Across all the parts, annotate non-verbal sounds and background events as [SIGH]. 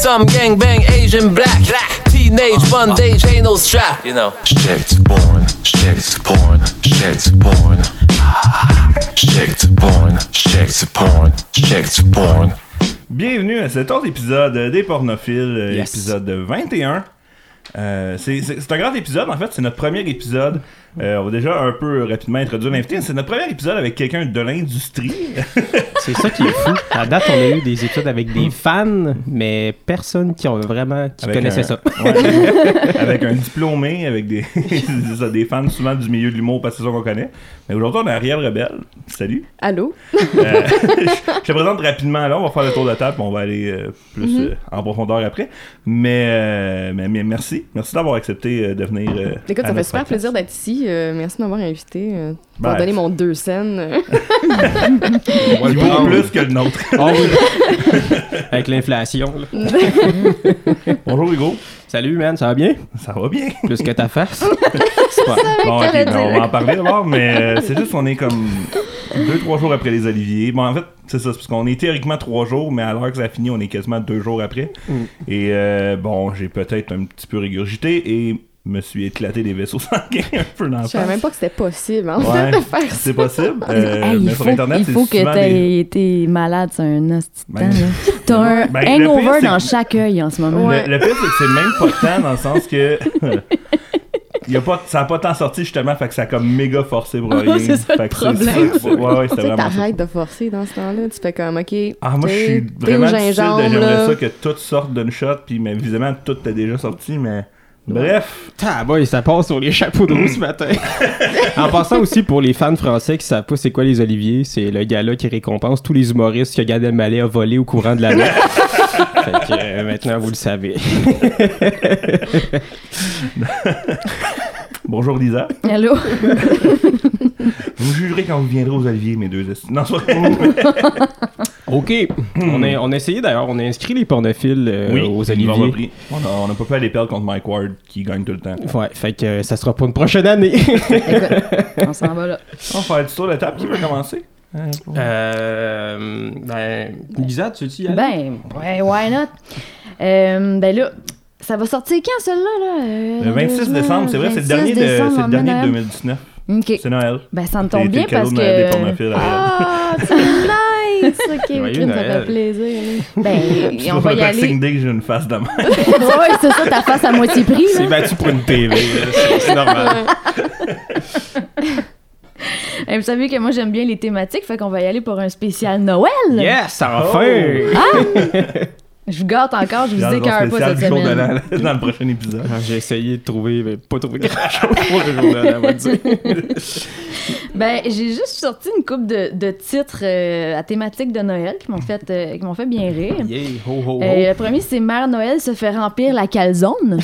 Some gang bang Asian black. Teenage bondage ain't no strap. You know. Shit porn, shit porn, shit porn. Shit porn, shit porn, shit porn. Bienvenue à cet autre épisode des pornophiles, euh, Yes. épisode 21. Euh, c'est un grand épisode, en fait, c'est notre premier épisode. Euh, on va déjà un peu rapidement introduire l'invité. C'est notre premier épisode avec quelqu'un de l'industrie. [LAUGHS] C'est ça qui est fou. À date, on a eu des épisodes avec des fans, mais personne qui ont vraiment qui Avec connaissait un- ça. [LAUGHS] Ouais, avec un diplômé, avec des, [LAUGHS] des fans souvent du milieu de l'humour parce que c'est ça qu'on connaît. Mais aujourd'hui, on a Ariel Rebelle. Salut. Allô? Euh, je te présente rapidement là, on va faire le tour de table, puis on va aller euh, plus Mhm. euh, en profondeur après. Mais, euh, mais, mais merci, merci d'avoir accepté euh, de venir. euh, Écoute, à ça fait super podcast. plaisir d'être ici. Euh, merci de m'avoir invité. Euh, pour Ben, donner mon deux scènes. [LAUGHS] Vaut prendre. plus que le nôtre. Ah oui. [LAUGHS] Avec l'inflation. [LAUGHS] Bonjour Hugo, Salut, man, ça va bien? ça va bien. Plus que ta face. C'est pas- Bon, ben, on va en parler d'abord, mais euh, c'est juste qu'on est comme deux, trois jours après les oliviers. Bon, en fait, c'est ça, c'est parce qu'on est théoriquement trois jours, mais à l'heure que ça a fini, on est quasiment deux jours après. Mm. Et euh, bon, j'ai peut-être un petit peu régurgité et me suis éclaté des vaisseaux sanguins [LAUGHS] un peu dans le Je savais même pas que c'était possible, en Ouais, fait, [LAUGHS] de faire ça. c'est possible. [LAUGHS] Euh, Hey, mais il sur faut, Internet, il c'est faut que des... été malade sur un hostie Ben. T'as un Ben, le pire, hangover c'est dans que- chaque œil en ce moment. Ouais. Le, le pire, c'est que c'est même pas tant dans le sens que... Il y a pas, ça a pas tant sorti justement, fait que ça a comme méga forcé pour rien. c'est ça le Fait que problème. ça c'est- Ouais, Tu ça. t'arrêtes de forcer dans ce temps-là. Tu fais comme, OK. Ah, moi, je t'es- suis t'es vraiment difficile j'aimerais ça que tout sorte d'une shot, puis mais visiblement, tout est déjà sorti, mais... Bref, Ah boy, ça passe sur les chapeaux de roue ce matin. [LAUGHS] en passant aussi pour les fans français qui savent pas c'est quoi les oliviers, c'est le gala qui récompense tous les humoristes que Gad Elmaleh a volé au courant de l'année. [LAUGHS] fait que euh, maintenant vous le savez. [LAUGHS] bonjour Lisa. Allô? [LAUGHS] Vous me jugerez quand vous viendrez aux Oliviers, mes deux... Non, c'est vrai. [LAUGHS] Ok, on, a, on a essayé d'ailleurs, on a inscrit les pornophiles euh, Oui, aux pris. On a, on a pas pu aller perdre contre Mike Ward, qui gagne tout le temps. Ouais, fait que euh, ça sera pour une prochaine année. [LAUGHS] On s'en va là. On va faire du tour de table. Qui veut commencer? euh, ben, Lisa, tu veux-tu y aller? Ben, ouais, why not? Euh, ben là, ça va sortir quand, celle-là? Là? Euh, Le 26 décembre, c'est vrai, c'est le 26 dernier de, c'est le dernier de Noël. 2019. OK. C'est Noël. Ben, ça me C'est- tombe c'est bien parce que... Ah, c'est nice! OK, [LAUGHS] crime, ça fait plaisir. Ben, C'est on pour va le y aller. Day que j'ai une face de main. [LAUGHS] ouais, c'est ça, ta face à moitié prix, C'est là. battu pour une TV, c'est c'est normal. [LAUGHS] Et vous savez que moi, j'aime bien les thématiques, fait qu'on va y aller pour un spécial Noël. Yes, ça va Oh. Ah! Je vous gâte encore, je vous écœure pas cette du jour de semaine. l'an, [LAUGHS] dans le prochain épisode. Ah, J'ai essayé de trouver, mais pas trouvé grand-chose [LAUGHS] pour le jour de l'an, on va dire. [LAUGHS] Ben, j'ai juste sorti une coupe de, de titres euh, à thématique de Noël qui m'ont fait, euh, qui m'ont fait bien rire. Yeah, ho, ho, ho. Euh, le premier, c'est Mère Noël se fait remplir la calzone.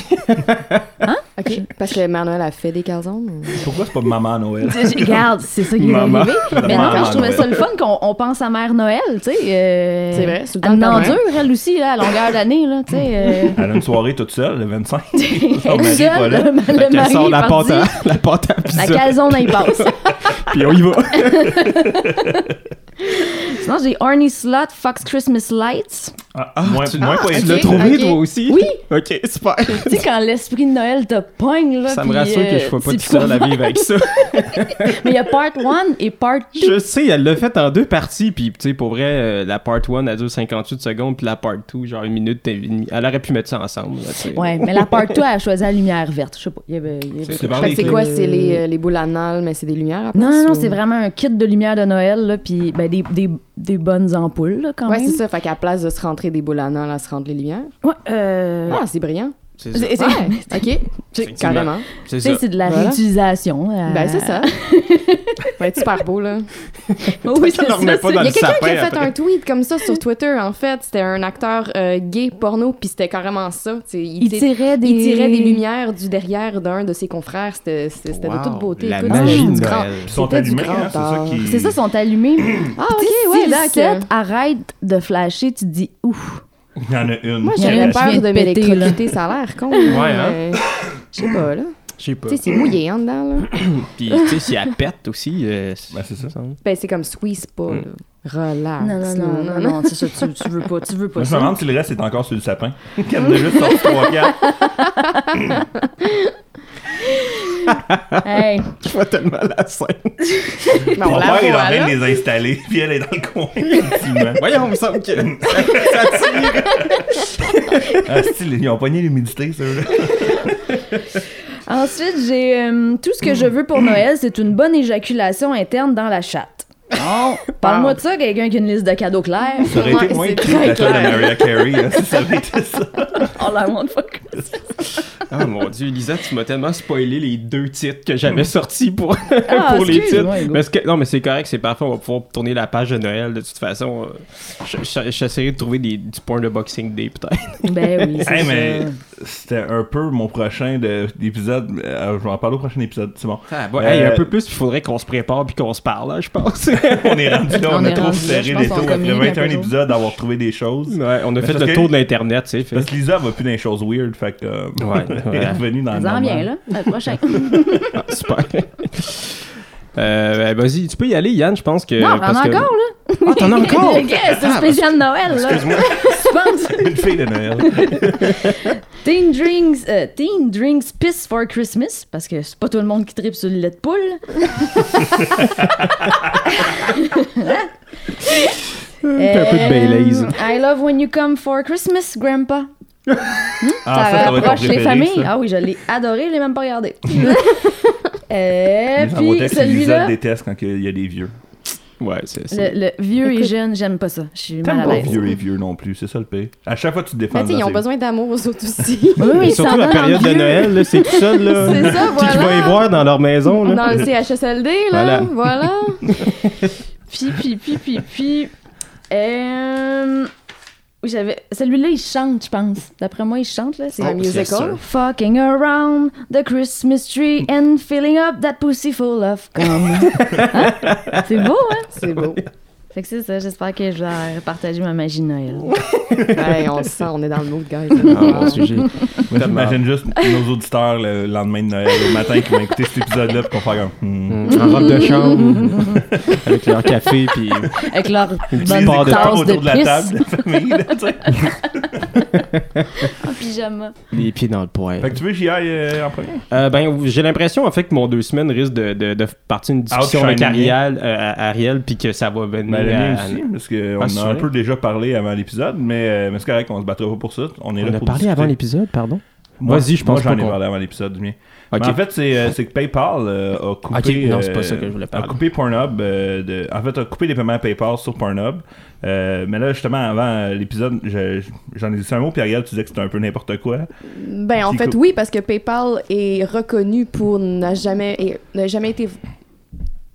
OK, parce que Mère Noël a fait des calzones. Pourquoi c'est pas Maman Noël? Regarde, c'est ça qui est Maman. arrivé. Mais non, je trouvais ça le fun qu'on on pense à Mère Noël, tu sais. euh, C'est vrai, c'est le Elle en elle aussi, là, à longueur d'année, là, tu sais. euh, [LAUGHS] Elle a une soirée toute seule, le 25. Son elle mari pas seule, là. le, Fait le qu'elle mari sort la pâte, à, la pâte à la calzone, elle y passe. [LAUGHS] puis on y va. [LAUGHS] Sinon, j'ai Arnie Slot, Fox Christmas Lights. Ah, moins, tu moins tu poétique. l'as trouvé, toi aussi? Oui. Ok, super. tu sais, quand l'esprit de Noël te pogne, là. Ça me rassure que euh, je sois pas tu tout seul à vivre avec ça. [LAUGHS] Mais il y a part 1 et part 2. Je sais, elle l'a fait en deux parties, puis tu sais, pour vrai, euh, la part 1 a duré 58 secondes, puis la part 2, genre une minute et demie. Elle aurait pu mettre ça ensemble, là, tu. Ouais, mais la part 2, elle a choisi la lumière verte. Je sais pas. Il y avait, il y avait- C'est quoi? C'est les, euh, les boules anales, mais c'est des lumières après? Non, non, non, c'est vraiment un kit de lumière de Noël, là, puis ben, des, des, des bonnes ampoules, là, quand Ouais, même. c'est ça. Fait qu'à la place de se rentrer des boules anales, elle se rentre les lumières. Ouais, euh... Ah, c'est brillant. C'est ça. c'est- [LAUGHS] c'est- Ouais, OK. Effectivement. Carrément. C'est ça. c'est de la Voilà. réutilisation. euh, Ben, c'est ça. [LAUGHS] va être super beau, là. oui, Ça c'est le remet ça. pas c'est- dans Il y a quelqu'un qui a fait après. un tweet comme ça sur Twitter, en fait. C'était un acteur euh, gay porno, puis c'était carrément ça. Il, tirait des... il tirait des lumières du derrière d'un de ses confrères. C'était Wow, de toute beauté. la magie c'était de du grand- Noël. Ils sont allumés, hein, c'est ça qui. C'est ça, sont allumés. Ah, ok, ouais, si le d'accord. set arrête de flasher, tu te dis ouf. Il y en a une. Moi, j'aurais peur de m'électrocuter, ça a l'air con. Ouais, hein. Je sais pas, là. Je sais pas. Tu sais, c'est mouillé en dedans, là. Puis, tu sais, si elle pète aussi. euh, Ben, c'est ça. Ben, c'est comme squeeze pas, Mm. là. Relax. Non, non, non, non, non, c'est ça, tu, tu veux pas, tu veux pas Moi, je me ça. demande si le reste est encore sur le sapin. On a juste sorti 3-4. Hey, [LAUGHS] Je vois tellement la scène. [LAUGHS] On Mon père est en train de les installer, puis elle est dans le coin. [LAUGHS] Voyons, il me semble que ça, tire. Ah, style, ils ont pogné l'humidité, ceux-là. Ensuite, j'ai euh, tout ce que je veux pour Noël, c'est une bonne éjaculation interne dans la chatte. Non, parle-moi de ça, quelqu'un qui a une liste de cadeaux clairs. Ça aurait été moins très la de. Mariah Carey, si ça avait été ça. All I want for Christmas. Ah mon dieu, Lisa, tu m'as tellement spoilé les deux titres que j'avais sortis pour, [LAUGHS] Ah, pour les titres. que, non, mais c'est correct, c'est parfait, on va pouvoir tourner la page de Noël de toute façon. je- je- J'essaierai de trouver des, du porn de Boxing Day peut-être. Ben oui, [LAUGHS] c'est Hey, ça. mais c'était un peu mon prochain de- d'épisode. Euh, je vais en parler au prochain épisode, c'est bon. Ah, bon, Euh, hey, un peu plus, il faudrait qu'on se prépare puis qu'on se parle, là, je pense. [LAUGHS] On est rendu là, on, On a est trop serré les taux après communique un 21 peu épisodes d'avoir trouvé des choses. ouais, on a fait le que- tour de l'internet, tu sais. fait- Parce que Lisa va plus dans les choses weird, fait que. euh, Ouais, [LAUGHS] ouais. est revenue dans le. Ça en vient, là. [LAUGHS] Le prochain. Ah, super. Euh, ben, vas-y, tu peux y aller, Yann, je pense que. Non, parce que- encore, là. Ah, t'en as encore? Yes, [LAUGHS] c'est spécial Noël, là. Excuse-moi. Une fille de Noël. Teen Drinks, euh, Teen Drinks Piss for Christmas, parce que c'est pas tout le monde qui tripe sur le lait de poule. un peu de Baileys. Euh, I love when you come for Christmas, Grandpa. Ah, ça, ça rapproche les familles. ça. Ah oui, je l'ai adoré, je l'ai même pas regardé. [LAUGHS] euh, puis celui-là, déteste quand il y a des vieux. Ouais, c'est c'est- le, le vieux et jeune, j'aime pas ça. Je suis mal à pas vieux et vieux non plus, c'est ça le pire. À chaque fois que tu te défends. Mais tu ils ont besoin d'amour aux autres aussi. Oui, Mais surtout la période de. Noël, là, c'est tout seul, là. C'est ça, Qui qui va y voilà. voir dans leur maison, là. Dans le CHSLD, là. Voilà. [LAUGHS] Puis, puis, puis, puis, puis. Euh... oui, J'avais... Celui-là, il chante, je pense. D'après moi, il chante, là. C'est un Oh, yes, musical. Fucking around the Christmas tree and filling up that pussy full of cum. [LAUGHS] Hein? C'est beau, hein? C'est beau. Fait que c'est ça, j'espère que je vais partager ma magie de Noël. hey, [LAUGHS] on le sent, on est dans le mood, guys. Ah, sujet. Moi, j'imagine juste nos auditeurs le lendemain de Noël, au matin, qui vont écouter cet épisode-là, puis qu'on va faire comme. hmm. Mm, En robe de chambre, [LAUGHS] avec leur café, puis Avec leur bonne part de tasse autour de la pisse table de famille, là, tu sais. [LAUGHS] en pyjama. les pieds dans le poêle. Fait que tu veux que j'y aille euh, en premier? Euh, ben, j'ai l'impression en fait que mon deux semaines risque de, de, de partir une discussion avec. Ariel, euh, à- Ariel, puis que ça va venir. Ben, le mien à- aussi, parce qu'on c'est a un peu déjà parlé avant l'épisode, mais, euh, mais c'est correct, on se battra pas pour ça. On est On là a pour parlé discuter. avant l'épisode, pardon? Moi- Vas-y, je pense Moi, j'en ai parlé avant l'épisode du mien. Mais en fait, c'est euh, c'est que PayPal euh, a coupé. Ok, non, c'est pas ça que je voulais parler. A coupé Pornhub. euh, de, en fait, a coupé les paiements PayPal sur Pornhub. Euh, mais là, justement, avant l'épisode, je- j'en ai dit un mot, puis Ariel, tu disais que c'était un peu n'importe quoi. Ben, en fait, oui, parce que PayPal est reconnu pour n'a jamais, et- n'a jamais été.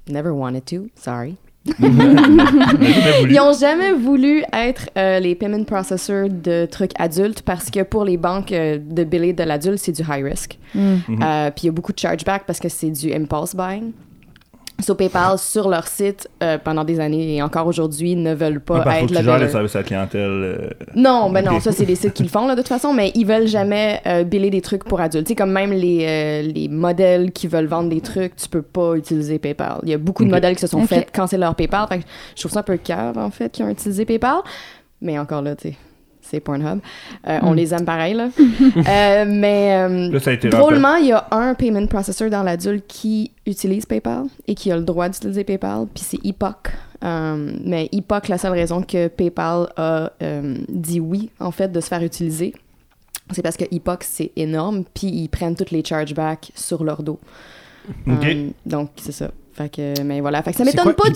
Never wanted to, sorry. Ils ont jamais voulu être euh, les payment processors de trucs adultes parce que pour les banques euh, de biller de l'adulte, c'est du high risk. Mm. Euh, Puis il y a beaucoup de chargeback parce que c'est du impulse buying. So PayPal, sur leur site, euh, pendant des années et encore aujourd'hui, ne veulent pas qu'il être faut que le tu gères les biller. services à la clientèle. euh, Non, ben non, ça c'est les sites qui le font là, de toute façon, mais ils veulent jamais euh, biller des trucs pour adultes. Tu sais, comme même les, euh, les modèles qui veulent vendre des trucs, tu peux pas utiliser PayPal. Il y a beaucoup de Ok. modèles qui se sont Ok. faits quand c'est leur PayPal. Fait que je trouve ça un peu cave en fait qui ont utilisé PayPal. Mais encore là, tu sais, c'est Pornhub. Euh, On les aime pareil là. [LAUGHS] Euh, mais euh, Là, ça a été drôlement, il y a un payment processor dans l'adulte qui utilise PayPal et qui a le droit d'utiliser PayPal, puis c'est Epoch. Euh, mais Epoch, la seule raison que PayPal a euh, dit oui, en fait, de se faire utiliser, c'est parce que Epoch, c'est énorme, puis ils prennent toutes les chargebacks sur leur dos. Euh, donc, c'est ça. Fait que, mais voilà. Fait que ça m'étonne pas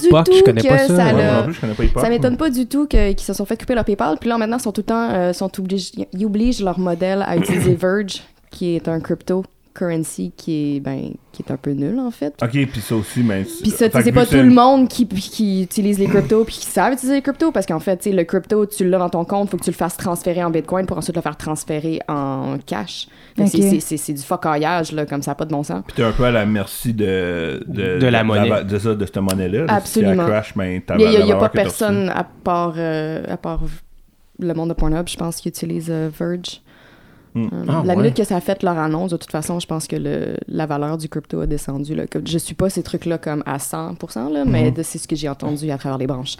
pas ça. ça Ouais, pas Epoch. ça m'étonne pas du tout que- qu'ils se sont fait couper leur PayPal. Puis là, maintenant, ils sont tout le temps euh, sont obligés, ils obligent leur modèle à utiliser [COUGHS] Verge, qui est un cryptocurrency qui est, ben, qui est un peu nul, en fait. Ok, puis ça aussi, mais. Puis ça, c'est pas tout le monde qui, qui utilise les cryptos puis qui savent utiliser les cryptos parce qu'en fait, tu sais, le crypto, tu l'as dans ton compte, faut que tu le fasses transférer en Bitcoin pour ensuite le faire transférer en cash. Que c'est- du focaillage, là, comme ça, n'a pas de bon sens. Puis t'es un peu à la merci de, de, De la monnaie. De, ça, de cette monnaie-là. Absolument. Si elle crash, ben, Il n'y a, y a pas personne à part, euh, à part le monde de Pornhub, je pense, qui utilise euh, Verge. Mm. Euh, Ah, la ouais. minute que ça a fait leur annonce, de toute façon, je pense que le, la valeur du crypto a descendu. Là. Je suis pas ces trucs-là comme à 100%, là, mais Mhm. de- c'est ce que j'ai entendu à travers les branches.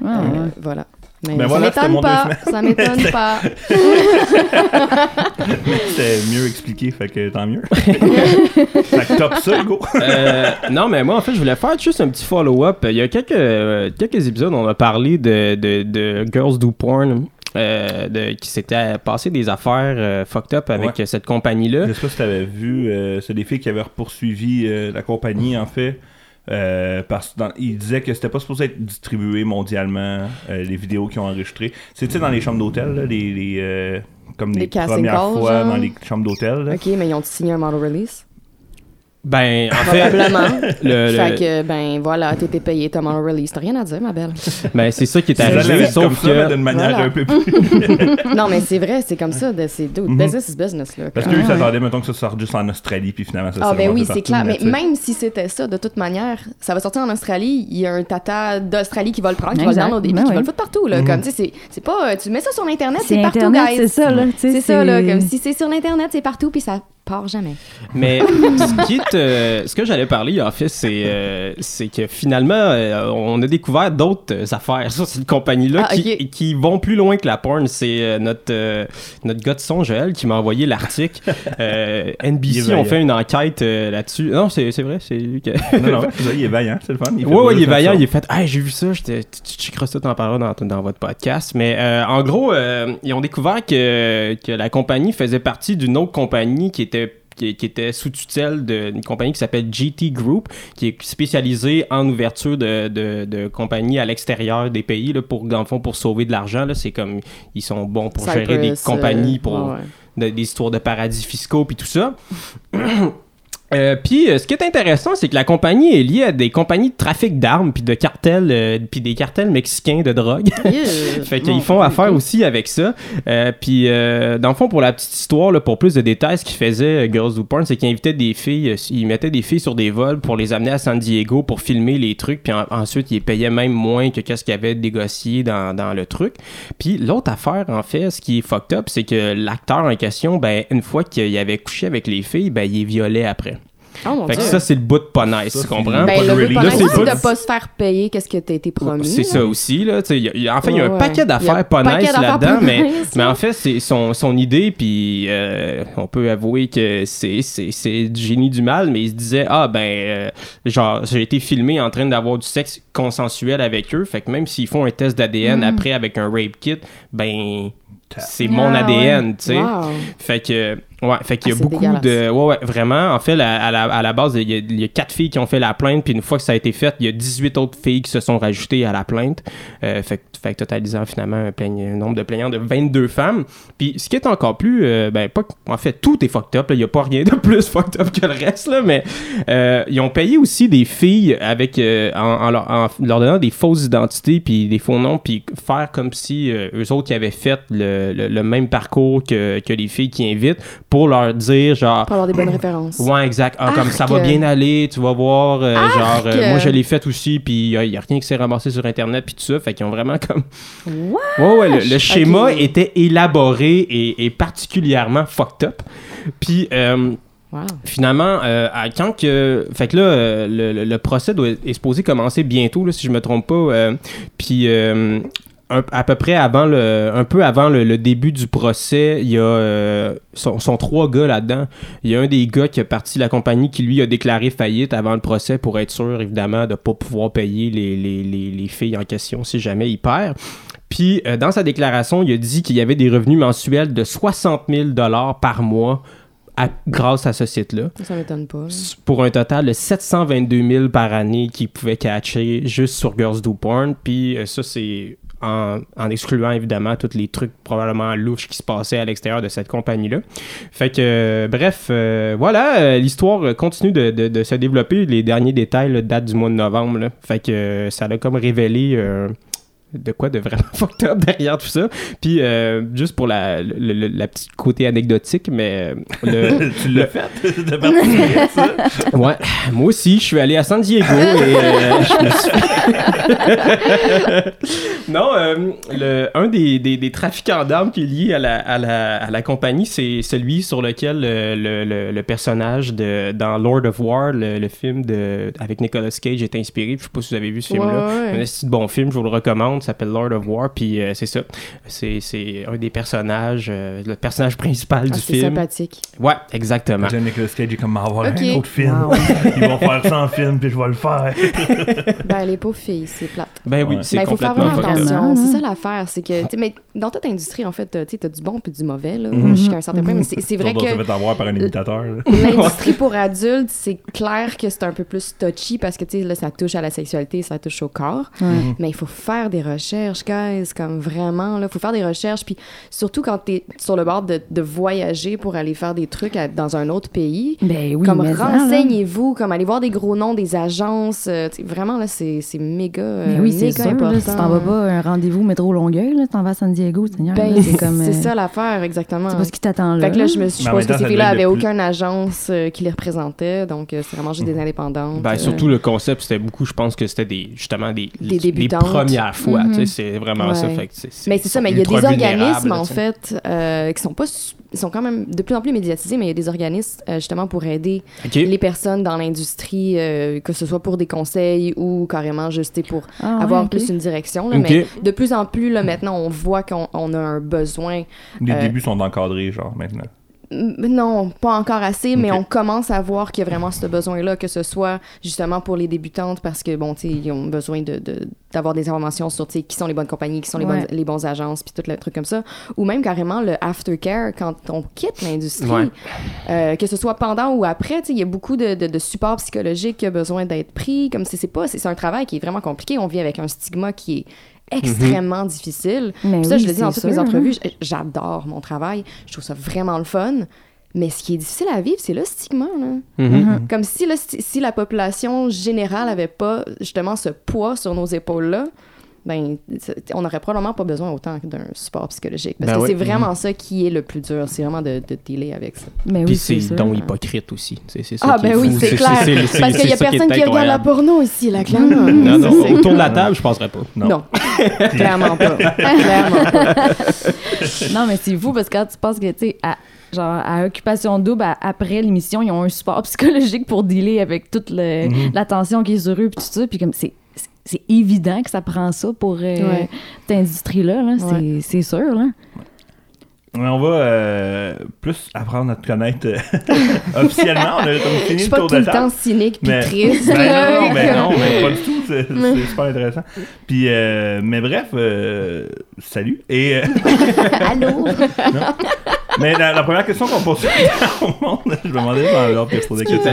Ouais, Euh, ouais. Voilà. Mais Ben ça voilà, m'étonne pas. Ça m'étonne [LAUGHS] pas. C'était mieux expliqué, fait que tant mieux. [LAUGHS] fait que top ça, Hugo. Euh, non, mais moi, en fait, je voulais faire juste un petit follow-up. Il y a quelques, euh, quelques épisodes, on a parlé de, de, de Girls Do Porn. Euh, de, qui s'était passé des affaires euh, fucked up avec Ouais. cette compagnie-là. Je sais pas si t'avais vu, euh, c'est des filles qui avaient poursuivi euh, la compagnie, en fait. euh, parce que dans- ils disaient que c'était pas supposé être distribué mondialement euh, les vidéos qu'ils ont enregistrées. Sais dans les chambres d'hôtel là, les, les euh, comme Les les, casting premières calls, fois genre? dans les chambres d'hôtel. là. OK, mais ils ont signé un model release? Ben, en fait, Probablement. le, le- Fait que, ben voilà, t'étais payé, t'as model release. T'as rien à dire, ma belle. ben, c'est ça qui est arrivé, comme sauf ça, mais que... d'une manière Voilà. un peu plus. [LAUGHS] non, mais c'est vrai, c'est comme ça. de- C'est dude, Mhm. business is business, là. Parce Comme- qu'eux, ils s'attendaient, mettons, que ça sorte juste en Australie, puis finalement, ça Ah s'est ben oui, c'est clair. Mais même si c'était ça, de toute manière, ça va sortir en Australie. Il y a un tata d'Australie qui va le prendre, qui va le Exact. downloader, puis Ben qui oui. va le foutre partout. Là, Mhm. Comme, tu sais, c'est- c'est pas... euh, Tu mets ça sur Internet, C'est c'est partout, Internet, guys. c'est ça, là. tu sais, C'est ça, là. Comme si c'est sur l'Internet, c'est partout, puis ça part jamais. Mais [LAUGHS] ce qui est, euh, ce que j'allais parler en fait, c'est euh, que finalement, euh, on a découvert d'autres affaires sur cette compagnie-là Ah, qui, vont plus loin que la porn. C'est euh, notre euh, notre gars de son Joël qui m'a envoyé l'article. [LAUGHS] Euh, Il NBC ont fait une enquête euh, là-dessus. Non, c'est vrai, c'est lui qui. Non, non, [LAUGHS] il est vaillant, c'est le fun. Ouais, fait ouais, il est vaillant. Il est fait, hey, j'ai vu ça, j'étais- tu tu checkeras ça, t'en parleras dans, dans votre podcast. Mais euh, en gros, euh, ils ont découvert que, que la compagnie faisait partie d'une autre compagnie qui était qui, qui était sous tutelle d'une compagnie qui s'appelle GT Group, qui est spécialisée en ouverture de, de, de compagnies à l'extérieur des pays, là, pour, dans le fond, pour sauver de l'argent. C'est comme, ils sont bons pour gérer des compagnies, pour ouais, ouais. de- des histoires de paradis fiscaux puis tout ça. [CLEARS THROAT] Euh, puis euh, ce qui est intéressant, c'est que la compagnie est liée à des compagnies de trafic d'armes puis de cartels euh, puis des cartels mexicains de drogue. Yeah. [LAUGHS] fait qu'ils font affaire aussi avec ça. Puis dans le fond, pour la petite histoire, là, pour plus de détails, ce qu'ils faisaient Girls Do Porn, c'est qu'ils invitaient des filles, ils mettaient des filles sur des vols pour les amener à San Diego pour filmer les trucs, puis en- ensuite ils payaient même moins que qu'est-ce qu'ils avaient négocié dans, dans le truc. Puis l'autre affaire, en fait, ce qui est fucked up, c'est que l'acteur en question, ben une fois qu'il avait couché avec les filles, ben il les violait après. Oh Fait que ça, c'est le bout de pas nice, Ça, tu comprends? Ben, pas de le pas nice, c'est de pas se faire payer qu'est-ce que t'as été promis. C'est ça aussi, là. y a- y a- en fait, il y a un Ouais, paquet d'affaires pas paquet nice là-dedans, mais, nice, mais là. en fait, c'est son, son idée, puis euh, on peut avouer que c'est, c'est, c'est du génie du mal, mais il se disait, ah ben, euh, genre, j'ai été filmé en train d'avoir du sexe consensuel avec eux, fait que même s'ils font un test d'ADN Mm. après avec un rape kit, ben, c'est mon Ah, ADN, tu sais. Wow. Fait que, ouais, fait qu'il y a Ah, beaucoup de. Ouais, ouais, vraiment. En fait, à, la, à la base, il y, a, il y a quatre filles qui ont fait la plainte, puis une fois que ça a été fait, il y a 18 autres filles qui se sont rajoutées à la plainte. Euh, fait, fait que totalisant finalement un, plaigne- un nombre de plaignants de 22 femmes. Puis ce qui est encore plus. euh, ben, pas. En fait, tout est fucked up. là. Il n'y a pas rien de plus [LAUGHS] fucked up que le reste, là, mais euh, ils ont payé aussi des filles avec. en, en leur, en leur donnant des fausses identités, puis des faux noms, puis faire comme si eux autres qui avaient fait le, le- le même parcours que, que les filles qui invitent pour leur dire, genre. Pour avoir des bonnes références. Ouais, exact. Ah, comme ça va bien aller, tu vas voir. euh, genre, euh, moi, je l'ai fait aussi, puis il n'y a, rien qui s'est ramassé sur Internet, puis tout ça. Fait qu'ils ont vraiment comme. Ouais, ouais, le, le schéma était élaboré et, et particulièrement fucked up. Puis. euh, Wow. Finalement, euh, à- quand que. Fait que là, euh, le, le- le procès doit, est supposé commencer bientôt, là, si je me trompe pas. euh, puis. Un- à peu près avant le, un peu avant le, le début du procès, il y a euh, sont, sont trois gars là-dedans. Il y a un des gars qui a parti de la compagnie qui lui a déclaré faillite avant le procès pour être sûr évidemment de pas pouvoir payer les, les, les, les filles en question si jamais il perd. Puis euh, dans sa déclaration, il a dit qu'il y avait des revenus mensuels de 60 000 dollars par mois à- grâce à ce site-là Ça m'étonne pas. pour un total de 722 000 par année qu'ils pouvaient catcher juste sur Girls Do Porn. Puis euh, ça, c'est en, excluant évidemment tous les trucs probablement louches qui se passaient à l'extérieur de cette compagnie-là. Fait que, euh, bref, euh, voilà, euh, l'histoire continue de, se développer. Les derniers détails datent du mois de novembre. là. Fait que ça a comme révélé de quoi de vraiment [LAUGHS] fucked up derrière tout ça. Puis, euh, juste pour la, le, le- la petite côté anecdotique, mais euh, le, [LAUGHS] tu l'as fait [LAUGHS] de participer à ça? Ouais, moi aussi, je suis allé à San Diego et euh, je me suis... non, euh, le, un des, des, des trafiquants d'armes qui est lié à la, à la, à la compagnie, c'est celui sur lequel le, le, le personnage de, dans Lord of War, le, le film de, avec Nicolas Cage, est inspiré. Je sais pas si vous avez vu ce film-là. Ouais, ouais. Un esti de bon film, je vous le recommande, ça s'appelle Lord of War, puis euh, c'est ça. C'est c'est un des personnages, euh, le personnage principal Ah, du c'est film. sympathique. Ouais, exactement. John Nicolas Cage est comme avoir Ok. un autre film. [LAUGHS] Ils vont faire ça en film, puis je vais le faire. [LAUGHS] Ben, les pauvres filles, c'est plate. Ben oui, Ouais. c'est Mais il faut faire complètement attention. C'est ça l'affaire. C'est que, tu sais, mais dans toute industrie, en fait, tu t'as du bon puis du mauvais, là, Mhm. jusqu'à un certain point. Mais c'est c'est vrai que fait avoir par un imitateur. [LAUGHS] l'industrie pour adultes, c'est clair que c'est un peu plus touchy parce que, tu sais, là, ça touche à la sexualité, ça touche au corps. Mais il faut faire des recherches, guys, comme vraiment, là. Il faut faire des recherches. Puis surtout quand t'es sur le bord de, de voyager pour aller faire des trucs à- dans un autre pays. Ben oui, comme renseignez-vous, comme allez voir des gros noms des agences. euh, vraiment, là, c'est c'est méga, euh, Mais oui, c'est sûr. important. Là, si t'en vas pas un rendez-vous métro Longueuil, là, t'en vas à San Diego, Seigneur. Ben, c'est comme. c'est euh, ça l'affaire, exactement. C'est pas ce qui t'attend là. Fait que là, je me suis, je pense que ces filles-là doit être avaient le aucune agence euh, qui les représentait, donc euh, c'est vraiment juste des indépendantes. Ben, euh, surtout le concept, c'était beaucoup, je pense que c'était des, justement des, Des débutantes. premières fois, Mhm. c'est vraiment ça. Fait que Mais c'est ça, mais il y a des organismes, en fait, euh, qui sont pas... sont quand même de plus en plus médiatisés, mais il y a des organismes, euh, justement, pour aider les personnes dans l'industrie, euh, que ce soit pour des conseils ou carrément juste pour Ah, avoir ouais, plus une direction. là. Mais de plus en plus, là, maintenant, on voit qu'on on a un besoin Les Euh, débuts sont encadrés, genre, maintenant. Non, pas encore assez, mais on commence à voir qu'il y a vraiment ce besoin-là, que ce soit justement pour les débutantes, parce que, bon, tu sais, ils ont besoin de, de- d'avoir des informations sur, qui sont les bonnes compagnies, qui sont les, Ouais. bonnes, les bonnes agences, puis tout le truc comme ça. Ou même carrément le aftercare quand on quitte l'industrie. Ouais. Euh, que ce soit pendant ou après, tu sais, il y a beaucoup de, de, de support psychologique qui a besoin d'être pris. Comme c'est c'est pas, c'est c'est un travail qui est vraiment compliqué. On vit avec un stigma qui est extrêmement difficile. Mais Puis ça, oui, je le dis dans toutes mes entrevues, hein. j- j'adore mon travail. Je trouve ça vraiment le fun. Mais ce qui est difficile à vivre, c'est le stigma. Là. Mhm. Comme si si la population générale avait pas justement ce poids sur nos épaules-là, ben, on n'aurait probablement pas besoin autant d'un support psychologique. Parce Ben que c'est vraiment ça qui est le plus dur. C'est vraiment de, de dealer avec ça. Mais Puis oui, c'est sûr. donc hypocrite aussi. C'est c'est ça Ah, ben oui, c'est clair. c'est- Parce qu'il y a qui personne qui regarde la porno ici, là, clairement. Non, non, C'est- autour de la table, je penserais pas. Non. Non, [LAUGHS] clairement pas. clairement pas. [LAUGHS] Non, mais c'est fou parce que quand tu penses que, tu sais, à, genre, à Occupation Double, à- après l'émission, ils ont un support [LAUGHS] psychologique pour dealer avec toute le- Mhm. la tension qui est sur eux, puis tout ça. Puis comme, c'est c'est- évident que ça prend ça pour euh, Ouais. cette industrie-là, là. C'est- Ouais. c'est sûr, là. On va euh, plus apprendre à te connaître euh, [LAUGHS] officiellement. On a comme Je fini le tour tout de le temps cynique puis Mais- triste. Ben non, non, [LAUGHS] ben non, mais pas du tout. C'est c'est super intéressant. Puis, euh, mais bref, euh, salut. Et, euh, Allô? [LAUGHS] mais la, la première question qu'on pose tout le temps au monde, je me demandais dans l'ordre que je posais question.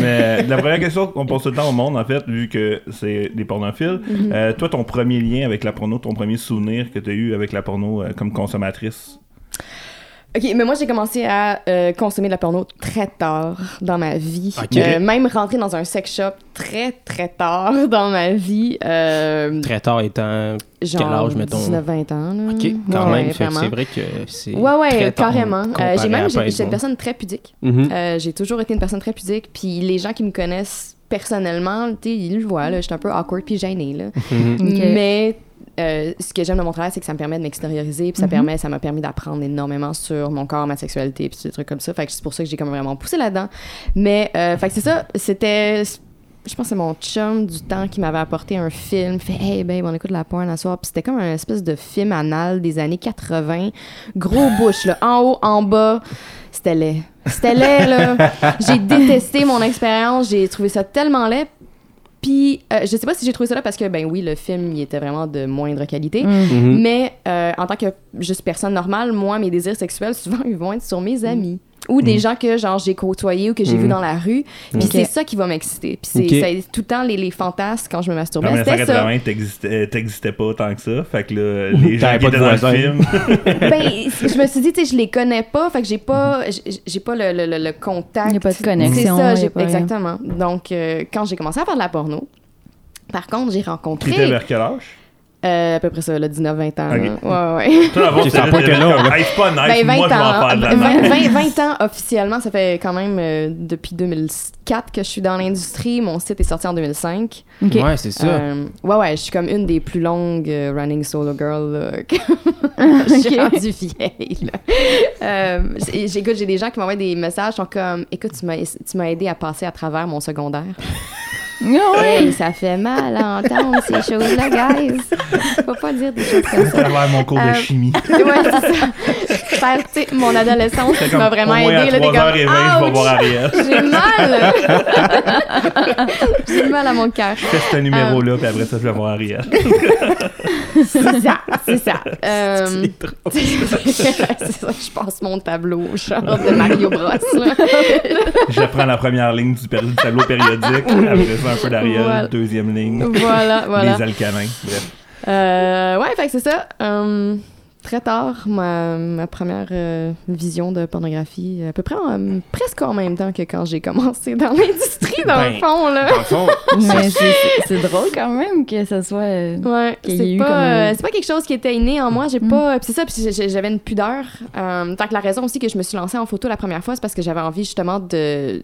Mais la première question qu'on pose tout le temps au monde, en fait, vu que c'est des pornophiles, Mhm. euh, toi, ton premier lien avec la porno, ton premier souvenir que tu as eu avec la porno euh, comme consommatrice. OK, mais moi, j'ai commencé à euh, consommer de la porno très tard dans ma vie. Ok. Euh, même rentrer dans un sex shop très, très tard [LAUGHS] dans ma vie. Euh, Très tard étant. genre Quel âge, mettons? 19-20 ans. Là. Ok, quand Ouais, même. c'est vrai que c'est. Ouais, ouais, très tard carrément. Euh, j'ai même, j'étais une bon. personne très pudique. Mhm. Euh, j'ai toujours été une personne très pudique. Puis les gens qui me connaissent personnellement, tu sais, ils le voient, là, j'étais un peu awkward puis gênée, là. Ok. Mais euh, ce que j'aime de mon travail, c'est que ça me permet de m'extérioriser, puis ça Mhm. permet, ça m'a permis d'apprendre énormément sur mon corps, ma sexualité, puis des trucs comme ça. Fait que c'est pour ça que j'ai comme vraiment poussé là-dedans. Mais, euh, fait que c'est ça, c'était... Je pense que c'est mon chum du temps qui m'avait apporté un film. Fait, hey, babe, on écoute la porn à soir. Puis c'était comme un espèce de film anal des années 80. Gros bouche, là. En haut, en bas. C'était laid. C'était laid, là. J'ai détesté mon expérience. J'ai trouvé ça tellement laid. Puis, euh, je sais pas si j'ai trouvé ça là parce que, ben oui, le film, il était vraiment de moindre qualité. Mm. Mhm. Mais euh, en tant que juste personne normale, moi, mes désirs sexuels, [LAUGHS] souvent, ils vont être sur mes amis. Ou des gens que, genre, j'ai côtoyés ou que j'ai Mhm. vus dans la rue. Puis c'est ça qui va m'exciter. Puis c'est c'est tout le temps les, les fantasmes quand je me En masturbais. C'était ça. 1980, t'existais pas tant que ça. Fait que là, [LAUGHS] les gens qui pas étaient dans le film. [LAUGHS] ben, [LAUGHS] je me suis dit, tu sais, je les connais pas. Fait que j'ai pas, j'ai- pas le, le, le- le contact. Il y a pas de C'est connexion, ça, il y j'ai- a pas- exactement. Donc, euh, quand j'ai commencé à faire de la porno, par contre, j'ai T'étais rencontré. vers quel âge? Euh, à peu près ça, là, 19-20 ans. Ok. là. Ouais, ouais. [LAUGHS] Toi, d'abord, Ok, ça a t'es- pas long, comme, là. Hey, pas nice, Ben, 20 moi, je vais en ans. faire de la 20, merde. 20 20 ans officiellement, ça fait quand même euh, depuis 2004 que je suis dans l'industrie. Mon site est sorti en 2005. Ok. Ouais, c'est ça. Euh, ouais, ouais, je suis comme une des plus longues euh, running solo girl. là, [LAUGHS] que- je suis rendue vieille. là. Euh, j'ai- j'écoute, j'ai des gens qui m'envoient des messages, sont comme Écoute, tu m'as, tu m'as aidé à passer à travers mon secondaire. Ah. Hey, ça fait mal à entendre ces [LAUGHS] choses-là, guys. Faut pas dire des choses comme À ça. travers mon cours de Euh, chimie. [LAUGHS] Ouais, c'est ça. Faire, tu sais, mon adolescence m'a vraiment au moins aidé. à Là, t'es 3h20, je vais comme, voir! Ariel. J'ai mal. [LAUGHS] J'ai mal à mon cœur. Fais ce numéro-là, puis après ça, je vais voir Ariel. C'est ça, c'est ça. Euh, c'est ça, je passe mon tableau, genre de Mario Bros. là. Je prends la première ligne du, du tableau périodique, après ça, un peu d'Ariel, Voilà. deuxième ligne, Voilà, [LAUGHS] voilà. les alcalins. Bref. Euh, ouais, fait que c'est ça. Euh, très tard, ma, ma première euh, vision de pornographie, à peu près en- presque en même temps que quand j'ai commencé dans l'industrie, dans le Ben, fond, là. Dans le fond, [LAUGHS] Mais c'est- drôle quand même que ça soit. euh, Ouais, c'est pas, comme un- euh, c'est pas quelque chose qui était inné en moi. J'ai Mm. pas. Puis c'est ça, puis j'avais une pudeur. Euh, tant que la raison aussi que je me suis lancée en photo la première fois, c'est parce que j'avais envie justement de.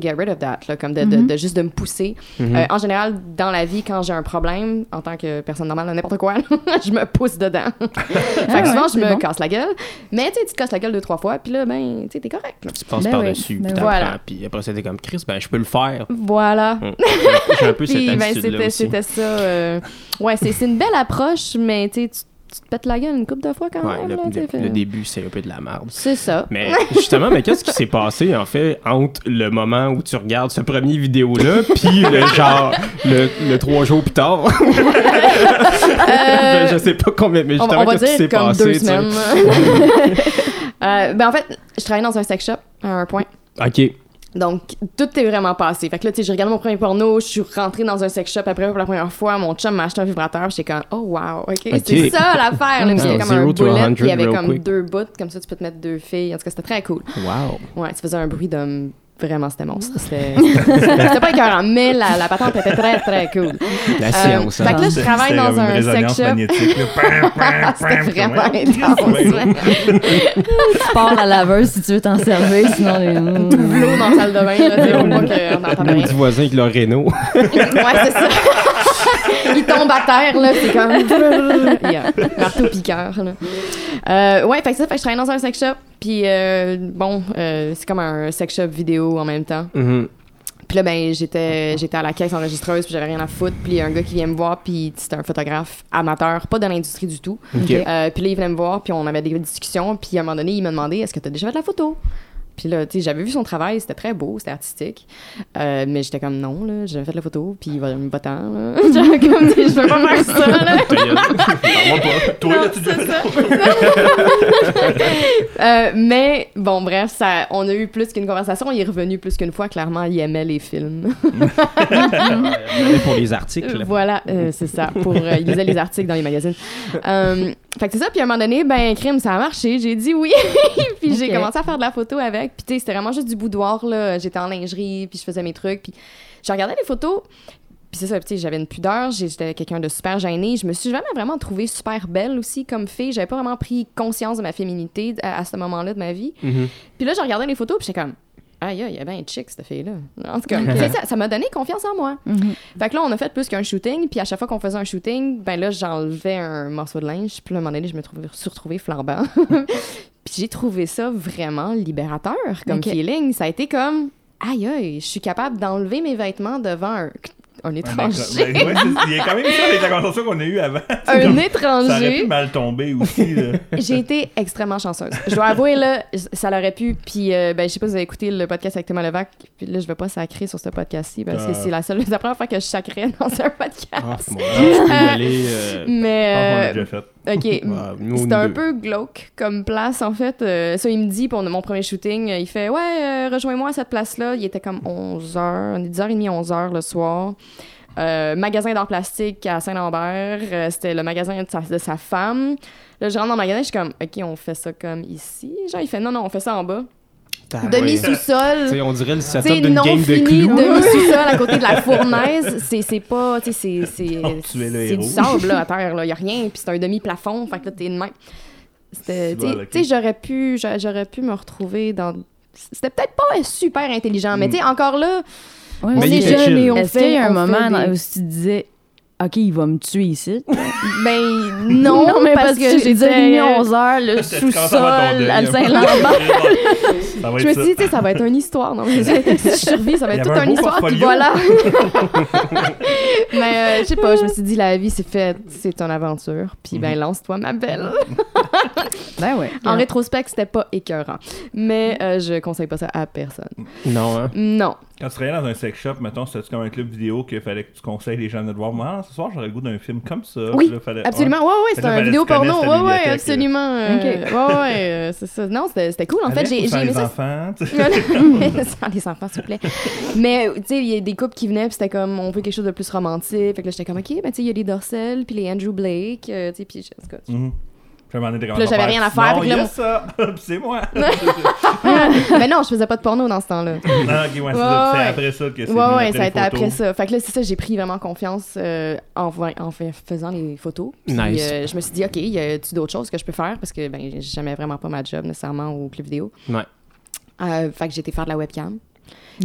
Get rid of that, là, comme de, Mhm. de juste de me pousser. Mhm. Euh, en général, dans la vie, quand j'ai un problème, en tant que personne normale, n'importe quoi, [LAUGHS] je me pousse dedans. [LAUGHS] fait que Ah souvent, ouais, je me bon. casse la gueule. Mais tu te casses la gueule deux, trois fois, puis là, ben, tu sais, t'es correct. là. tu passes Ben par-dessus, oui, puis ben voilà. puis après t'es comme Chris, ben je peux le faire. Voilà. Hum. [LAUGHS] J'ai un peu cette ben, c'était, c'était ça. euh, Ouais, c'est, c'est une belle approche, mais tu sais, tu te pètes la gueule une couple de fois quand Ouais, même. le, là, le- fait- le début, c'est un peu de la merde. C'est ça. Mais [LAUGHS] justement, mais qu'est-ce qui s'est passé en fait entre le moment où tu regardes ce premier vidéo-là, [LAUGHS] puis le genre le, le trois jours plus tard? [LAUGHS] Ben, je sais pas combien, mais Euh, justement, qu'est-ce qui s'est passé? deux semaines. Euh, ben en fait, je travaillais dans un sex shop à un point. Ok. Donc, tout est vraiment passé. Fait que là, tu sais, j'ai regardé mon premier porno, je suis rentrée dans un sex shop après pour la première fois. Mon chum m'a acheté un vibrateur, j'étais comme, oh wow, ok. Ok. C'est ça l'affaire. là. C'était comme un bullet, 100 puis il y avait comme quick. deux bouts, comme ça tu peux te mettre deux filles. En tout cas, c'était très cool. Wow. Ouais, tu faisais un bruit de. Vraiment, c'était monstre. C'était c'était pas écœurant, mais la, la patente était très, très cool. La Euh, science. fait que là, je travaille dans un sex shop. C'était vraiment intense. Tu pars la laveuse si tu veux t'en servir, sinon les. L'eau dans la salle de bain, là, tu sais, au moins qu'on n'entend Même rien. du voisin avec le Renault. Ouais, c'est ça. [LAUGHS] Il tombe à terre, là, c'est comme... [LAUGHS] Yeah. Marteau piqueur, là. Euh, ouais, fait que ça, fait que je travaille dans un sex shop, puis euh, bon, euh, c'est comme un sex shop vidéo en même temps. Mhm. Puis là, ben, j'étais, j'étais à la caisse enregistreuse, puis j'avais rien à foutre. Puis il y a un gars qui vient me voir, puis c'était un photographe amateur, pas dans l'industrie du tout. Ok. Euh, puis là, il venait me voir, puis on avait des discussions. Puis à un moment donné, il m'a demandé Est-ce que tu as déjà fait de la photo Puis là, tu sais, j'avais vu son travail, c'était très beau, c'était artistique. Euh, mais j'étais comme Non, là, j'ai jamais fait la photo, puis il va me battre. [LAUGHS] Genre, comme, je veux pas faire ça, là. [LAUGHS] Pas. Toi, Non, là, tu ça. [LAUGHS] Euh, mais bon, bref, ça, on a eu plus qu'une conversation. Il est revenu plus qu'une fois. Clairement, il aimait les films. Pour les articles. voilà, euh, c'est ça. Pour, euh, il lisait les articles dans les magazines. Fait que c'est ça. Puis à un moment donné, ben, crime, ça a marché. J'ai dit oui. [LAUGHS] puis j'ai commencé à faire de la photo avec. Puis tu sais, c'était vraiment juste du boudoir, là. J'étais en lingerie, puis je faisais mes trucs. Puis je regardais les photos. Puis c'est ça, tu sais, j'avais une pudeur, j'étais quelqu'un de super gêné. Je me suis jamais vraiment trouvée super belle aussi comme fille. J'avais pas vraiment pris conscience de ma féminité à, à ce moment-là de ma vie. Mhm. Puis là, je regardais les photos, puis j'étais comme, aïe, aïe, y a bien chic, cette fille-là. En tout cas, ça ça m'a donné confiance en moi. Mhm. Fait que là, on a fait plus qu'un shooting, puis à chaque fois qu'on faisait un shooting, ben là, j'enlevais un morceau de linge, puis à un moment donné, je me suis retrouvée flambant. [LAUGHS] puis j'ai trouvé ça vraiment libérateur comme feeling. Ça a été comme, aïe, aïe, je suis capable d'enlever mes vêtements devant un, un Ben, étranger. ben, ouais, Il y a quand même ça avec la conversation qu'on a eue avant. [LAUGHS] Un comme- Ça aurait étranger. pu mal tomber aussi. [LAUGHS] J'ai été extrêmement chanceuse. Je dois avouer, là, ça l'aurait pu. Puis, euh, ben, je sais pas si vous avez écouté le podcast avec Thomas Levac. Puis là, je vais pas sacrer sur ce podcast-ci parce que Ah. c'est la seule, [LAUGHS] la première fois que je sacrais dans un podcast. Ah, je peux y aller. euh, Je pense qu'on l'a Mais, déjà fait. OK. [LAUGHS] C'était nous un deux. peu glauque comme place, en fait. Euh, ça, il me dit, pour mon premier shooting, il fait Ouais, euh, rejoins-moi à cette place-là. Il était comme 11h, on est 10h30, 11h le soir. Euh, magasin d'art plastique à Saint-Lambert. C'était le magasin de sa, de sa femme. Là, je rentre dans le magasin, je suis comme OK, on fait ça comme ici. Genre, il fait Non, non, on fait ça en bas. Ouais. Demi-sous-sol. Tu sais, on dirait le Tu setup d'une non game de fini, clous. demi-sous-sol à côté de la [LAUGHS] fournaise. C'est c'est pas. Tu sais, c'est- c'est. [LAUGHS] Oh, tu C'est du sable, là, à [LAUGHS] terre, là. Y a rien. Puis c'est un demi-plafond. Fait que là, t'es de même. C'était. Tu sais- tu j'aurais pu, pu me retrouver dans. C'était peut-être pas super intelligent, mais tu sais, encore là, Ouais, on Mais il est jeune et on Est-ce qu'il y a un moment des- où tu disais, OK, il va me tuer ici? [LAUGHS] Ben [LAUGHS] non, mais parce, que, j'ai dormi 11 heures, le ton sous-sol, à. Saint-Lambert. [LAUGHS] Je me suis dit, tu sais, ça va être une histoire. Non, mais si je survis, ça va être toute un une histoire. Puis voilà. mais euh, je sais pas, je me suis dit, la vie, c'est fait, c'est une aventure. Puis ben, lance-toi, ma belle. [LAUGHS] Ben ouais. En rétrospect, c'était pas écœurant. Mais euh, je conseille pas ça à personne. Non, hein? Non. Quand tu travaillais dans un sex shop, mettons, c'était comme un club vidéo qu'il fallait que tu conseilles les gens de te voir? Moi, ah, ce soir, j'aurais le goût d'un film comme ça. Oui, Puis là, fallait- Absolument. Ouais, ouais, c'était un vidéo porno. Ouais, ouais, absolument. euh, Ok. Ouais, ouais, euh, c'est ça. Non, c'était c'était cool. En fait, j'ai j'ai aimé les ça. enfants, tu sais. Voilà. [LAUGHS] [LAUGHS] Sans les enfants, s'il vous plaît. Mais, tu sais, il y a des couples qui venaient, puis c'était comme, on veut quelque chose de plus romantique. Fait que là, j'étais comme, OK, ben, tu sais, il y a les Dorsel, puis les Andrew Blake, euh, tu sais, puis en tout cas. Puis à un moment donné, t'es comme, Puis là, j'avais on va rien à faire, Non, là, il y a ça. [LAUGHS] Puis c'est moi. non, [LAUGHS] mais non, je faisais pas de porno dans ce temps-là. ok, ouais, c'est Ouais, ça. C'est ouais. après ça que c'est. Ouais, ouais, ça a été après ça. Fait que là, c'est ça, j'ai pris vraiment confiance euh, en, fa- en fa- faisant les photos. Puis, Nice. euh, je me suis dit, OK, y a-tu d'autres choses que je peux faire? Parce que, ben, j'aimais vraiment pas ma job nécessairement au club vidéo. Ouais. Euh, fait que j'ai été faire de la webcam.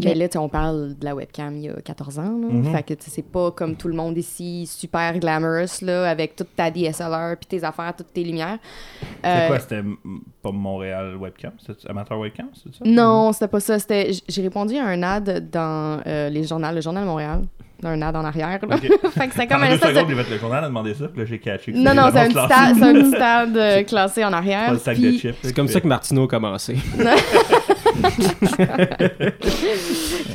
Mais là, tu sais, on parle de la webcam il y a 14 ans. Là. Mhm. Fait que c'est pas comme tout le monde ici, super glamorous, là, avec toute ta DSLR, puis tes affaires, toutes tes lumières. C'est Euh, quoi, c'était mm, pas Montréal Webcam? C'est amateur webcam, c'est ça? Non, c'était pas ça. C'était, j'ai répondu à un ad dans euh, les journaux, le Journal de Montréal. Un ad en arrière. Là. [LAUGHS] Fait que c'était comme un espèce secondes, de... fait le journal a demandé ça, puis là, j'ai catché. que Non, non, c'est un, petit c'est [LAUGHS] stade euh, classé en arrière. Puis-. C'est comme ça que Martineau a commencé. [LAUGHS] [LAUGHS]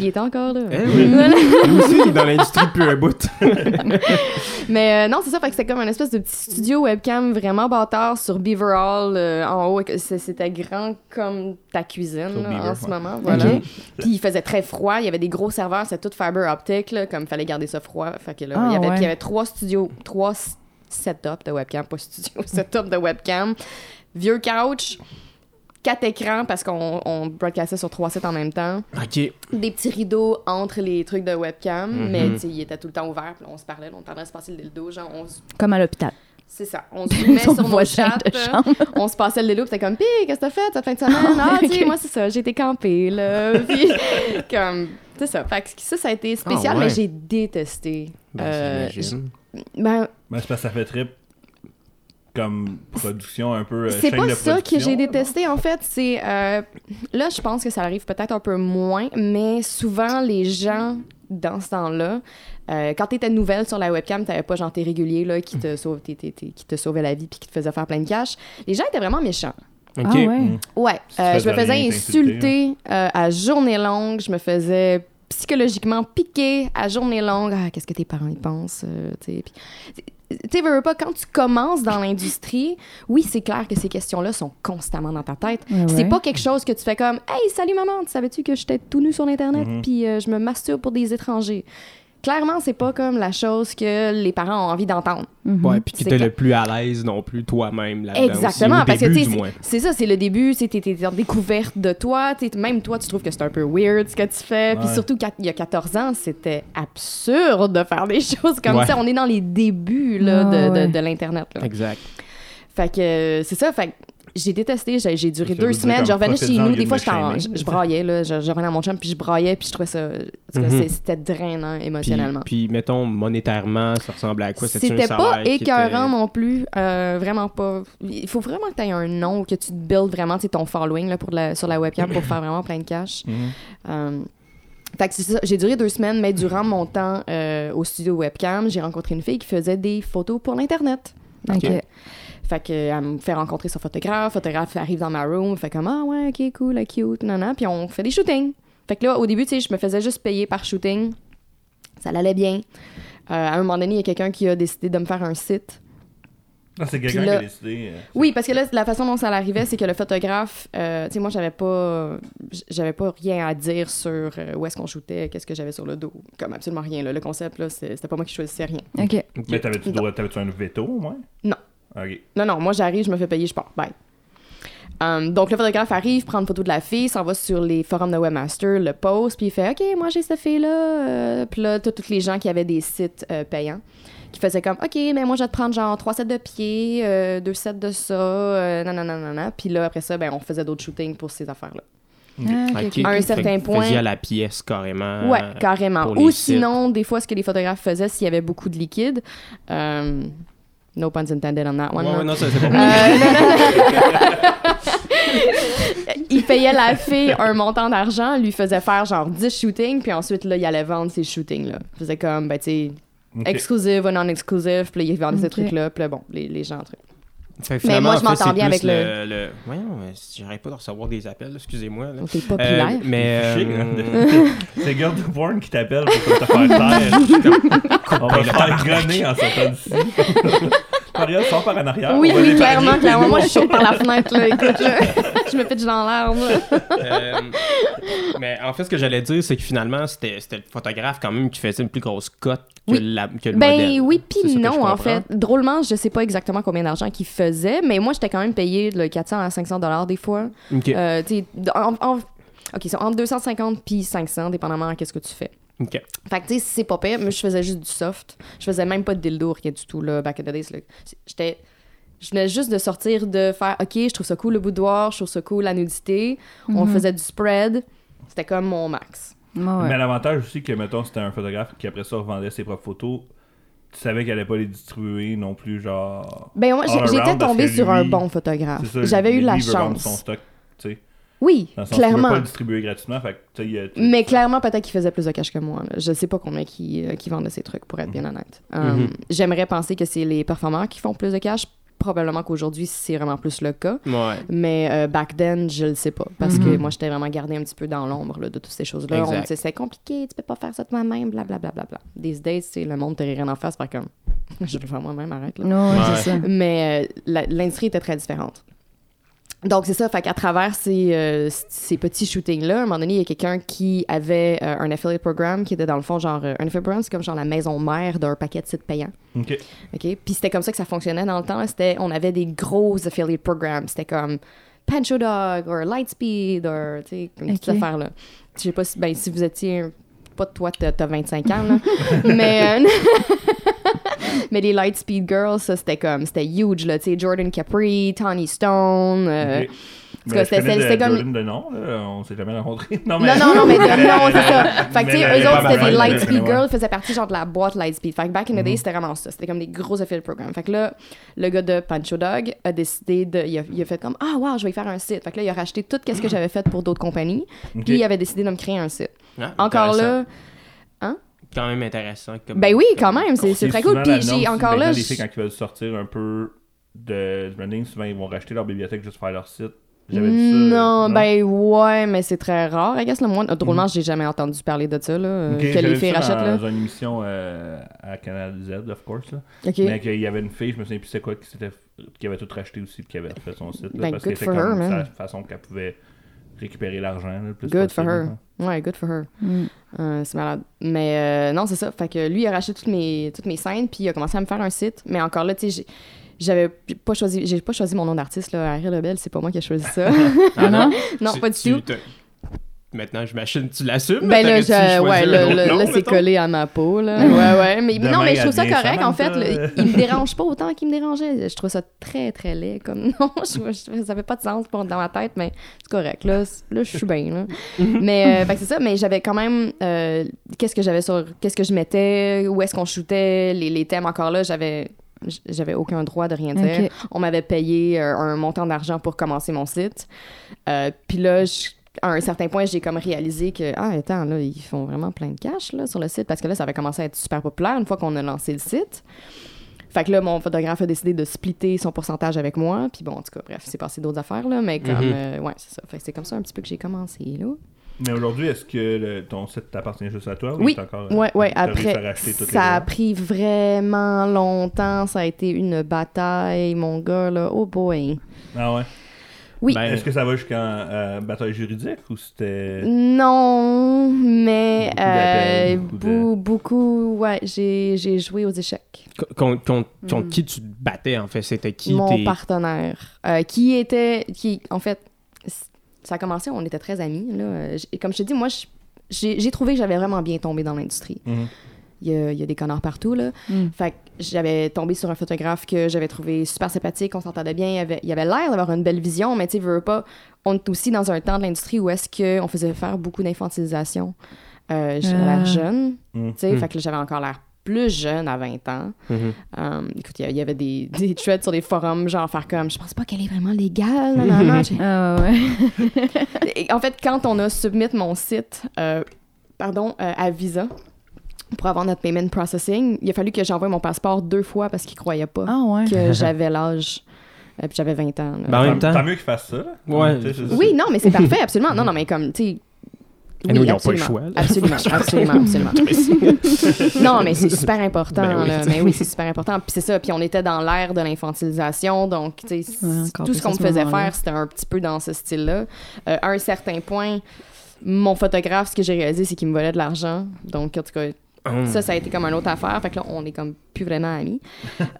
Il est encore là. Eh oui. Lui aussi, il est dans l'industrie depuis un bout. [LAUGHS] Mais euh, non, c'est ça, fait que c'était comme un espèce de petit studio webcam vraiment bâtard sur Beaver Hall euh, en haut. c'est- C'était grand comme ta cuisine Sur là, Beaver, en ce ouais. moment. Voilà. Puis il faisait très froid, il y avait des gros serveurs, c'était tout fiber optique, là, comme fallait garder ça froid. Fait que là, Ah, il, y avait, ouais. puis il y avait trois studios, trois setups de webcam, pas studio, [LAUGHS] setup de webcam. Vieux couch, quatre écrans parce qu'on on broadcastait sur trois sites en même temps OK. des petits rideaux entre les trucs de webcam, Mhm. mais tu sais, il était tout le temps ouvert, puis on se parlait, on parlait de se passer le dildo, genre, on Comme à l'hôpital. c'est ça, on se met [LAUGHS] sur nos chats, de chambre. on se passait le puis c'était comme, pis, qu'est-ce que t'as fait cette fin de semaine? [LAUGHS] Ah, tu sais, Ok. moi, c'est ça, j'ai été campée, là, [LAUGHS] puis comme, c'est ça, fait que ça, ça a été spécial, Ah, ouais. mais j'ai détesté. Ben, Euh, j'imagine. ben, Ben, c'est parce que ça fait trip comme production un peu. euh, C'est pas de ça que j'ai détesté en fait. C'est euh, là, je pense que ça arrive peut-être un peu moins, mais souvent les gens dans ce temps-là, euh, quand t'étais nouvelle sur la webcam, t'avais pas genre tes réguliers là qui te sauve, qui te sauvaient la vie puis qui te faisaient faire plein de cash. Les gens étaient vraiment méchants. Ah ouais. Mm. Ouais, euh, je me faisais insulter euh, à journée longue, je me faisais psychologiquement piquer à journée longue. Ah, qu'est-ce que tes parents y pensent, euh, tu sais. Tu sais, veux, veux pas, quand tu commences dans l'industrie, oui, c'est clair que ces questions-là sont constamment dans ta tête. Ouais, C'est pas quelque chose que tu fais comme Hey, salut maman, tu savais-tu que j'étais tout nu sur l'Internet, Mhm. puis euh, je me masturbe pour des étrangers? Clairement, c'est pas comme la chose que les parents ont envie d'entendre. Mhm. Ouais, puis C'est t'étais que- le plus à l'aise non plus toi-même là-dedans. aussi, Exactement, au parce que début, tu sais, du c'est- ça, c'est le début, c'est t'es t'es en découverte de toi, tu même toi tu trouves que c'est un peu weird ce que tu fais, puis surtout il y a 14 ans, c'était absurde de faire des [LAUGHS] choses comme Ouais. ça, on est dans les débuts là, de, de- ouais. de l'internet là. Exact. Fait que c'est ça, fait que j'ai détesté, j'ai j'ai duré deux semaines, je revenais chez nous, des de fois je, je braillais là, je, je revenais à mon chum puis je braillais puis je trouvais ça, en tout cas, Mhm. c'était drainant émotionnellement. puis, mettons, monétairement, ça ressemblait à quoi? C'était-tu un C'était pas était- écœurant non plus, euh, vraiment pas. Il faut vraiment que tu aies un nom ou que tu te builds vraiment ton following là, pour la, sur la webcam pour faire vraiment plein de cash. Mhm. Euh, fait que c'est ça, j'ai duré deux semaines, mais durant mon temps euh, au studio webcam, j'ai rencontré une fille qui faisait des photos pour l'Internet. Ok. Fait que elle me fait rencontrer son photographe, photographe arrive dans ma room, fait comme ah ouais, ok, cool, cute, non, non, puis on fait des shootings. Fait que là, au début, tu sais, je me faisais juste payer par shooting. Ça allait bien. Euh, à un moment donné, il y a quelqu'un qui a décidé de me faire un site. Ah, c'est quelqu'un qui a décidé. euh, Oui, parce que là, la façon dont ça arrivait, c'est que le photographe, euh, tu sais, moi, j'avais pas, j'avais pas rien à dire sur où est-ce qu'on shootait, qu'est-ce que j'avais sur le dos, comme absolument rien. là. Le concept, là, c'est- c'était pas moi qui choisissais rien. OK. Mais t'avais-tu droit- t'avais-tu un veto, au moins? Non. Non, non, moi, j'arrive, je me fais payer, je pars. Bye. Um, donc, le photographe arrive, prend une photo de la fille, s'en va sur les forums de Webmaster, le post, puis il fait OK, moi j'ai cette fille-là. Euh, puis là, t'as tous les gens qui avaient des sites euh, payants qui faisaient comme OK, mais moi je vais te prendre genre trois sets de pieds, euh, deux sets de ça, euh, non, non, non, non, non. Puis là, après ça, ben, on faisait d'autres shootings pour ces affaires-là. Ah. À un certain Fait point. À la pièce carrément. Ouais, carrément. Ou sites. sinon, des fois, ce que les photographes faisaient, s'il y avait beaucoup de liquide, euh, no puns intended on that one. Ouais, là. ouais, non, ça, c'est pas Euh, non, non, non. il payait la fille un montant d'argent, lui faisait faire genre 10 shootings, puis ensuite, là, il allait vendre ces shootings-là. Il faisait comme, ben, tu sais, exclusive ou non-exclusive, puis là, il vendait ces trucs-là, puis bon, les, les gens, trucs. Mais moi, je m'entends bien avec le. le... Voyons, mais j'arrête pas de recevoir des appels, excusez-moi. t'es populaire. Euh, mais. Euh, hein. [LAUGHS] C'est Girl de Porn qui t'appelle pour te faire taire. [LAUGHS] On va se faire gonner en sortant d'ici. [LAUGHS] Maria, sors par en arrière. oui, oui, clairement, clairement. Moi, je saute par la fenêtre, là, écoute, là. [LAUGHS] je me pitche dans l'arbre, là. Euh, mais en fait, ce que j'allais dire, c'est que finalement, c'était c'était le photographe quand même qui faisait une plus grosse cote que, Oui. la, que le Ben modèle. oui, puis non, en fait. Drôlement, je sais pas exactement combien d'argent qu'il faisait, mais moi, j'étais quand même payé de 400 à 500 dollars des fois. Ok. Euh, tu sais, en- en- OK, c'est entre 250 puis 500, dépendamment de qu'est-ce que tu fais. Ok. Fait que, tu sais, c'est pas pire, mais je faisais juste du soft. Je faisais même pas de dildo, rien du tout, là, back in the days. J'étais... Je venais juste de sortir de faire OK, je trouve ça cool le boudoir, je trouve ça cool la nudité. On Mhm. faisait du spread. C'était comme mon max. Ouais. Mais l'avantage aussi que, mettons, c'était un photographe qui après ça revendait ses propres photos, tu savais qu'elle allait pas les distribuer non plus, genre. Ben moi, j'étais tombée sur un bon photographe. J'avais eu la chance. son stock, tu sais. Oui, Dans le sens qu'il veut clairement. pas le distribuer gratuitement, fait que, y a- Mais clairement, peut-être qu'il faisait plus de cash que moi. là. Je sais pas combien qui, euh, qui vendait ces trucs, pour être bien honnête. Mhm. J'aimerais penser que c'est les performeurs qui font plus de cash. Probablement qu'aujourd'hui, c'est vraiment plus le cas. Ouais. Mais euh, back then, je le sais pas. Parce que Mhm. moi, j'étais vraiment gardée un petit peu dans l'ombre là, de toutes ces choses-là. On me Exact. disait, c'est compliqué, tu peux pas faire ça de toi-même, blablabla. Bla, bla, bla. These days, c'est le monde te rien en face, par comme, [LAUGHS] je vais le faire moi-même, arrête. Là. Ouais, Ouais. c'est ça. Mais euh, la- l'industrie était très différente. Donc, c'est ça. Fait qu'à travers ces, euh, ces petits shootings-là, à un moment donné, il y a quelqu'un qui avait euh, un affiliate program qui était dans le fond, genre, euh, un affiliate program, c'est comme genre la maison mère d'un paquet de sites payants. Ok. OK? Puis c'était comme ça que ça fonctionnait dans le temps. C'était, on avait des gros affiliate programs. C'était comme Pancho Dog ou Lightspeed ou, tu sais, comme toutes Ok. ces affaires-là. Je sais pas si, ben, si vous étiez, pas toi, t'as, t'as 25 ans, là, [LAUGHS] mais... [LAUGHS] Mais les Lightspeed Girls, ça, c'était comme, c'était huge, là, tu sais, Jordan Capri, Tony Stone, euh, Ok. tout Mais cas, je c'était- comme- de nom, là, on s'est jamais rencontrés. Non, non, non, mais de- [LAUGHS] non, c'est ça. Fait que, tu sais, Mais eux autres, c'était des Lightspeed. Girls, faisaient partie, genre, de la boîte Lightspeed. Fait que back in the day, c'était vraiment ça. C'était comme des gros affiliate programmes. Fait que là, le gars de Pancho Dog a décidé de. Il a, il a fait comme, ah, wow, je vais y faire un site. Fait que là, il a racheté tout ce que j'avais fait pour d'autres compagnies. Puis il avait décidé de me créer un site. Ah, Encore là. Quand même intéressant. Comme, Ben oui, quand comme- même, c'est c'est très cool. Puis j'ai encore là. Les filles, quand ils veulent sortir un peu de branding, souvent ils vont racheter leur bibliothèque juste pour faire leur site. J'avais vu ça. Non, ben ouais, mais c'est très rare. I guess, le moi, drôlement, j'ai jamais entendu parler de ça, là, euh, Mm. Ok, que les filles ça rachètent, dans là. une émission euh, à Canal Z, of course. Là. OK. Mais qu'il y avait une fille, je me souviens plus c'est quoi, qui, s'était- qui avait tout racheté aussi, puis qui avait fait son site. Là, Ben, parce good que c'était for her, comme sa façon qu'elle pouvait récupérer l'argent. là, le plus Good for possible, her. hein. Ouais, good for her. Mm. Euh, c'est malade. Mais euh, non, c'est ça. Fait que lui, il a racheté toutes mes, toutes mes scènes, puis il a commencé à me faire un site. Mais encore là, tu sais, j'avais pas choisi, j'ai pas choisi mon nom d'artiste, là. Harry Lebel, c'est pas moi qui ai choisi ça. Ah non? [LAUGHS] non, Tu- pas du tout. Te- Maintenant, j'imagine, tu l'assumes. Ben là, je- ouais, là, nom, c'est collé à ma peau, là. Ouais, ouais. Mais Demain, non, mais je trouve ça correct, en fait. Là. il me dérange pas autant qu'il me dérangeait. Je trouve ça très, très laid. Comme, [LAUGHS] non, je, je- ça fait pas de sens pour, dans ma tête, mais c'est correct. Là, là je suis bien, là. mais, euh, c'est ça. Mais j'avais quand même, euh, qu'est-ce que j'avais sur, qu'est-ce que je mettais, où est-ce qu'on shootait, les, les thèmes encore là, j'avais, j'avais aucun droit de rien dire. On m'avait payé euh, un montant d'argent pour commencer mon site. Euh, Puis là, je- à un certain point, j'ai comme réalisé que, ah, attends, là, ils font vraiment plein de cash là, sur le site parce que là, ça avait commencé à être super populaire une fois qu'on a lancé le site. Fait que là, mon photographe a décidé de splitter son pourcentage avec moi. Puis bon, en tout cas, bref, c'est passé d'autres affaires, là, mais comme, Mhm. euh, ouais, c'est ça. Fait que c'est comme ça un petit peu que j'ai commencé, là. Mais aujourd'hui, est-ce que le- ton site t'appartient juste à toi ou Oui. encore, euh, Ouais, ouais, t'as réussi à après, ça a pris vraiment longtemps. Ça a été une bataille, mon gars, là. Oh boy. Ah ouais? Oui. Ben, Est-ce que ça va jusqu'en euh, bataille juridique ou c'était. Non, mais Beaucoup euh, beaucoup de- bou- beaucoup, ouais, j'ai j'ai joué aux échecs. Contre, contre- contre qui tu te battais, en fait? C'était qui Mon partenaire, euh, qui était, qui, en fait, ça a commencé, on était très amis. Là. Comme je te dis, moi, j'ai trouvé que j'avais vraiment bien tombé dans l'industrie. Mhm. Il y, a, il y a des connards partout, là. Mm. Fait que j'avais tombé sur un photographe que j'avais trouvé super sympathique, on s'entendait bien, il avait, il avait l'air d'avoir une belle vision, mais tu sais, veux pas, on est aussi dans un temps de l'industrie où est-ce qu'on faisait faire beaucoup d'infantilisation. Euh, j'avais Ah. l'air jeune, Mm. tu sais, Mm. fait que j'avais encore l'air plus jeune à 20 ans. Mhm. Euh, écoute, il y avait des, [LAUGHS] des threads sur des forums, genre faire comme je pense pas qu'elle est vraiment légale. nan. J'ai- Ah ouais. [LAUGHS] Et en fait, quand on a submit mon site, euh, pardon, euh, à Visa pour avoir notre payment processing, il a fallu que j'envoie mon passeport deux fois parce qu'ils croyaient pas Ah ouais. que [LAUGHS] j'avais l'âge. Euh, puis j'avais 20 ans. Ben, en même temps- Tant mieux qu'ils fassent ça. Ouais. Oui, non, mais c'est parfait, absolument. Non, non, mais comme, tu sais. Et nous, ils ont pas le absolument. choix, là. Absolument, [LAUGHS] absolument, absolument. [LAUGHS] non, mais c'est super important. Ben oui. là. Mais oui, c'est super important. Puis c'est ça. Puis on était dans l'ère de l'infantilisation. Donc, tu sais, Ouais, encore tout ce qu'on me faisait faire, c'était un petit peu dans ce style-là. Euh, à un certain point, mon photographe, ce que j'ai réalisé, c'est qu'il me volait de l'argent. Donc, en tout cas, Hum. ça, ça a été comme une autre affaire. Fait que là, on est comme plus vraiment amis. [LAUGHS]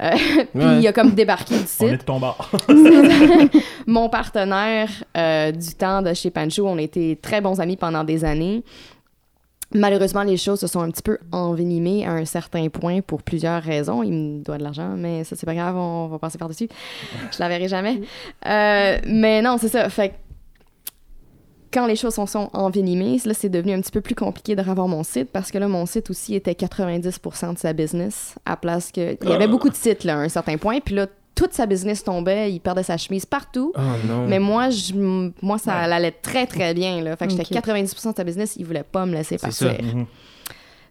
Euh, puis il a comme débarqué du On est site. de ton bord. [LAUGHS] [LAUGHS] Mon partenaire euh, du temps de chez Pancho, on était très bons amis pendant des années. Malheureusement, les choses se sont un petit peu envenimées à un certain point pour plusieurs raisons. Il me doit de l'argent, mais ça, c'est pas grave, on va passer par-dessus. Je la verrai jamais. Euh, mais non, c'est ça. Fait que quand les choses sont, sont envenimées, là, c'est devenu un petit peu plus compliqué de revoir mon site parce que là, mon site aussi était 90% de sa business à place que... Il y avait beaucoup de sites, là, à un certain point. Puis là, toute sa business tombait, il perdait sa chemise partout. Oh non. Mais moi, je, moi ça allait très, très bien. Là. Fait que j'étais Ok. 90% de sa business, il voulait pas me laisser partir. ça. Mhm.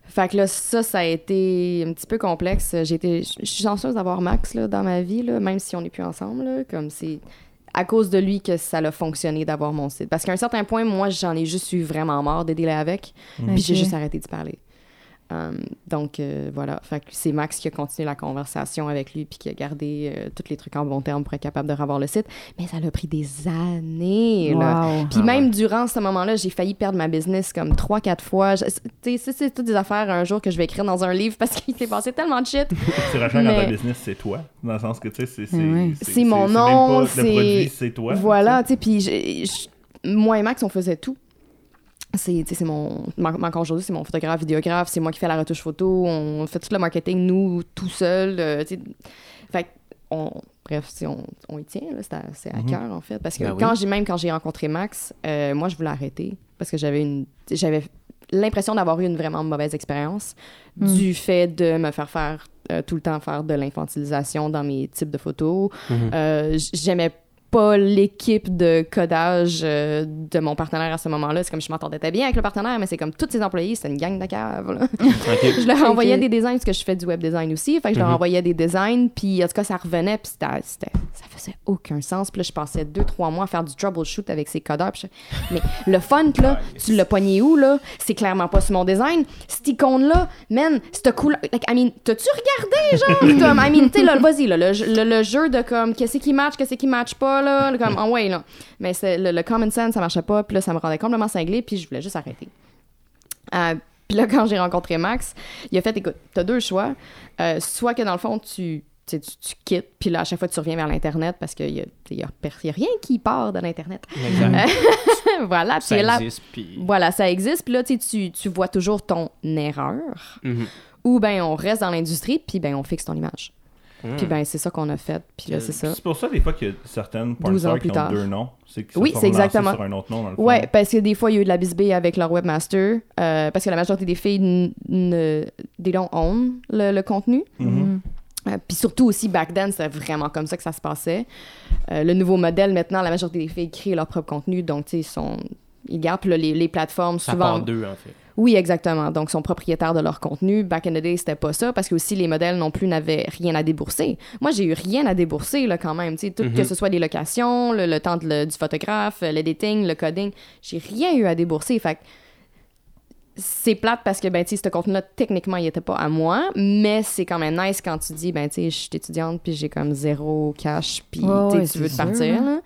Fait que là, ça, ça a été un petit peu complexe. J'ai été, je suis chanceuse d'avoir Max là, dans ma vie, là, même si on n'est plus ensemble. Là, comme c'est à cause de lui que ça a fonctionné d'avoir mon site. Parce qu'à un certain point, moi, j'en ai juste eu vraiment marre de dealer avec. Puis j'ai juste arrêté d'y parler. Um, donc euh, voilà, c'est Max qui a continué la conversation avec lui puis qui a gardé euh, tous les trucs en bon terme pour être capable de revoir le site. Mais ça a pris des années. Wow. Puis Ah même ouais. durant ce moment-là, j'ai failli perdre ma business comme trois, quatre fois. C'est toutes des affaires un jour que je vais écrire dans un livre parce qu'il s'est passé tellement de shit. [LAUGHS] C'est rachant quand Mais- ta business, c'est toi. Dans le sens que, tu sais, c'est. C'est mon nom, c'est- Le produit, c'est toi. voilà, tu sais, puis moi et Max, on faisait tout. C'est tu sais, c'est mon. ma- ma- Encore aujourd'hui, c'est mon photographe, vidéographe, c'est moi qui fais la retouche photo, on fait tout le marketing, nous, tout seul. euh, tu sais. fait on, bref, on, on y tient, là, c'est à, Mhm. cœur, en fait. Parce que Ben oui. quand j'ai même quand j'ai rencontré Max, euh, moi, je voulais arrêter parce que j'avais une. J'avais l'impression d'avoir eu une vraiment mauvaise expérience Mm. du fait de me faire faire euh, tout le temps faire de l'infantilisation dans mes types de photos. Euh, j- J'aimais pas l'équipe de codage euh, de mon partenaire à ce moment-là. C'est comme je m'entendais très bien avec le partenaire, mais c'est comme tous ses employés, c'était une gang de là. [LAUGHS] Ok. je leur envoyais des designs parce que je fais du web design aussi. Fait que je leur Mhm. envoyais des designs, puis en tout cas, ça revenait, puis c'était, c'était- ça faisait aucun sens. Puis là, je passais deux, trois mois à faire du troubleshoot avec ces codeurs. je- Mais le fun, là, tu l'as pogné où, là? C'est clairement pas sur mon design. Cette icône-là, man, cette couleur. Like, I mean, t'as-tu regardé, genre? [LAUGHS] Comme, I mean, tu sais, là, vas-y, là, le, le- le jeu de comme, qu'est-ce qui match, qu'est-ce qui match pas, là? Comme, en ouais, là. Mais le, le common sense, ça marchait pas, puis là, ça me rendait complètement cinglé, puis je voulais juste arrêter. Euh, puis là, [LAUGHS] quand j'ai rencontré Max, il a fait écoute, t'as deux choix. Euh, soit que dans le fond, tu, tu, tu, quittes, puis là, à chaque fois, tu reviens vers l'Internet parce qu'il y a, y a y rien qui part de l'Internet. [LAUGHS] Voilà, puis Ça là, existe, puis... voilà, ça existe. Puis là, tu, tu, tu vois toujours ton erreur. Mhm. Ou ben on reste dans l'industrie, puis ben on fixe ton image. Mhm. Puis ben c'est ça qu'on a fait. Puis là, c'est ça. C'est pour ça, des fois, qu'il y a certaines 12 ans pornstars qui ont tard. deux noms. C'est Oui, c'est exactement. sur un autre nom, dans le fond. Ouais, parce que des fois, il y a eu de la bisbille avec leur webmaster. euh, parce que la majorité des filles they don't own le, le contenu. Euh, Puis surtout aussi, back then, c'était vraiment comme ça que ça se passait. Euh, le nouveau modèle, maintenant, la majorité des filles créent leur propre contenu. Donc, tu sais, ils sont... Ils gardent, puis là, les, les plateformes, Ça souvent... part d'eux, en fait. Oui, exactement. Donc, sont propriétaires de leur contenu. Back in the day, c'était pas ça parce que aussi les modèles non plus n'avaient rien à débourser. Moi, j'ai eu rien à débourser là quand même. Tout Mhm. que ce soit les locations, le, le temps de le- du photographe, euh, l'editing, le coding, j'ai rien eu à débourser. Fait que c'est plate parce que, ben, tu sais, ce contenu-là, techniquement, il était pas à moi, mais c'est quand même nice quand tu dis, ben, tu sais, je suis étudiante, puis j'ai comme zéro cash, puis tu veux te partir, sûr, là.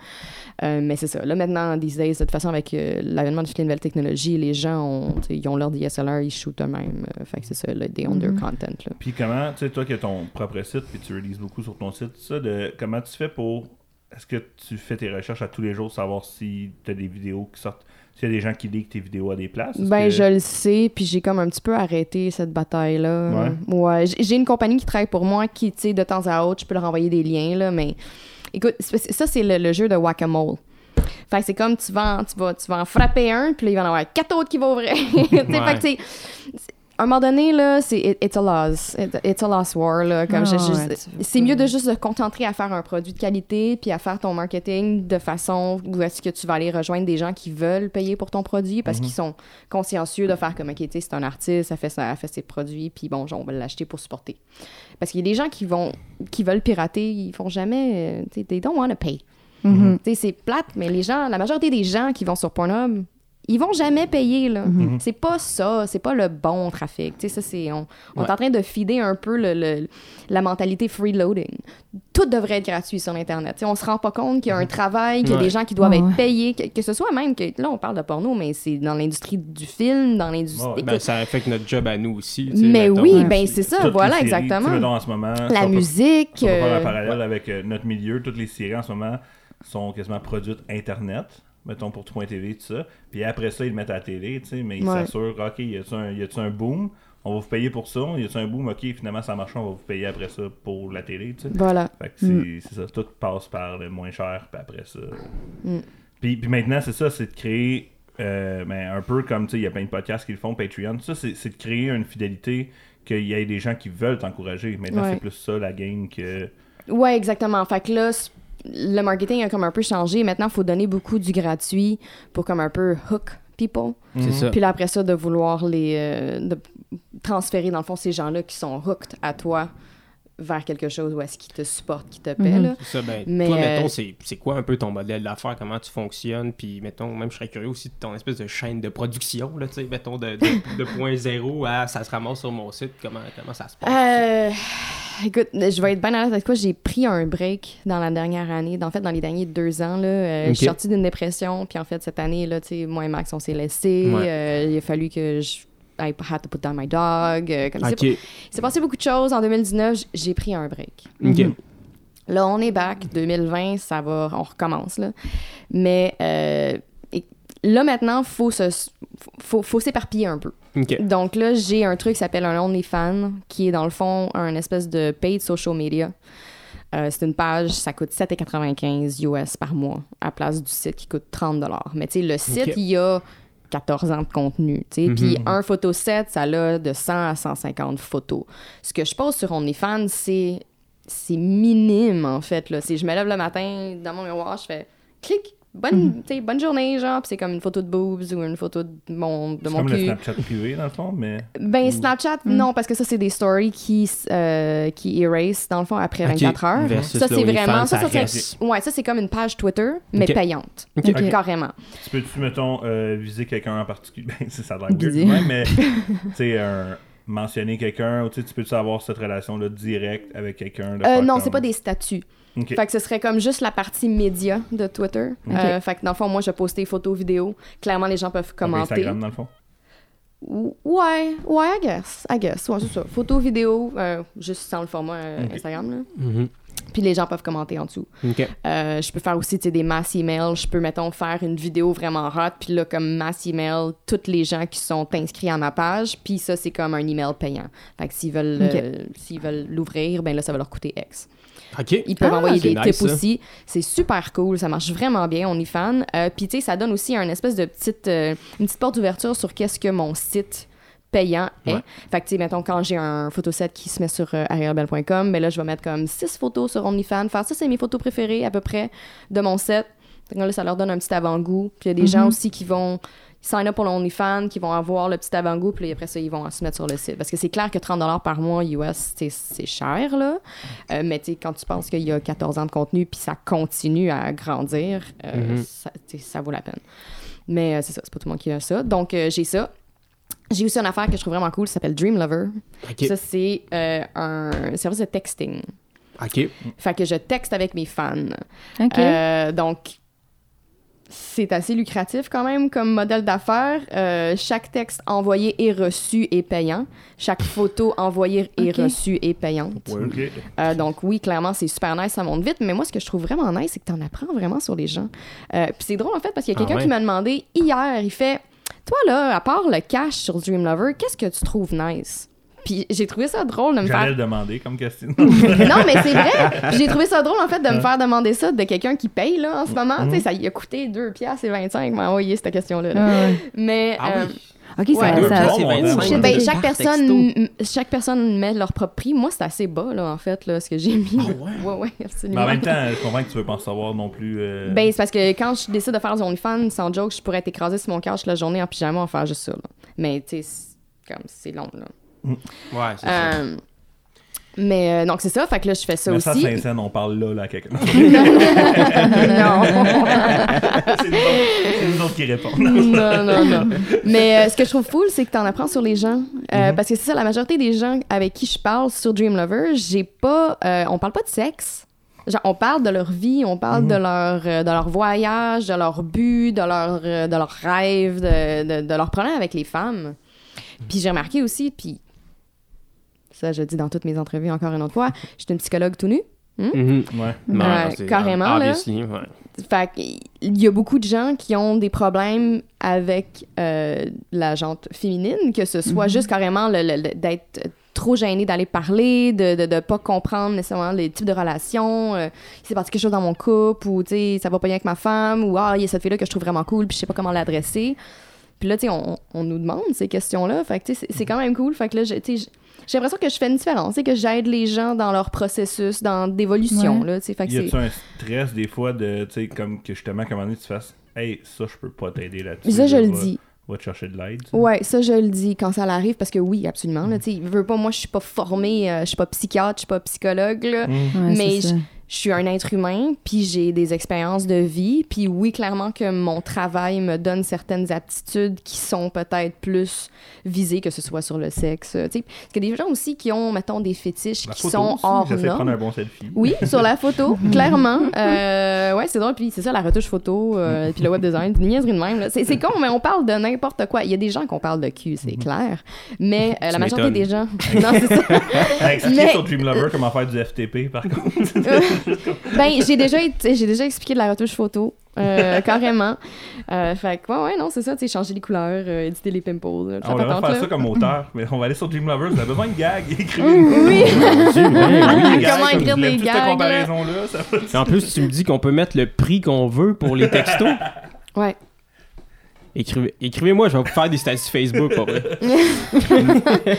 Euh, mais c'est ça. Là, maintenant, these days, de toute façon, avec euh, l'avènement de toutes les nouvelles technologies, les gens ont, tu sais, ils ont leur DSLR, ils shootent eux-mêmes. Euh, fait que c'est ça, là, they own their Mhm. content, là. Puis comment, tu sais, toi qui as ton propre site, puis tu releases beaucoup sur ton site, ça, de, comment tu fais pour. Est-ce que tu fais tes recherches à tous les jours, savoir si tu as des vidéos qui sortent, s'il y a des gens qui leak tes vidéos à des places? Ben, que- je le sais, puis j'ai comme un petit peu arrêté cette bataille-là. Ouais. J'ai une compagnie qui travaille pour moi qui, tu sais, de temps à autre, je peux leur envoyer des liens, là, mais écoute, ça, c'est le, le jeu de whack-a-mole. Fait que c'est comme tu vas, en- tu, vas, tu vas en frapper un, puis là, il va y en avoir quatre autres qui vont ouvrir. [LAUGHS] Ouais. Fait que, tu sais, à un moment donné, là, c'est it- it's a loss. It- it's a loss war, là. Comme Ah ouais, c'est mieux de juste se concentrer à faire un produit de qualité, puis à faire ton marketing de façon où est-ce que tu vas aller rejoindre des gens qui veulent payer pour ton produit parce qu'ils sont consciencieux de faire comme, OK, c'est un artiste, ça fait, ça, elle fait ses produits, puis bon, on va l'acheter pour supporter. Parce qu'il y a des gens qui vont qui veulent pirater, ils font jamais, euh, they don't want to pay. Tu sais, c'est plate, mais les gens, la majorité des gens qui vont sur Pornhub, ils vont jamais payer, là. Mhm. C'est pas ça, c'est pas le bon trafic. Tu sais, ça, c'est... On, on est en train de feeder un peu le, le- la mentalité freeloading. Tout devrait être gratuit sur Internet. Tu sais, on se rend pas compte qu'il y a un travail, qu'il y a Ouais. des gens qui doivent Ouais, être ouais. payés, que, que ce soit même que... Là, on parle de porno, mais c'est dans l'industrie du film, dans l'industrie... Ben, ça affecte notre job à nous aussi. tu sais, mais oui, ouais. ben c'est ça, voilà, séries, exactement. mettons, en ce moment, si La on peut- musique... si on peut faire euh, un parallèle avec euh, notre milieu, toutes les séries en ce moment sont quasiment produites Internet. Mettons pour tout.tv, tout ça. Puis après ça, ils le mettent à la télé, tu sais, mais ils Ouais. s'assurent, OK, y a-tu un, un boom? On va vous payer pour ça. Y a-tu un boom? OK, finalement ça marche, on va vous payer après ça pour la télé, tu sais. Voilà. Fait que c'est c'est ça, tout passe par le moins cher, puis après ça. Mm. Puis, puis maintenant, c'est ça, c'est de créer, euh, ben, un peu comme, tu sais, il y a plein de podcasts qui le font, Patreon, ça, c'est de créer une fidélité, qu'il y ait des gens qui veulent t'encourager. Maintenant, Ouais. c'est plus ça, la game, que... Ouais, exactement. Fait que là, le marketing a comme un peu changé. Maintenant, il faut donner beaucoup du gratuit pour comme un peu hook people. C'est ça. Puis là, après ça, de vouloir les euh, de transférer, dans le fond, ces gens-là qui sont hooked à toi vers quelque chose où est-ce qu'ils te supportent, qui te paient. Là. C'est ça, ben, Mais, toi, euh, mettons, c'est c'est quoi un peu ton modèle d'affaires, comment tu fonctionnes, puis mettons, même je serais curieux aussi de ton espèce de chaîne de production, là, tu sais, mettons, de, de, de point zéro à ça se ramasse sur mon site, comment, comment ça se passe? Euh, écoute, je vais être bien honnête avec toi, j'ai pris un break dans la dernière année, en fait dans les derniers deux ans. Là, Euh, Je suis sortie d'une dépression, puis en fait cette année, là, moi et Max, on s'est laissés. Ouais. Euh, il a fallu que je I had to put down my dog. euh, comme c'est Ok, Il s'est passé beaucoup de choses. En 2019, j- j'ai pris un break. ok. Mhm. Là, on est back. 2020, ça va, on recommence. Là. Mais euh, là, maintenant, il faut se- faut, faut s'éparpiller un peu. Donc là, j'ai un truc qui s'appelle un OnlyFans, qui est dans le fond un espèce de paid social media. Euh, c'est une page, ça coûte 7,95 US par mois, à place du site qui coûte 30 Mais tu sais, le site, il y a 14 ans de contenu. Puis Mhm. un photo set, ça a de 100 à 150 photos. Ce que je pose sur OnlyFans, c'est c'est minime, en fait. Là. Je me lève le matin, dans mon miroir, je fais clic, bonne, sais, bonne journée, genre, puis c'est comme une photo de boobs ou une photo de mon, de C'est mon comme le cul. Snapchat privé, dans le fond, mais... Ben, Snapchat, Mm. non, parce que ça, c'est des stories qui, euh, qui erase, dans le fond, après Ok. 24 heures. Versus ça, c'est vraiment. Ça, c'est- reste. ouais, ça, c'est comme une page Twitter, mais payante. Ok. Ok. Carrément. Tu peux-tu, mettons, euh, viser quelqu'un en particulier? [LAUGHS] Ben, c'est ça a l'air Viser. weird, ouais, mais, [LAUGHS] tu sais, un- mentionner quelqu'un, ou tu sais, tu peux-tu avoir cette relation-là directe avec quelqu'un? Euh, non, comme- c'est pas des statuts. Fait que ce serait comme juste la partie média de Twitter. Euh, fait que dans le fond, moi, je poste des photos, vidéos. Clairement, les gens peuvent Comme commenter. Instagram, dans le fond? Ou- Ouais, ouais, I guess. I guess. Ouais, c'est ça. Photos, vidéos, euh, juste sans le format euh. Instagram. Là. Mhm. Puis les gens peuvent commenter en dessous. Euh, je peux faire aussi des mass emails. Je peux, mettons, faire une vidéo vraiment hot. Puis là, comme mass email, tous les gens qui sont inscrits à ma page. Puis ça, c'est comme un email payant. Fait que s'ils veulent euh, s'ils veulent l'ouvrir, ben là, ça va leur coûter X. Ok. Ils peuvent Ah, envoyer des nice, tips ça. aussi. C'est super cool. Ça marche vraiment bien. On est fan. Euh, Puis, tu sais, ça donne aussi un espèce de petite, euh, une petite porte d'ouverture sur qu'est-ce que mon site payant est. Ouais. Fait que, tu sais, mettons, quand j'ai un photoset qui se met sur euh, arielbell.com, ben là, je vais mettre comme six photos sur OnlyFans. Faire ça, c'est mes photos préférées à peu près de mon set. Que là, ça leur donne un petit avant-goût. Puis, il y a des gens aussi qui vont sign up pour l'OnlyFans, qui vont avoir le petit avant-goût, puis après ça, ils vont se mettre sur le site. Parce que c'est clair que 30 par mois US, c'est- cher, là. Euh, mais tu sais, quand tu penses qu'il y a 14 ans de contenu, puis ça continue à grandir, euh, Mhm. ça vaut la peine. Mais euh, c'est ça, c'est pas tout le monde qui a ça. Donc, euh, j'ai ça. J'ai aussi une affaire que je trouve vraiment cool, ça s'appelle Dream Lover. Ça, c'est euh, un service de texting. Ok. Fait que je texte avec mes fans. OK. Euh, donc, c'est assez lucratif quand même comme modèle d'affaires. Euh, chaque texte envoyé et reçu est payant. Chaque photo envoyée et Ok. reçue est payante. Ouais, ok. Euh, donc oui, clairement, c'est super nice, ça monte vite. Mais moi, ce que je trouve vraiment nice, c'est que tu en apprends vraiment sur les gens. Euh, Puis c'est drôle en fait parce qu'il y a Ah quelqu'un ouais? qui m'a demandé hier, il fait, toi là, à part le cash sur Dream Lover, qu'est-ce que tu trouves nice? Puis j'ai trouvé ça drôle de me faire le demander comme question. [LAUGHS] non, mais c'est vrai. J'ai trouvé ça drôle, en fait, de me faire demander ça de quelqu'un qui paye, là, en ce moment. Tu sais, ça lui a coûté 2 piastres et 25 m'a envoyé cette question-là. là. Ah. Mais, Ah euh, oui. OK, Ouais. ça, Deux ça- piastres, c'est mon 25. Dieu. je sais, ben, chaque, personne, chaque personne met leur propre prix. Moi, c'est assez bas, là, en fait, là, ce que j'ai mis. Ah ouais? ouais, Mais absolument. en même temps, je comprends que tu veux pas en savoir non plus. euh, Ben, c'est parce que quand je décide de faire du OnlyFans, sans joke, je pourrais être écrasée sur mon couch la journée en pyjama en faire juste ça. là. Mais, tu sais, c'est- comme, c'est long, là. Ouais, c'est ça. Euh, mais, euh, donc, c'est ça. Fait que là, je fais ça mais ça, aussi. Saint-Saëns, on parle là, là, à quelqu'un. [LAUGHS] [LAUGHS] non. c'est nous, autres- c'est nous autres qui répondent. non, non, non. Mais euh, ce que je trouve cool, c'est que t'en apprends sur les gens. Euh, Parce que c'est ça, la majorité des gens avec qui je parle sur Dream Lover, j'ai pas. euh, on parle pas de sexe. Genre, on parle de leur vie, on parle de, leur, euh, de leur voyage, de leur but, de leur, euh, de leur rêve, de, de, de leurs problèmes avec les femmes. Puis j'ai remarqué aussi, puis ça, je dis dans toutes mes entrevues encore une autre fois, je suis une psychologue tout nu. Mhm. Ouais. Non, Ouais, c'est- carrément, là. ouais. Fait qu'il y a beaucoup de gens qui ont des problèmes avec euh, la jante féminine, que ce soit juste carrément le- le- le- d'être trop gêné d'aller parler, de, de, de pas comprendre nécessairement les types de relations, euh, il s'est passé quelque chose dans mon couple, ou tu sais, ça va pas bien avec ma femme, ou ah, il y a cette fille-là que je trouve vraiment cool, puis je sais pas comment l'adresser. Puis là, tu sais, on, on nous demande ces questions-là, fait que tu sais, c'est- c'est quand même cool. Fait que là, je- tu sais, j'ai l'impression que je fais une différence, tu sais, que j'aide les gens dans leur processus, dans d'évolution, Ouais. là, tu sais, fait que Y a-tu un stress des fois de, tu sais, comme que justement, à un moment donné, tu fasses, hey, ça, je peux pas t'aider là-dessus. Ça, je le va- dis. Va te chercher de l'aide. Ouais, ça je le dis quand ça l'arrive parce que oui, absolument. Là, tu sais, veux pas, moi je suis pas formée, euh, je suis pas psychiatre, je suis pas psychologue, là. Mm. Ouais, mais. Je suis un être humain, puis j'ai des expériences de vie, puis oui, clairement que mon travail me donne certaines aptitudes qui sont peut-être plus visées, que ce soit sur le sexe. tu sais. Parce qu'il y a des gens aussi qui ont, mettons, des fétiches La qui photo sont aussi, hors J'essaie de prendre un normes. bon selfie. Oui, sur la photo, [LAUGHS] clairement. Euh, ouais, c'est drôle. Puis c'est ça, la retouche photo, euh, puis le web design, une niaiserie de même. C'est con, mais on parle de n'importe quoi. Il y a des gens qu'on parle de cul, c'est clair. Mais euh, la majorité des gens. [LAUGHS] non, c'est ça. [LAUGHS] Expliquer Mais- sur Dream Lover comment faire du FTP, par contre? Ben, j'ai déjà, j'ai déjà expliqué de la retouche photo. euh, carrément. Euh, fait que, ouais, ouais, non, c'est ça, tu sais, changer les couleurs, euh, éditer les pimples. là, ça on va faire là. ça comme auteur, mais on va aller sur Dream Lover. Vous avez besoin de gags, écrivez Oui! des gags, Comment comme écrire des gags, comparaison-là, ça va- en plus, tu me dis qu'on peut mettre le prix qu'on veut pour les textos. Ouais. Écrivez- Écrivez-moi, je vais vous faire des statuts Facebook pour vrai. [LAUGHS]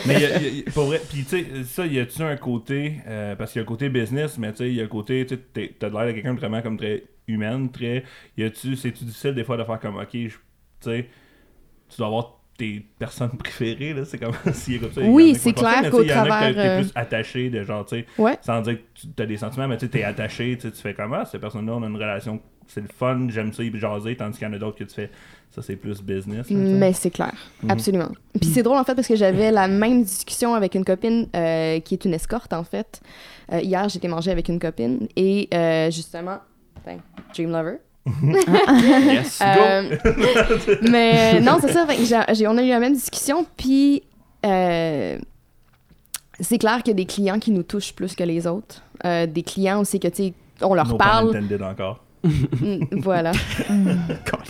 Mais y a- y a- pour vrai, puis tu sais, ça, y a-tu un côté, euh, parce qu'il y a le côté business, mais tu sais, il y a le côté, tu t'as de l'air de quelqu'un de vraiment comme très humaine, très. Y a-tu, c'est-tu difficile des fois de faire comme, ok, tu sais, tu dois avoir tes personnes [LAUGHS] préférées, là, c'est comme [LAUGHS] s'il y a comme ça. Oui, c'est clair mais qu'au tu y en a que travers, t'es euh, plus attaché, de genre, tu sais, Ouais. sans dire que tu as des sentiments, mais tu sais, t'es attaché, tu sais, tu fais comment, cette personne-là, on a une relation, c'est le fun, j'aime ça, y jaser, tandis qu'il y en a d'autres que tu fais, ça c'est plus business. là. Mais c'est clair, Mhm. absolument. Puis c'est drôle en fait parce que j'avais la même discussion avec une copine euh, qui est une escorte en fait. Euh, hier, j'étais manger avec une copine et euh, justement, ben, Dream Lover. [LAUGHS] Yes. Euh, [LAUGHS] mais non, c'est ça. fait que j'ai- j'ai- on a eu la même discussion, puis euh, c'est clair qu'il y a des clients qui nous touchent plus que les autres. Euh, des clients aussi que, tu sais, on leur No parle. intended encore. Mm, voilà. [LAUGHS]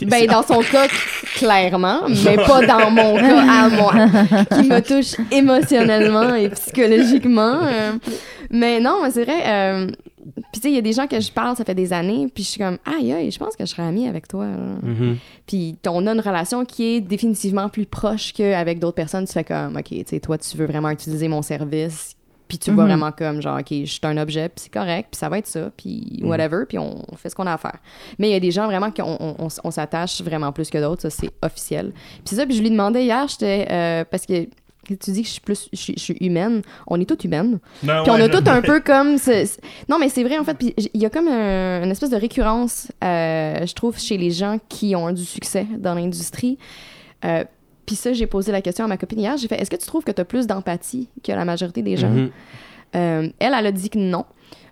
Ben, dans son cas, clairement, mais [LAUGHS] pas dans mon cas à moi, qui me touche émotionnellement et psychologiquement. euh. mais non, c'est vrai. euh, puis, tu sais, il y a des gens que je parle, ça fait des années, puis je suis comme, aïe, aïe, je pense que je serais amie avec toi. Mhm. Puis, on a une relation qui est définitivement plus proche qu'avec d'autres personnes. Tu fais comme, OK, tu sais, toi, tu veux vraiment utiliser mon service. Puis tu vois Mhm. vraiment comme genre, OK, je suis un objet, puis c'est correct, puis ça va être ça, puis whatever, puis on, on fait ce qu'on a à faire. Mais il y a des gens vraiment qu'on on, on on s'attache vraiment plus que d'autres, ça c'est officiel. Puis c'est ça, puis je lui demandais hier, j'étais. euh, parce que tu dis que je suis plus. Je suis, je suis humaine. On est toutes humaines. Non, Puis on ouais, a toutes un [LAUGHS] peu comme. ce- ce- Non, mais c'est vrai, en fait. Puis il y a comme un- une espèce de récurrence, euh, je trouve, chez les gens qui ont du succès dans l'industrie. Euh, Puis ça, j'ai posé la question à ma copine hier. J'ai fait, est-ce que tu trouves que tu as plus d'empathie que la majorité des gens? Mhm. Euh, elle, elle a dit que non.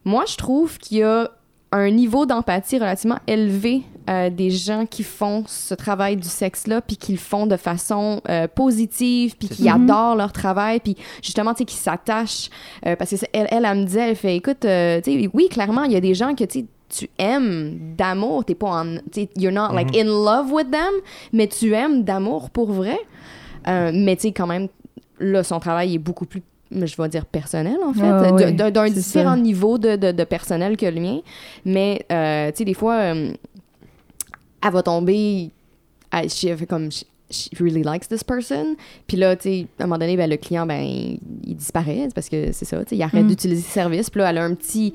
Moi, je trouve qu'il y a un niveau d'empathie relativement élevé euh, des gens qui font ce travail du sexe-là, puis qui le font de façon euh, positive, puis qui adorent leur travail, puis justement, tu sais, qui s'attachent. Euh, parce que elle, elle, elle me disait, elle fait, écoute, tu sais, oui, clairement, il y a des gens que, tu sais, tu aimes d'amour, t'es pas en, you're not like in love with them, mais tu aimes d'amour pour vrai. Euh, mais tu sais, quand même, là, son travail est beaucoup plus, je vais dire, personnel, en fait, ouais, d'un différent ça. niveau de, de, de personnel que le mien. Mais, euh, tu sais, des fois, euh, elle va tomber, elle, comme, she, really likes this person. Puis là, tu sais, à un moment donné, ben, le client, ben, il, il disparaît, parce que c'est ça, tu sais, il arrête Mm. d'utiliser le service. Puis là, elle a un petit,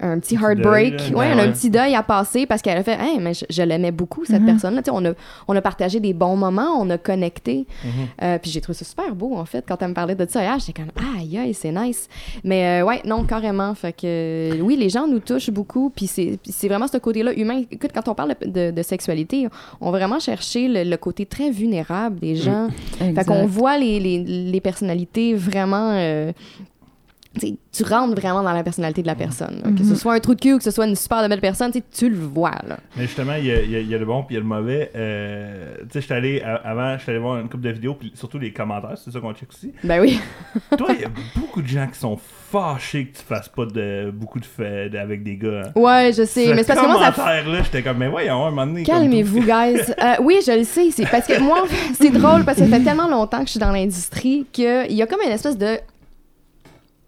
un, un petit heartbreak. deuil, là. ouais, Ben elle a un ouais. petit deuil à passer parce qu'elle a fait, hey, mais je, je l'aimais beaucoup, cette Mhm. personne-là. Tu sais, on a, on a partagé des bons moments, on a connecté. Mhm. Euh, puis j'ai trouvé ça super beau, en fait, quand elle me parlait de ça hier. J'étais comme, aïe, aïe, c'est nice. Mais euh, ouais, non, carrément. Fait que oui, les gens nous touchent beaucoup. Puis c'est vraiment ce côté-là humain. Écoute, quand on parle de, de- de sexualité, on va vraiment chercher le, le côté très vulnérable des gens. Fait qu'on voit les, les, les personnalités vraiment. euh, tu rentres vraiment dans la personnalité de la personne. là. Que ce soit un trou de cul ou que ce soit une super de belle personne, tu le vois. Là. Mais justement, il y a, il y a- il y a le bon puis il y a le mauvais. Euh, tu sais, j'étais allé, avant, j'étais allé voir une couple de vidéos, puis surtout les commentaires, c'est ça qu'on check aussi. Ben oui. [LAUGHS] Toi, il y a beaucoup de gens qui sont fâchés que tu fasses pas de, beaucoup de faits avec des gars. hein. Ouais, je sais. Ce mais c'est parce que moi, ça commentaire-là, j'étais comme, mais voyons, un moment donné. Calmez-vous, guys. [LAUGHS] Euh, oui, je le sais. C'est parce que moi, [LAUGHS] c'est drôle parce que ça fait tellement longtemps que je suis dans l'industrie qu'il y a comme une espèce de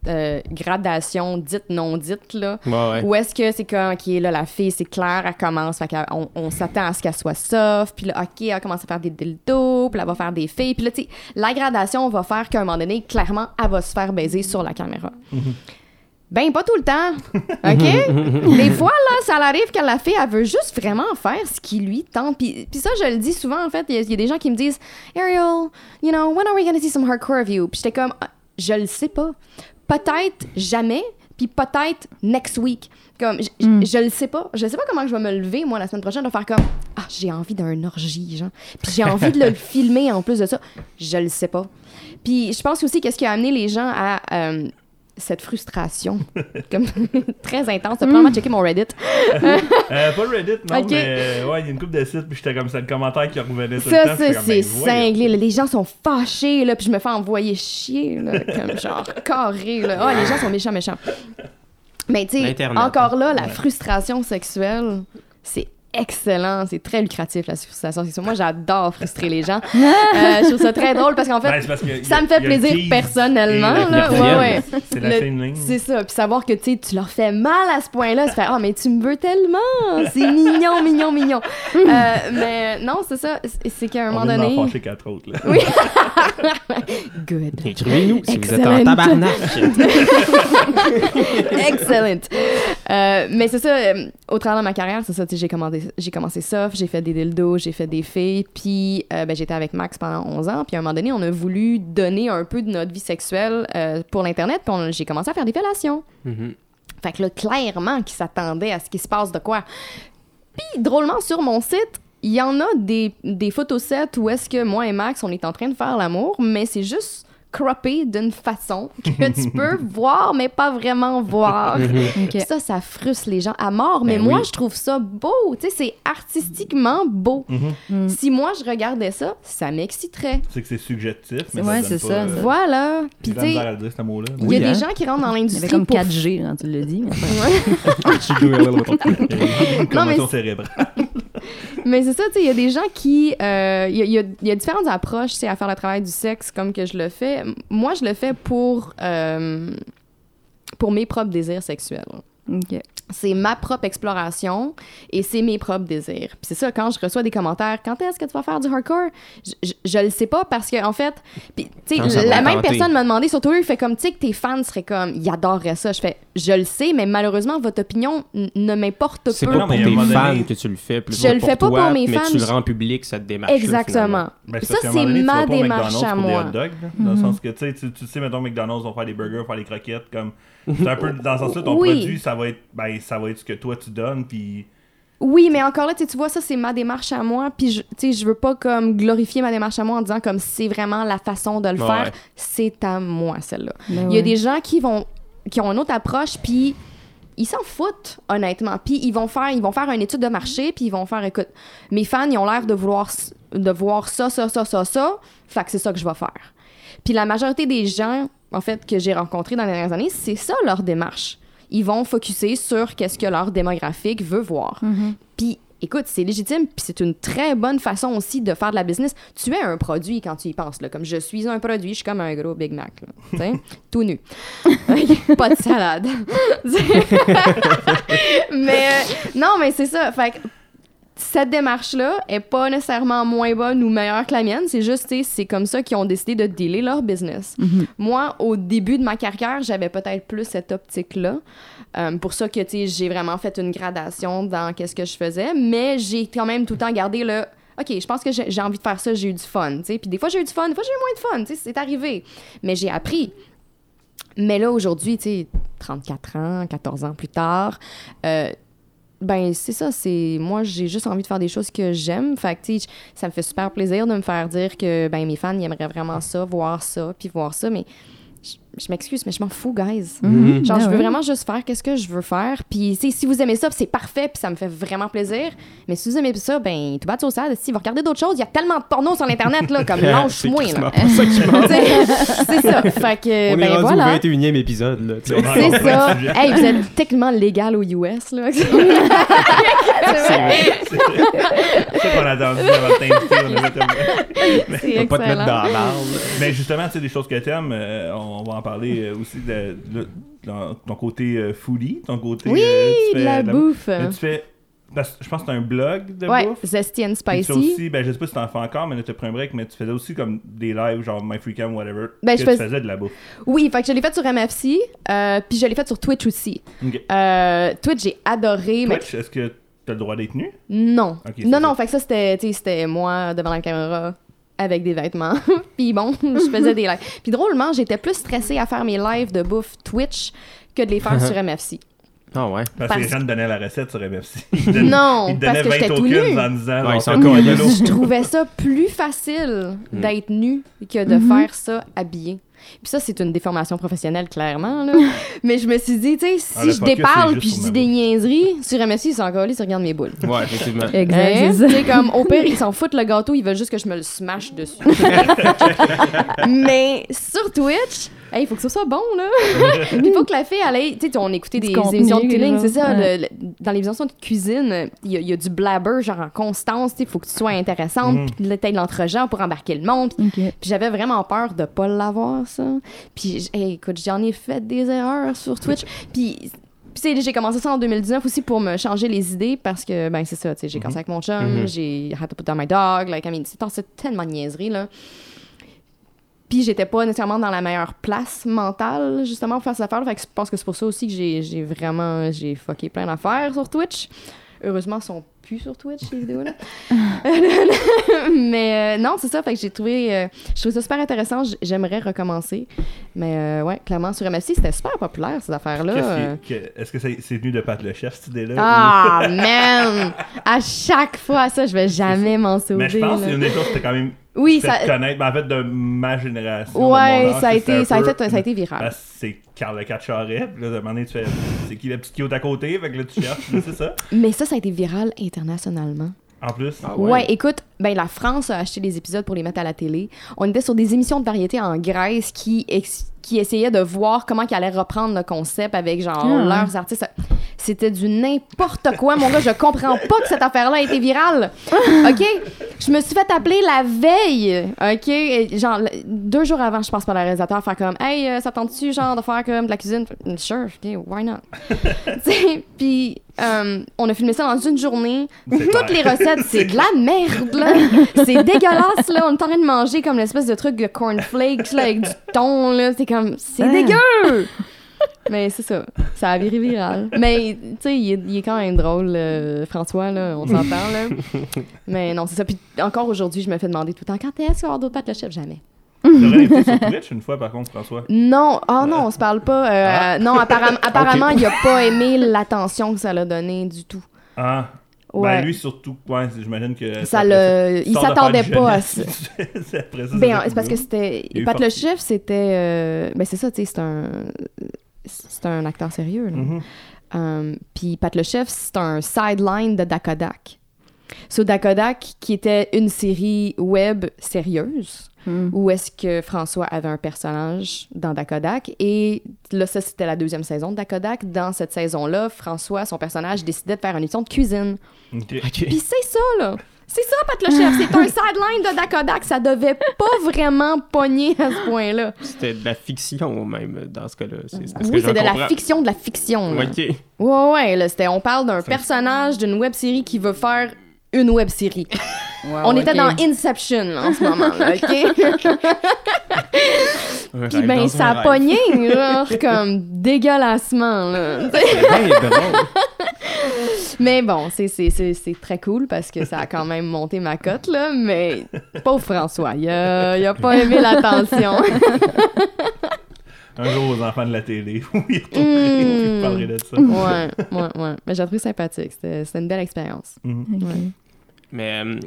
euh, gradation dite non dite là. Ouais, ouais. Où est-ce que c'est comme, OK, là, la fille, c'est clair, elle commence, fait qu'on on s'attend à ce qu'elle soit soft, puis là, OK, elle commence à faire des dildos, puis elle va faire des filles, puis là, tu sais, la gradation va faire qu'à un moment donné, clairement, elle va se faire baiser sur la caméra. Ben, pas tout le temps, OK? [LAUGHS] Des fois, là, ça arrive que la fille, elle veut juste vraiment faire ce qui lui tente. Puis, puis ça, je le dis souvent, en fait, il y, a- il y a des gens qui me disent, Ariel, you know, when are we gonna see some hardcore of you? Puis j'étais comme, Ah, je le sais pas. Peut-être jamais, puis peut-être next week. Comme, j- j- Mm. je le sais pas. Je sais pas comment je vais me lever, moi, la semaine prochaine, de faire comme, ah, j'ai envie d'un orgie, genre. Puis j'ai envie de le [LAUGHS] filmer en plus de ça. Je le sais pas. Puis je pense aussi qu'est-ce qui a amené les gens à euh, cette frustration, [LAUGHS] comme [LAUGHS] très intense. T'as probablement checké mon Reddit. Euh, [LAUGHS] pas Reddit, non, mais euh, ouais, il y a une couple de sites, puis j'étais comme ça, le commentaire qui revenait tout le Ça, temps. c'est j'étais comme, c'est ben, voyons. cinglé. là. Les gens sont fâchés, là, puis je me fais envoyer chier, là, comme genre carré. Là. Ah, les gens sont méchants, méchants. Mais tu sais, encore là, la Ouais. frustration sexuelle, c'est excellent, c'est très lucratif la frustration sexuelle. Moi, j'adore frustrer les gens. [LAUGHS] Euh, je trouve ça très drôle parce qu'en fait, Ben, c'est parce que y a- ça me fait plaisir personnellement. Là. Ouais, ouais. C'est la Le-. C'est ça. Puis savoir que tu leur fais mal à ce point-là, c'est faire Ah, mais tu me veux tellement. C'est mignon, mignon, mignon. Euh, mais non, c'est ça. C'est- qu'à un On moment vient donné. fâcher quatre autres, là. Oui. [LAUGHS] Good. Écrivez-nous si vous êtes en Excellent. tabarnak. [LAUGHS] Excellent. Euh, mais c'est ça, au travers de ma carrière, c'est ça, j'ai commencé, j'ai commencé soft, j'ai fait des dildos, j'ai fait des filles, puis euh, ben, j'étais avec Max pendant 11 ans, puis à un moment donné, on a voulu donner un peu de notre vie sexuelle euh, pour l'Internet, puis j'ai commencé à faire des fellations. Mhm. Fait que là, clairement, qui s'attendait à ce qui se passe de quoi. Puis, drôlement, sur mon site, il y en a des, des photosets où est-ce que moi et Max, on est en train de faire l'amour, mais c'est juste croppé d'une façon que [LAUGHS] tu peux voir, mais pas vraiment voir. [LAUGHS] Ok. Ça, ça frustre les gens à mort, mais Ben moi, oui. je trouve ça beau. Tu sais, c'est artistiquement beau. Mm. Si moi, je regardais ça, ça m'exciterait. C'est que c'est subjectif, mais Ouais, ça c'est pas, ça, euh. Voilà. Puis, tu sais, le il y a Oui, des hein? gens qui rentrent dans l'industrie comme pour 4G quand tu l'as dit. mais- [LAUGHS] commotion mais- cérébrale. Mais c'est ça, tu sais, il y a des gens qui... euh, Il y, a- il y il y a différentes approches, à faire le travail du sexe comme que je le fais. Moi, je le fais pour... euh, pour mes propres désirs sexuels. Ok. C'est ma propre exploration et c'est mes propres désirs. Puis c'est ça, quand je reçois des commentaires, quand est-ce que tu vas faire du hardcore? Je, je, le sais pas parce que, en fait, puis, la même tenter. personne m'a demandé sur Twitter, il fait comme, tu sais, que tes fans seraient comme, ils adoreraient ça. Je fais, je le sais, mais malheureusement, votre opinion ne m'importe C'est peu. pas Non, pour mais tes fans que tu le fais, plus Je le fais pas toi, pour mes mais fans, tu le rends public cette démarche. Exactement. C'est ça, c'est ma pas démarche à moi. hot dogs, là, dans le sens que tu sais, tu tu sais, mettons, McDonald's vont faire des burgers, faire des croquettes, comme. C'est un peu [LAUGHS] dans ce sens-là, ton Oui. produit, ça va être, ben, ça va être ce que toi tu donnes, puis Oui, mais encore là, tu vois, ça, c'est ma démarche à moi. Puis, je- tu sais, je veux pas comme glorifier ma démarche à moi en disant comme c'est vraiment la façon de le Ouais. faire. C'est à moi, celle-là. Ben Il y a ouais. des gens qui vont qui ont une autre approche, puis ils s'en foutent, honnêtement. Puis ils vont faire ils vont faire une étude de marché, puis ils vont faire, écoute, mes fans, ils ont l'air de vouloir de voir ça, ça, ça, ça, ça. Fait que c'est ça que je vais faire. Puis la majorité des gens, en fait, que j'ai rencontrés dans les dernières années, c'est ça leur démarche. Ils vont focuser sur qu'est-ce que leur démographique veut voir. Puis écoute, c'est légitime, puis c'est une très bonne façon aussi de faire de la business. Tu es un produit quand tu y penses, là. Comme je suis un produit, je suis comme un gros Big Mac, là. Tu sais, [LAUGHS] tout nu. [LAUGHS] Pas de salade. [LAUGHS] mais euh, non, mais c'est ça. Fait que cette démarche-là est pas nécessairement moins bonne ou meilleure que la mienne. C'est juste, c'est comme ça qu'ils ont décidé de dealer leur business. Moi, au début de ma carrière, j'avais peut-être plus cette optique-là. Euh, pour ça que, j'ai vraiment fait une gradation dans qu'est-ce que je faisais. Mais j'ai quand même tout le temps gardé le... OK, je pense que j'ai envie de faire ça, j'ai eu du fun, tu sais. Puis des fois, j'ai eu du fun, des fois, j'ai eu moins de fun, c'est arrivé. Mais j'ai appris. Mais là, aujourd'hui, tu sais, 34 ans, 14 ans plus tard, euh, ben, c'est ça, c'est. Moi, j'ai juste envie de faire des choses que j'aime. Fait que, ça me fait super plaisir de me faire dire que, ben, mes fans, ils aimeraient vraiment ça, voir ça, puis voir ça, mais. Je, m'excuse, mais je m'en fous, guys. Mhm. Genre, Ah je veux ouais. vraiment juste faire qu'est-ce que je veux faire. Puis, si vous aimez ça, c'est parfait, puis ça me fait vraiment plaisir. Mais si vous aimez ça, ben, tout bas au sad, si vous regardez d'autres choses, il y a tellement de porno sur l'Internet, là, comme [LAUGHS] lâche-moi, C'est là. [LAUGHS] c'est ça. Fait que, On est ben, rendu voilà. au 21e épisode, là. C'est ça. Hey, vous êtes techniquement légal aux US, là. [LAUGHS] C'est vrai. C'est qu'on a attendu avant de. On C'est pas te mettre dans la barre. Mais justement, tu sais, des choses que t'aimes, euh, on va en parler euh, aussi de, de- de ton côté euh, foodie, ton côté. Oui, euh, tu de fais la bouffe. Tu fais. je pense que t'as un blog de Ouais, bouffe. Zesty and tu Spicy. aussi, ben je sais pas si t'en fais encore, mais t'as pris un break, mais tu faisais aussi comme des lives genre My Free Cam, whatever. Ben, que je tu fais- faisais de la bouffe. Oui, fait que je l'ai fait sur MFC, euh, puis je l'ai fait sur Twitch aussi. Euh, Twitch, j'ai adoré, mais Twitch, est-ce que t'as le droit d'être nu? non. Non, ça. non, fait que ça, tu c'était moi devant la caméra avec des vêtements. [LAUGHS] puis bon, je faisais des lives. Puis drôlement, j'étais plus stressée à faire mes lives de bouffe Twitch que de les faire sur [LAUGHS] MFC. Ah ouais. Parce, Parce- que les gens te donnaient la recette sur MFC. [LAUGHS] Ils te donnaient- Non, ils parce donnaient que 20 j'étais tout nu. en disant Ouais, ils encore je trouvais ça plus facile d'être nu que de faire ça habillé. Puis ça, c'est une déformation professionnelle, clairement. Là. [LAUGHS] Mais je me suis dit, tu sais, Ah, si le je focus, déparle puis je dis des niaiseries, sur MSI, ils sont encore là, ils regardent mes boules. Ouais, effectivement. Exact, Hein? c'est ça. Tu sais, comme, au pire, ils s'en foutent le gâteau, ils veulent juste que je me le smash dessus. [LAUGHS] Mais sur Twitch, hey, il faut que ce soit bon, là. [LAUGHS] Puis il faut que la fille, elle ait, tu sais, on écoutait des contenu, émissions de genre. c'est ça. Ouais. le- le- dans les émissions de cuisine, il y, a- il y a du blabber, genre en constance, tu sais, il faut que tu sois intéressante, Mhm. puis t'aies de l'entre-genre pour embarquer le monde. Puis j'avais vraiment peur de pas l'avoir, ça. Puis, hey, écoute, j'en ai fait des erreurs sur Twitch. Puis, puis tu sais, j'ai commencé ça en 2019 aussi pour me changer les idées parce que, ben, c'est ça, tu sais, j'ai commencé avec mon chum, Mhm. j'ai had to put down my dog, like, I mean, c'est c'est tellement de niaiseries, là. Puis j'étais pas nécessairement dans la meilleure place mentale, justement, pour faire cette affaire. Fait que je pense que c'est pour ça aussi que j'ai j'ai vraiment, j'ai fucké plein d'affaires sur Twitch. Heureusement, ils sont plus sur Twitch, ces vidéos-là. [LAUGHS] [LAUGHS] Mais euh, non, c'est ça. Fait que j'ai trouvé, euh, je trouve ça super intéressant. J'aimerais recommencer. Mais euh, ouais, clairement, sur MSC, c'était super populaire, ces affaires-là. Euh, Est-ce que c'est c'est venu de Pat le chef, cette idée-là? Ah, man! À chaque fois, ça, je vais jamais m'en sauver. Mais je pense que une des choses que t'as quand même Oui, fait ça. connaître, ben, en fait, de ma génération. Ouais, âge, ça a, été, ça, a ça a été viral. C'est Carl le 4 Charret, puis là, de moment tu fais c'est qui la petite cute à côté, fait que là, tu cherches, là, c'est ça. Mais ça, ça a été viral internationalement. En plus? Ah Ouais. écoute, ben la France a acheté des épisodes pour les mettre à la télé. On était sur des émissions de variété en Grèce qui, ex- qui essayaient de voir comment ils allaient reprendre le concept avec genre Ah. leurs artistes. C'était du n'importe quoi, mon gars. Je comprends pas que cette affaire-là a été virale. OK? Je me suis fait appeler la veille. OK? Et Genre, deux jours avant, je passe par le réalisateur faire comme Hey, euh, ça tente-tu, genre, de faire comme de la cuisine? Sure, OK, why not? [LAUGHS] Puis, euh, on a filmé ça dans une journée. Toutes les recettes, [LAUGHS] c'est de la merde, là. C'est dégueulasse, là. On est en train de manger comme l'espèce de truc de cornflakes, là, avec du thon, là. C'est comme, c'est Ah. dégueu! Mais c'est ça. Ça a viré viral. Mais, tu sais, il, est- il est quand même drôle, euh, François, là. On s'entend, là. [LAUGHS] Mais non, c'est ça. Puis encore aujourd'hui, je me fais demander tout le temps, quand est-ce qu'il va y avoir d'autres pâtes le chef? Jamais. J'aurais sur Twitch une fois, par contre, François. Non, oh non, on se parle pas. euh, Ah. Non, apparemment, [LAUGHS] apparemment il a pas aimé l'attention que ça l'a donné du tout. Ah, Ouais. Ben, lui, surtout, ouais, j'imagine que. Ça le... tu Il s'attendait pas à ça. [LAUGHS] c'est après ça, Ben, ça c'est parce que c'était. Pat le chef, c'était. euh, Ben, c'est ça, tu sais, c'est un. C'est un acteur sérieux, là. Mhm. Um, Puis Pat le chef, c'est un sideline de Dakodak. So Dakodak, qui était une série web sérieuse, Hmm. où est-ce que François avait un personnage dans Dakodak. Et là, ça, c'était la deuxième saison de Dakodak. Dans cette saison-là, François, son personnage, décidait de faire une émission de cuisine. Puis c'est ça, là. C'est ça, Pat le chef. C'est un [LAUGHS] sideline de Dakodak. Ça devait pas vraiment pogner à ce point-là. C'était de la fiction, même, dans ce cas-là. C'est c'est ce que Oui, c'est de la fiction, de la fiction. là. Ok. Ouais, ouais, là, c'était, on parle d'un personnage d'une web série qui veut faire une web série. [LAUGHS] Wow, on était dans Inception là, en ce moment, là, [LAUGHS] OK? Puis ben, ça a rêve. pogné, genre, comme dégueulassement, là. [LAUGHS] Mais bon, c'est, c'est, c'est, c'est très cool parce que ça a quand même monté ma cote, là, mais pauvre François, il a, il a pas aimé l'attention. Un jour aux enfants de la télé. Oui, retournerai, Mm. puis je parlerai de ça. ouais, ouais, ouais. Mais j'ai trouvé sympathique, c'était, c'était une belle expérience. Ok. Mais euh,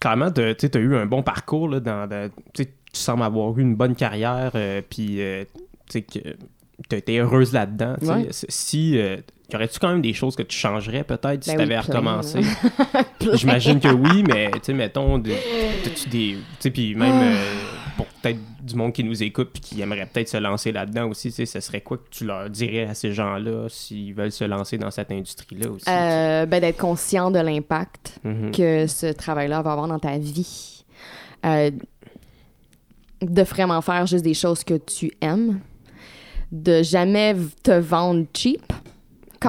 clairement, tu as eu un bon parcours. Là, dans, dans- tu sembles avoir eu une bonne carrière. euh, Puis, euh, tu as été heureuse là-dedans. Ouais. Si. Y aurait-tu quand même des choses que tu changerais peut-être si Ben tu oui, recommencé? [LAUGHS] Plein. J'imagine que oui, mais tu sais, mettons, de- t'as-tu des. Tu sais, puis même Ah. euh, pour peut-être du monde qui nous écoute puis qui aimerait peut-être se lancer là-dedans aussi, tu sais, ce serait quoi que tu leur dirais à ces gens-là s'ils veulent se lancer dans cette industrie-là aussi? Euh, ben, d'être conscient de l'impact Mhm. que ce travail-là va avoir dans ta vie. Euh, de vraiment faire juste des choses que tu aimes. De jamais te vendre cheap.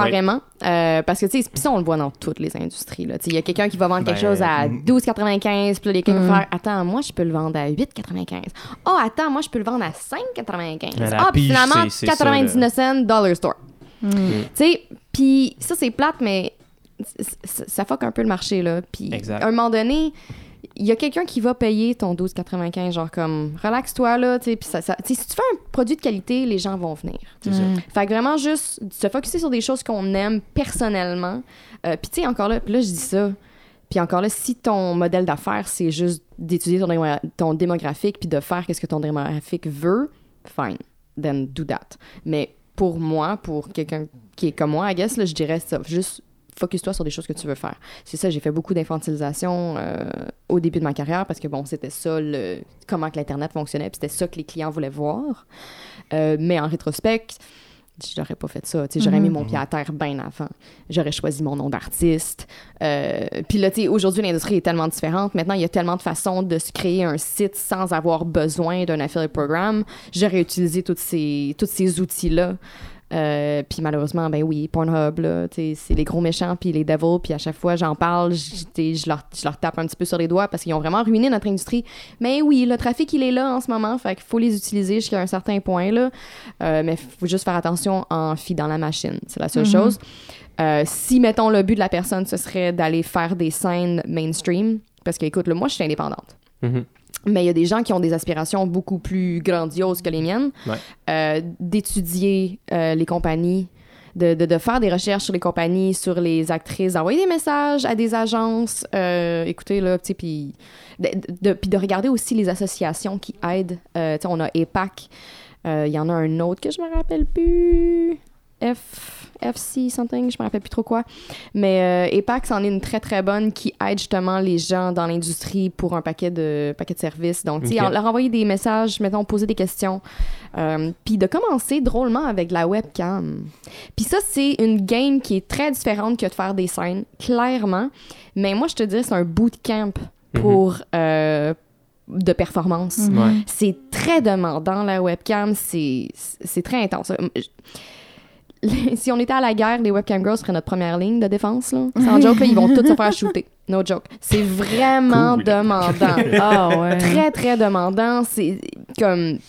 Carrément. Euh, parce que, tu sais, ça, on le voit dans toutes les industries. là. Tu sais, Il y a quelqu'un qui va vendre quelque Ben, chose à mm. 12,95, puis là, quelqu'un Mm. va faire Attends, moi, je peux le vendre à 8,95. Oh, attends, moi, je peux le vendre à 5,95. Mais la Ah, puis finalement, c'est- c'est ça, 99 cents, dollar store. Hmm. Tu sais, puis ça, c'est plate, mais ça fuck un peu le marché, là. Puis Exact. à un moment donné, il y a quelqu'un qui va payer ton 12,95, genre comme, relaxe-toi, là, tu sais, puis ça, si tu fais un produit de qualité, les gens vont venir. Hmm. Fait que vraiment juste se focuser sur des choses qu'on aime personnellement. Euh, puis tu sais, encore là, puis là, je dis ça. Puis encore là, si ton modèle d'affaires, c'est juste d'étudier ton, démo- ton démographique puis de faire qu'est-ce que ton démographique veut, fine, then do that. Mais pour moi, pour quelqu'un qui est comme moi, I guess, là, je dirais ça. Juste focus-toi sur des choses que tu veux faire. C'est ça, j'ai fait beaucoup d'infantilisation euh, au début de ma carrière parce que, bon, c'était ça, le, comment que l'Internet fonctionnait, puis c'était ça que les clients voulaient voir. Euh, mais en rétrospect, j'aurais pas fait ça. J'aurais mis mon pied à terre bien avant. J'aurais choisi mon nom d'artiste. Euh, Puis là, tu sais, aujourd'hui, l'industrie est tellement différente. Maintenant, il y a tellement de façons de se créer un site sans avoir besoin d'un affiliate programme. J'aurais utilisé tous ces, tous ces outils-là. Euh, puis malheureusement, ben oui, Pornhub, là, c'est les gros méchants, puis les devils, puis à chaque fois j'en parle, je, leur, tape un petit peu sur les doigts parce qu'ils ont vraiment ruiné notre industrie. Mais oui, le trafic, il est là en ce moment, fait qu'il faut les utiliser jusqu'à un certain point, là. Euh, mais il faut juste faire attention en fi dans la machine, c'est la seule Mhm. chose. Euh, si, mettons, le but de la personne, ce serait d'aller faire des scènes mainstream, parce que, écoute, là, moi, je suis indépendante. Mhm. Mais il y a des gens qui ont des aspirations beaucoup plus grandioses que les miennes. Ouais. Euh, D'étudier euh, les compagnies, de, de, de faire des recherches sur les compagnies, sur les actrices, d'envoyer des messages à des agences. Euh, écoutez, là, tu sais, puis de, de- regarder aussi les associations qui aident. Tu sais, on a EPAC. Il y en a un autre que je me rappelle plus. F, FC something, je me rappelle plus trop quoi. Mais euh, EPAC, c'en est une très très bonne qui aide justement les gens dans l'industrie pour un paquet de, paquet de services. Donc, tu sais, Ok. on leur envoyer des messages, mettons, poser des questions. Euh, Puis de commencer drôlement avec la webcam. Puis ça, c'est une game qui est très différente que de faire des scènes, clairement. Mais moi, je te dirais, c'est un bootcamp pour euh, de performance. Mhm. Ouais. C'est très demandant, la webcam. C'est très intense. [LAUGHS] Si on était à la guerre, les webcam girls seraient notre première ligne de défense. Là. [LAUGHS] Sans joke, là, ils vont tous se faire shooter. No joke. C'est vraiment Cool. demandant. Ah ouais. très, très demandant. C'est comme...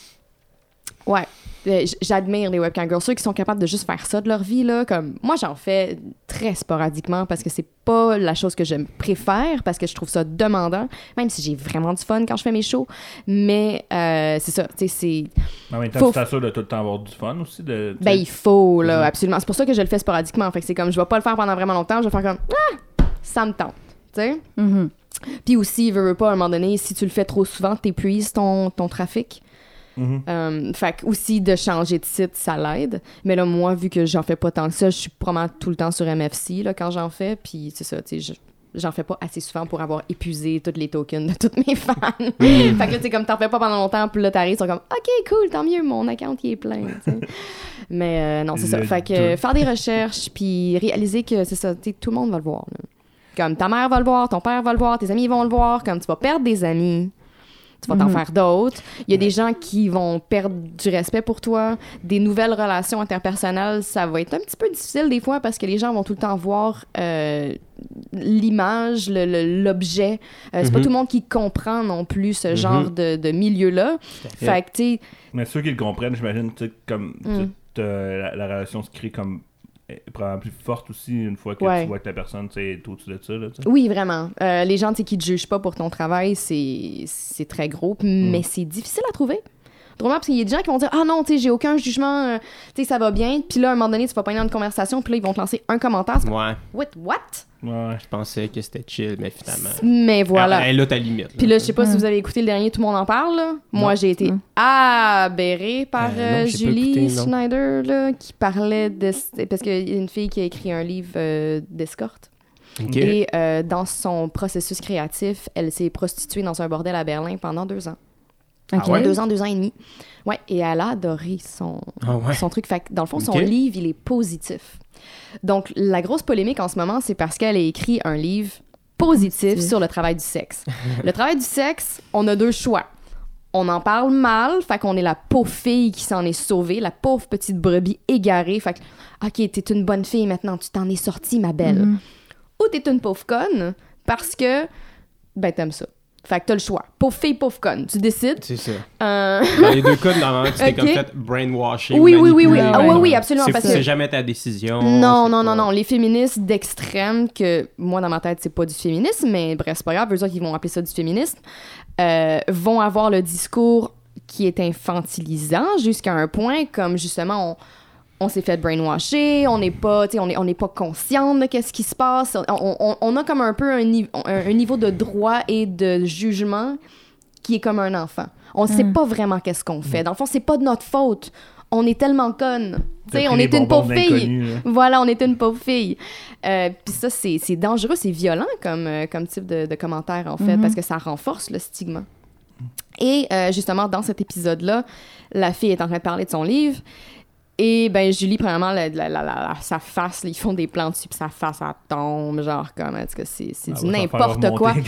Ouais. J- J'admire les webcam girls, ceux qui sont capables de juste faire ça de leur vie. Là, comme moi, j'en fais très sporadiquement parce que c'est pas la chose que je préfère, parce que je trouve ça demandant, même si j'ai vraiment du fun quand je fais mes shows. Mais euh, c'est ça, tu sais, c'est... En même temps, Faut- tu t'assures de tout le temps avoir du fun aussi. De, Ben, il faut, là, Mhm. absolument. C'est pour ça que je le fais sporadiquement. Fait que c'est comme, je vais pas le faire pendant vraiment longtemps, je vais faire comme, ah, ça me tente. Tu sais? Mhm. Puis aussi, veux, veux pas, à un moment donné, si tu le fais trop souvent, t'épuises ton, ton trafic. Euh, fait que aussi de changer de site, ça l'aide. Mais là, moi, vu que j'en fais pas tant que ça, je suis probablement tout le temps sur MFC là, quand j'en fais. Puis c'est ça, tu sais, je- j'en fais pas assez souvent pour avoir épuisé tous les tokens de [LAUGHS] tous mes fans. fait que là, tu sais, comme t'en fais pas pendant longtemps, puis là, t'arrives, ils sont comme, OK, cool, tant mieux, mon account, il est plein. [LAUGHS] Mais euh, non, c'est ça. Fait que faire des recherches, puis réaliser que c'est ça, tu sais, tout le monde va le voir. là. Comme ta mère va le voir, ton père va le voir, tes amis vont le voir, comme tu vas perdre des amis. Tu vas t'en Mhm. faire d'autres. Il y a des gens qui vont perdre du respect pour toi. Des nouvelles relations interpersonnelles, ça va être un petit peu difficile des fois parce que les gens vont tout le temps voir euh, l'image, l'objet. Euh, c'est pas Mhm. tout le monde qui comprend non plus ce Mhm. genre de, de milieu-là. fait. Fait que, Mais ceux qui le comprennent, j'imagine, comme Mm. la, la relation se crée comme probablement plus forte aussi une fois que Ouais. tu vois que la personne tu sais, est au-dessus de ça. Là. Oui, vraiment. Euh, les gens tu sais, qui te jugent pas pour ton travail, c'est c'est très gros, mais c'est difficile à trouver. Drôlement, parce qu'il y a des gens qui vont dire Ah non, tu sais, j'ai aucun jugement, euh, tu sais, ça va bien. Puis là, à un moment donné, tu vas pas dans une conversation, puis là, ils vont te lancer un commentaire. Ouais, What? What? Ouais. je pensais que c'était chill, mais finalement. Mais voilà. Elle, elle a ta limite. Puis là, je sais pas si vous avez écouté le dernier Tout le monde en parle. là. Moi, j'ai été aberrée par Euh, non, euh, Julie écouté. Schneider, là, qui parlait de. Parce qu'il y a une fille qui a écrit un livre euh, d'escorte. Et euh, dans son processus créatif, elle s'est prostituée dans un bordel à Berlin pendant deux ans. Ok. Ah ouais? Deux ans, deux ans et demi. Ouais, et elle a adoré son, Ah ouais. son truc. Fait que, dans le fond, son livre, il est positif. Donc, la grosse polémique en ce moment, c'est parce qu'elle a écrit un livre positif sur le travail du sexe. le travail du sexe, on a deux choix. On en parle mal, fait qu'on est la pauvre fille qui s'en est sauvée, la pauvre petite brebis égarée. Fait que, OK, t'es une bonne fille maintenant, tu t'en es sortie, ma belle. Mhm. Ou t'es une pauvre conne parce que, ben, t'aimes ça. Fait que t'as le choix. Pauvre fille, pauvre conne. Tu décides. C'est ça. Euh, Dans les deux cas, normalement, tu t'es [LAUGHS] Ok. comme fait brainwashing. Oui, oui, oui, oui. Ah oui, oui, absolument, C'est parce c'est que- jamais ta décision. Non, c'est non, pas- non, non. Les féministes d'extrême, que moi, dans ma tête, c'est pas du féminisme, mais bref, c'est pas grave, eux autres, ils vont appeler ça du féminisme, euh, vont avoir le discours qui est infantilisant jusqu'à un point comme justement on, on s'est fait brainwasher, on n'est pas, tu sais, on est, on n'est pas conscient de qu'est-ce qui se passe, on, on- on a comme un peu un, nive- un- un niveau de droit et de jugement qui est comme un enfant. On sait pas vraiment qu'est-ce qu'on fait. Dans le fond, c'est pas de notre faute. On est tellement connes. Tu T'as sais, pris on est une pauvre fille. là. Voilà, on est une pauvre fille. Euh, Puis ça, c'est c'est dangereux, c'est violent comme, euh, comme type de, de commentaire, en fait, Mhm. parce que ça renforce le stigma. Et euh, justement, dans cet épisode-là, la fille est en train de parler de son livre. Et ben Julie, premièrement, la- la- la- la- sa face, là, ils font des plans dessus, puis sa face, elle tombe, genre, comme, est-ce que c'est c'est Ah, du n'importe quoi. [LAUGHS] Et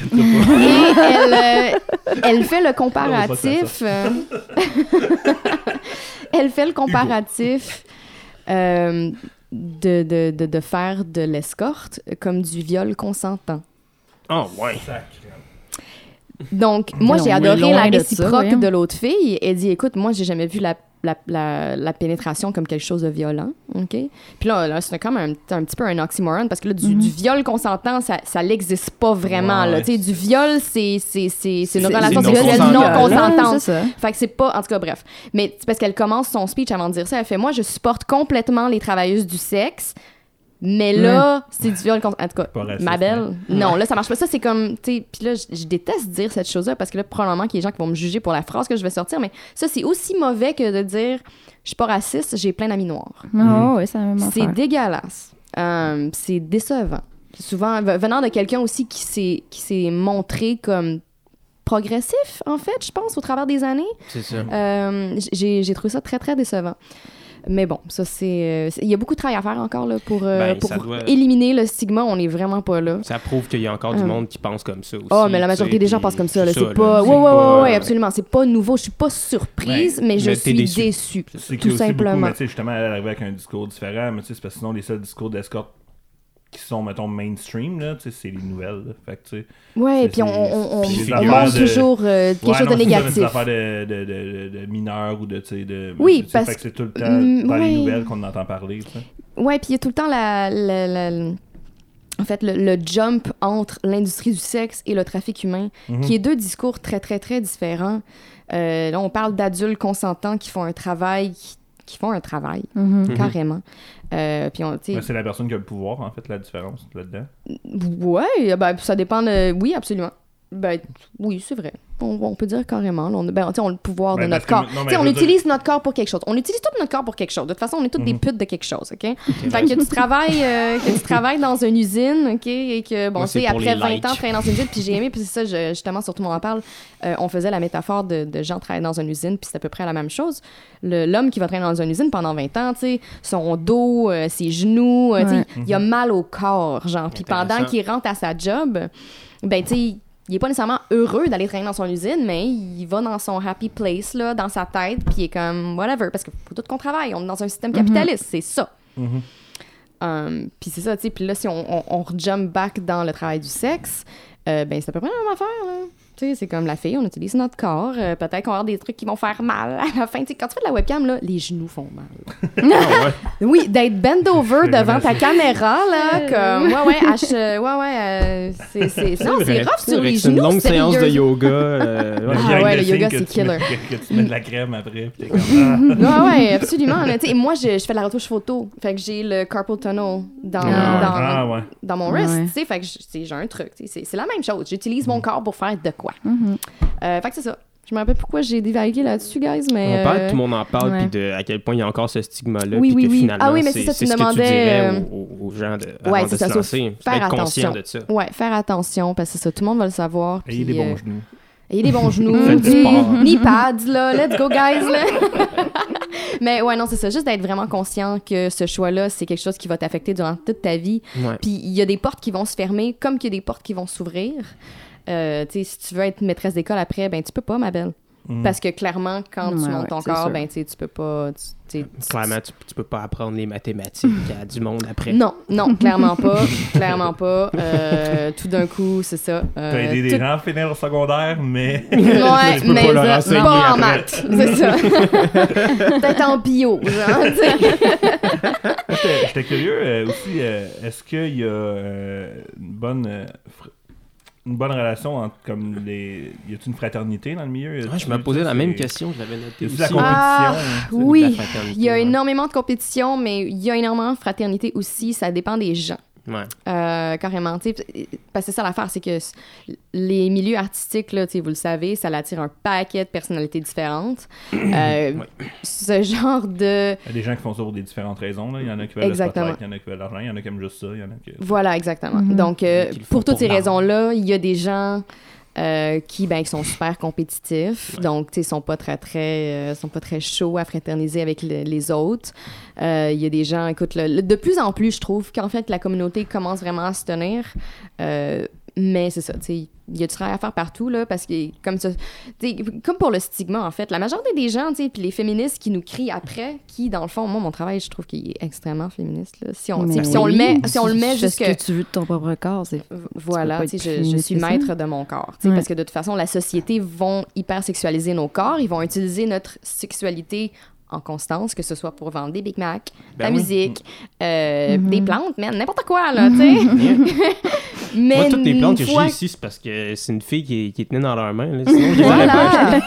elle, euh, elle fait le comparatif. [LAUGHS] euh, [LAUGHS] elle fait le comparatif euh, de, de, de, de faire de l'escorte comme du viol consentant. Oh, ouais. Donc, moi, j'ai adoré la de ça, réciproque de l'autre fille. Elle dit, écoute, moi, j'ai jamais vu la, la, la, la pénétration comme quelque chose de violent, OK? Puis là, là c'est comme un, un petit peu un oxymoron, parce que là, du, Mhm. du viol consentant, ça, ça n'existe pas vraiment, Ouais. là. Tu sais, du viol, c'est c'est- c'est- c'est une relation non sexuelle non consentante. c'est ça. Fait que c'est pas, en tout cas, bref. Mais c'est parce qu'elle commence son speech avant de dire ça. Elle fait Moi, je supporte complètement les travailleuses du sexe, mais là, c'est du viol contre. En tout cas, raciste, ma belle. Non, là, ça marche pas. Ça, c'est comme. tu sais, Puis là, je, déteste dire cette chose-là parce que là, probablement qu'il y a des gens qui vont me juger pour la phrase que je vais sortir, mais ça, c'est aussi mauvais que de dire Je suis pas raciste, j'ai plein d'amis noirs. Ah ouais, c'est la même C'est dégueulasse. Euh, c'est décevant. Souvent, venant de quelqu'un aussi qui s'est qui s'est montré comme progressif, en fait, je pense, au travers des années. C'est ça. Euh, j'ai j'ai trouvé ça très, très décevant. Mais bon, ça, c'est. euh, c'est- Il y a beaucoup de travail à faire encore là, pour, euh, Ben, pour ça doit- éliminer le stigma. On n'est vraiment pas là. Ça prouve qu'il y a encore du Hum. monde qui pense comme ça aussi. Oh, mais la majorité des gens pensent comme ça. là. c'est pas. c'est Ouais, ouais, ouais, pas- ouais, absolument. C'est pas nouveau. Je suis pas surprise, mais je mais t'es suis déçue. Tout simplement. justement, elle arrive avec un discours différent, mais tu sais, c'est parce que sinon, les seuls discours d'escorte qui sont, mettons, mainstream, là, tu sais, c'est les nouvelles, là. Fait que. Ouais, C'est- puis on, on, on, de- toujours euh, quelque Ouais, chose non, de c'est négatif. Affaires de, de, de, de, mineurs ou de, tu sais, de... Oui, parce Fait que c'est tout le temps Mm, dans ouais. les nouvelles qu'on entend parler, tu sais. Ouais, puis il y a tout le temps la, la- la- en fait, le, le jump entre l'industrie du sexe et le trafic humain, Mhm. qui est deux discours très, très, très différents. Euh, là, on parle d'adultes consentants qui font un travail qui, qui font un travail, Mhm. carrément. Euh, puis on, Ben, c'est la personne qui a le pouvoir, en fait, la différence là-dedans. Ouais, ben, ça dépend de. Oui, absolument. Ben, oui, c'est vrai. On, on peut dire carrément. là, on, ben, tu sais, on a le pouvoir Ben, de notre parce que- corps. non, mais Tu sais, on dire- utilise notre corps pour quelque chose. On utilise tout notre corps pour quelque chose. De toute façon, on est toutes des Mhm. putes de quelque chose, OK? Fait que tu travailles, euh, que tu travailles dans une usine, OK? Et que, bon, Moi, tu sais, après les 20 likes. ans, travailler dans une usine, puis j'ai aimé, puis c'est ça, je- justement, surtout on en parle, euh, on faisait la métaphore de, de gens travaillant dans une usine, puis c'est à peu près la même chose. L'homme qui va travailler dans une usine pendant 20 ans, tu sais, son dos, euh, ses genoux, tu sais, Ouais. il a mal au corps, genre. Puis pendant qu'il rentre à sa job, ben, tu sais, il est pas nécessairement heureux d'aller travailler dans son usine, mais il va dans son happy place, là, dans sa tête, puis il est comme, whatever, parce qu'il faut tout qu'on travaille. On est dans un système capitaliste, c'est ça. Mhm. Um, puis c'est ça, tu sais. Puis là, si on, on, on jump back dans le travail du sexe, euh, ben c'est à peu près la même affaire, là. Tu sais, c'est comme la fille, on utilise notre corps. euh, Peut-être qu'on va avoir des trucs qui vont faire mal à la fin. Tu sais, quand tu fais de la webcam, là, les genoux font mal. [LAUGHS] Ah. Oui, d'être bend over devant ta caméra, là, comme, ouais, ouais, H, euh, ouais, ouais, euh, c'est, c'est, non, c'est rough sur les C'est une genoux, longue séance de yoga. euh, ouais. Ah ouais, le yoga, c'est mets- killer. Que, que tu mets de la crème après, puis t'es comme, ah. [LAUGHS] Ouais, ouais, absolument. là. Sais, moi, je, je fais de la retouche photo. Fait que j'ai le carpal tunnel dans, Ah. dans, Ah, ouais. dans mon wrist. Tu sais, fait que j'ai un truc. tu sais, C'est, c'est la même chose. J'utilise mon corps pour faire de quoi. Mhm. Euh, fait que c'est ça. Je me rappelle pourquoi j'ai divagué là-dessus, guys, mais. On parle, euh, tout le monde en parle, puis de à quel point il y a encore ce stigma-là, Oui, puis oui, que oui. finalement, Ah oui, mais c'est ça, tu ce que tu demandais, dirais aux, aux gens de, ouais, avant c'est de ça, se lancer. Faire être conscient attention. de ça. Ouais, faire attention, parce que c'est ça, tout le monde va le savoir. Ayez puis, des bons euh, genoux. Ayez des bons [LAUGHS] genoux. Ni pads, là. Let's go, guys, là. [LAUGHS] Mais ouais, non, c'est ça. Juste d'être vraiment conscient que ce choix-là, c'est quelque chose qui va t'affecter durant toute ta vie. Ouais. Puis il y a des portes qui vont se fermer, comme qu'il y a des portes qui vont s'ouvrir. Euh, tu sais, si tu veux être maîtresse d'école après, ben tu peux pas, ma belle. Mm. Parce que clairement, quand tu montes ouais, ton corps, sûr. ben tu peux pas. tu- Clairement, tu, tu peux pas apprendre les mathématiques à du monde après. Non, non, clairement pas. clairement pas. Euh, tout d'un coup, c'est ça. euh, T'as aidé des tout- gens à finir au secondaire, mais. [LAUGHS] Ouais, Tu peux mais pas leur ça, pas en maths, c'est ça. [LAUGHS] Peut-être en bio, genre. J'étais curieux euh, aussi, euh, est-ce qu'il y a euh, une bonne. Une bonne relation entre comme les. Y a-t-il une fraternité dans le milieu? Ouais, je me posais la même question, je l'avais noté aussi. la compétition? Ah, tu sais? oui. La Il y a ouais. énormément de compétition, mais il y a énormément de fraternité aussi. Ça dépend des gens. Ouais. Euh, carrément, tu sais, parce que c'est ça l'affaire, c'est que les milieux artistiques, là, vous le savez, ça attire un paquet de personnalités différentes. [CLEARS THROAT] Euh, Ce genre de... Il y a des gens qui font ça pour des différentes raisons. Là. Il y en a qui veulent Exactement. le il y en a qui veulent l'argent, il y en a qui aiment juste ça, il y en a qui. Voilà, exactement. Mhm. Donc, euh, pour toutes pour ces raisons-là, il y a des gens euh, qui, ben, qui sont super compétitifs. Donc, tu sais, sont pas très, très, euh, sont pas très chauds à fraterniser avec le- les autres. Euh, Il y a des gens, écoute, le- le- de plus en plus, je trouve qu'en fait, la communauté commence vraiment à se tenir. Euh, mais c'est ça, tu sais, il y a du travail à faire partout, là, parce que, comme ça, comme pour le stigma, en fait, la majorité des gens, tu sais, puis les féministes qui nous crient après, qui, dans le fond, moi, mon travail, je trouve qu'il est extrêmement féministe, là. Si on, si on le met, si on le met jusque... ce que tu veux de ton propre corps, c'est Voilà, pas tu sais, je, suis maître de mon corps. tu sais, Ouais. Parce que de toute façon, la société vont hyper sexualiser nos corps. Ils vont utiliser notre sexualité en constance, que ce soit pour vendre des Big Mac, Ben la oui. musique, euh, Mhm. des plantes, man, n'importe quoi, là, tu sais. [LAUGHS] Mais Moi, toutes les plantes que fois- j'ai ici, c'est parce que c'est une fille qui, qui tenue dans leurs mains. Là. Sinon, je les. Voilà!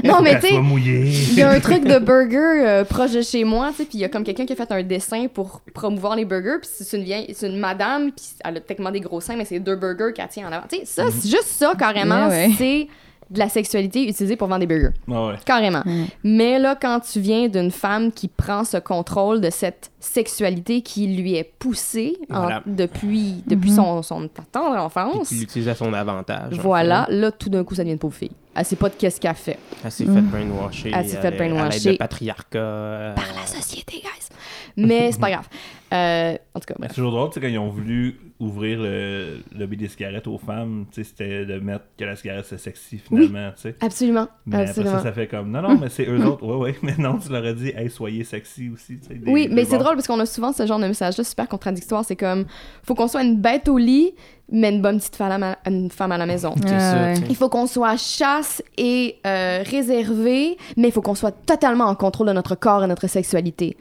[LAUGHS] non, mais tu sais, il y a un truc de burger euh, proche de chez moi, tu sais, puis il y a comme quelqu'un qui a fait un dessin pour promouvoir les burgers, puis c'est une vieille, c'est une madame, puis elle a techniquement des gros seins, mais c'est deux burgers qu'elle tient en avant. Tu sais, ça, c'est juste ça, carrément, Ouais, ouais. c'est de la sexualité utilisée pour vendre des burgers. Ah ouais. Carrément. Ouais. Mais là, quand tu viens d'une femme qui prend ce contrôle de cette sexualité qui lui est poussée en- depuis, depuis Mhm. son, son tendre enfance, tu l'utilises à son avantage. en voilà, là, tout d'un coup, ça devient une pauvre fille. Elle sait pas de qu'est-ce qu'elle fait. fait. Elle s'est Mm. fait brainwasher. Elle s'est fait à l'aide- À l'aide brainwasher. de patriarcat. euh, Par la société, guys! Mais c'est pas [LAUGHS] grave. Euh, en tout cas, bref. c'est toujours drôle, tu sais, quand ils ont voulu ouvrir le lobby des cigarettes aux femmes, tu sais, c'était de mettre que la cigarette c'est sexy finalement, tu sais. Absolument. Mais après ça, ça fait comme, non, non, mais c'est eux autres, ouais, ouais, [LAUGHS] mais non, tu leur as dit, hey, soyez sexy aussi, tu sais. des- Oui, des mais c'est drôle parce qu'on a souvent ce genre de message-là super contradictoire. C'est comme, faut qu'on soit une bête au lit, mais une bonne petite femme à, ma- une femme à la maison. C'est Ah, ouais. Il faut qu'on soit chasse et euh, réservé, mais il faut qu'on soit totalement en contrôle de notre corps et notre sexualité.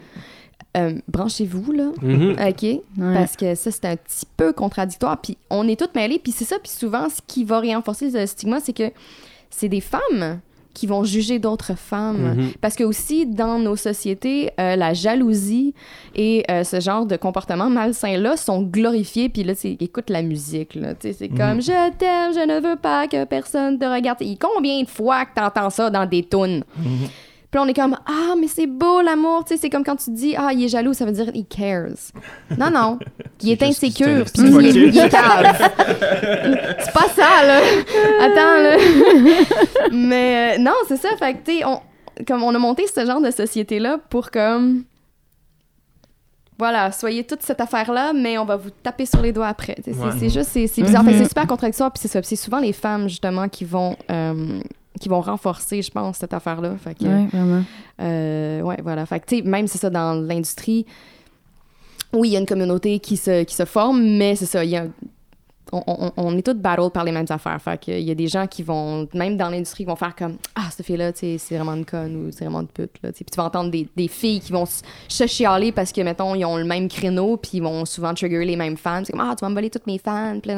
Euh, branchez-vous, là. Mhm. [LAUGHS] OK? Ouais. Parce que ça, c'est un petit peu contradictoire. Puis on est toutes mêlées. Puis c'est ça. Puis souvent, ce qui va renforcer le stigma, c'est que c'est des femmes qui vont juger d'autres femmes. Mhm. Parce que aussi, dans nos sociétés, euh, la jalousie et euh, ce genre de comportement malsain-là sont glorifiés. Puis là, c'est écoute la musique. là. Tu sais, C'est comme Je t'aime, je ne veux pas que personne te regarde. Combien de fois que t'entends ça dans des tunes? Puis là, on est comme Ah, mais c'est beau l'amour. Tu sais, c'est comme quand tu dis Ah, il est jaloux, ça veut dire he cares. Non, non. [LAUGHS] Il est, insécure. Puis il il [LAUGHS] c'est pas ça, là. Attends, là. [LAUGHS] mais euh, non, c'est ça. Fait que, tu sais, on, comme on a monté ce genre de société-là pour comme. Voilà, soyez toute cette affaire-là, mais on va vous taper sur les doigts après. C'est Ouais. juste, c'est bizarre. Fait que Mhm. c'est super contradictoire, puis c'est ça. Puis c'est souvent les femmes, justement, qui vont, euh, qui vont renforcer, je pense, cette affaire-là. Fait que, Ouais, vraiment. euh, ouais, voilà. Fait que, tu sais, même c'est ça dans l'industrie, oui, il y a une communauté qui se, qui se forme, mais c'est ça, il y a. On, on- on est tous battle par les mêmes affaires. Fait que il y a des gens qui vont, même dans l'industrie, qui vont faire comme Ah, cette fille-là, c'est vraiment une conne ou c'est vraiment une pute. Là, puis tu vas entendre des, des filles qui vont se chialer parce que, mettons, ils ont le même créneau, puis ils vont souvent trigger les mêmes fans. C'est comme Ah, tu vas me voler toutes mes fans. Puis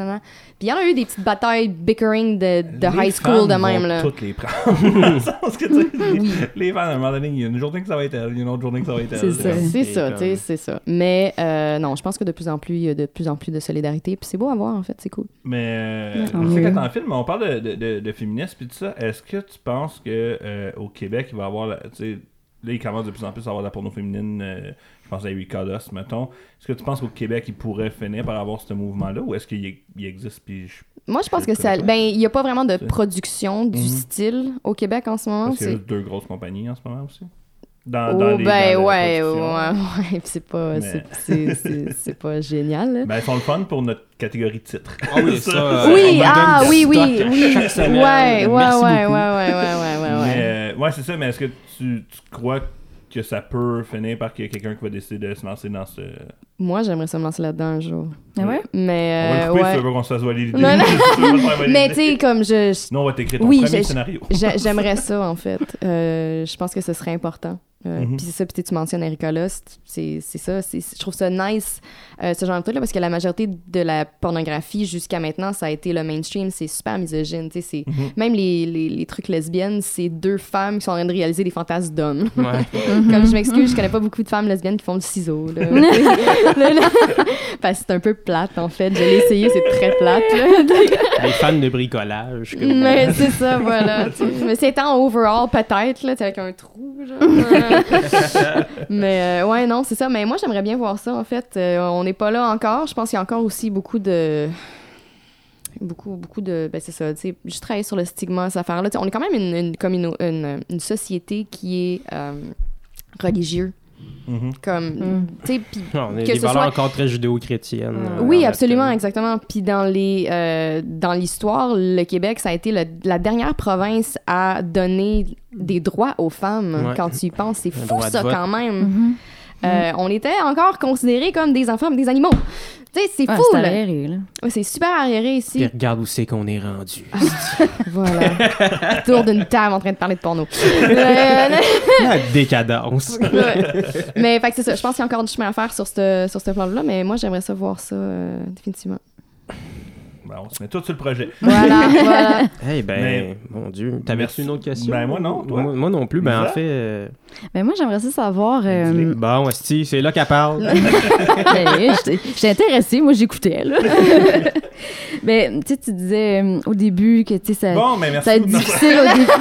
il y en a eu des petites batailles bickering de, de high school de même. vont Là. toutes les prendre. [LAUGHS] Sens que, les, les femmes, à un moment donné, il y a une journée que ça va être elle, il y a une autre journée que ça va être elle. C'est ça. C'est ça, comme- tu sais, c'est ça. Mais euh, non, je pense que de plus en plus, il y a de plus en plus de solidarité. Puis c'est beau à voir, en fait, c'est cool. Mais euh, le film, on parle de, de, de, de féminisme et tout ça. Est-ce que tu penses que euh, au Québec, il va y avoir. la- tu sais, Là, il commence de plus en plus à avoir de la porno féminine. euh, je pense à Erika Doss, mettons. Est-ce que tu penses qu'au Québec, il pourrait finir par avoir ce mouvement-là ou est-ce qu'il existe puis je- Moi, je pense Je que ça. Ben, il n'y a pas vraiment de production du Mhm. style au Québec en ce moment. Parce qu'il y a c'est- juste deux grosses compagnies en ce moment aussi. Dans, Oh, dans les, ben dans la ouais, ouais, ouais, [LAUGHS] puis c'est pas, Mais- c'est- c'est- c'est c'est pas génial. là. Ben, ils sont le fun pour notre catégorie titre. Ah oui, [LAUGHS] ça. euh, on oui, ah oui, oui, oui. Chaque semaine. Ouais, ouais, ouais, Merci ouais, ouais, beaucoup. ouais, ouais, ouais, Mais, ouais. euh, ouais, c'est ça, mais est-ce que tu, tu crois que ça peut finir par qu'il y ait quelqu'un qui va décider de se lancer dans ce. Moi, j'aimerais ça me lancer là-dedans un jour. Ah ouais? Mais, on va euh, le couper si ouais. tu veux qu'on se fasse l'idée. Non, non. [LAUGHS] Si Mais tu sais, comme je, Sinon, on va t'écrire ton Oui, premier j'ai- scénario. J'a- J'aimerais ça, en fait. Euh, je pense que ce serait important. Euh, Mhm. Puis c'est ça, puis tu mentionnes Erika Lust, c'est c'est ça. Je trouve ça nice, euh, ce genre de truc-là, parce que la majorité de la pornographie jusqu'à maintenant, ça a été le mainstream, c'est super misogyne. tu sais, c'est Mhm. Même les, les, les trucs lesbiennes, c'est deux femmes qui sont en train de réaliser des fantasmes d'hommes. Ouais. [LAUGHS] Comme je m'excuse, je connais pas beaucoup de femmes lesbiennes qui font le ciseau. Là. [LAUGHS] [LAUGHS] Là, là. Parce que c'est un peu plate, en fait. Je l'ai essayé, c'est très plate. là. Les fans de bricolage. Mais c'est ça, voilà. Mais c'est en overall, peut-être, là, tu sais, avec un trou, genre. [LAUGHS] mais euh, ouais, non, c'est ça. Mais moi, j'aimerais bien voir ça, en fait. Euh, on n'est pas là encore. Je pense qu'il y a encore aussi beaucoup de. Beaucoup, beaucoup de. Ben, c'est ça, tu sais. Je travaille sur le stigma, cette affaire-là. On est quand même une, une, une société qui est euh, religieux. Mhm. Comme. Mm. Tu sais, puis Que des ce valeurs soit- encore très judéo-chrétiennes. euh, oui, en absolument, fait. exactement. Puis dans les euh, dans l'histoire, le Québec, ça a été le- la dernière province à donner des droits aux femmes. Ouais. Quand tu y penses, c'est Un fou ça vote. quand même. Mhm. Euh, on était encore considérés comme des enfants, des animaux. Tu sais, c'est Ouais, fou c'est là. arriéré, là. Ouais, c'est super arriéré Puis ici. regarde où c'est qu'on est rendu. [LAUGHS] voilà. Autour d'une table en train de parler de porno. Euh, [LAUGHS] La décadence. Ouais. mais fait que c'est ça. Je pense qu'il y a encore du chemin à faire sur ce sur ce plan-là, mais moi j'aimerais ça voir ça euh, définitivement. Ben, on se met tout sur le projet. Voilà, voilà. [LAUGHS] Eh ben, Mais- mon Dieu. T'avais Merci. reçu une autre question? Ben, moi, non, toi? Moi, moi non plus. Ben, en Lisa? fait... euh, Ben moi, j'aimerais ça savoir... euh, Dis-les. Bon, Esti, c'est là qu'elle parle. [LAUGHS] Ben, j'étais- J'étais intéressée, moi j'écoutais là. Mais [LAUGHS] tu sais, tu disais euh, au début que tu sais ça, Bon, mais merci. ça va être difficile au début.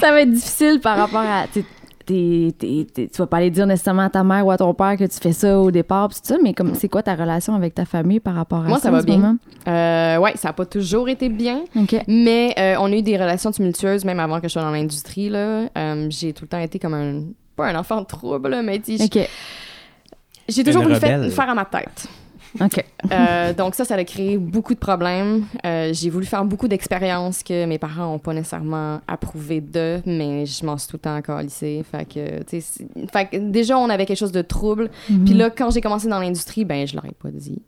ça va être difficile par rapport à tu sais, t'es- t'es- t'es- tu vas pas aller dire nécessairement à ta mère ou à ton père que tu fais ça au départ pis tout ça, mais comme c'est quoi ta relation avec ta famille par rapport à Moi, ça ça en va bien. Euh, ouais, ça n'a pas toujours été bien. Mais euh, on a eu des relations tumultueuses même avant que je sois dans l'industrie. là. Euh, j'ai tout le temps été comme un. Pas un enfant de trouble, là, mais j'ai toujours voulu faire à ma tête. Ok. Euh, donc ça, ça a créé beaucoup de problèmes. Euh, j'ai voulu faire beaucoup d'expériences que mes parents n'ont pas nécessairement approuvé de, mais je m'en suis tout le temps encore lycée. Fait que, tu sais, c'est- fait que déjà, on avait quelque chose de trouble. Puis là, quand j'ai commencé dans l'industrie, ben, je l'aurais pas dit.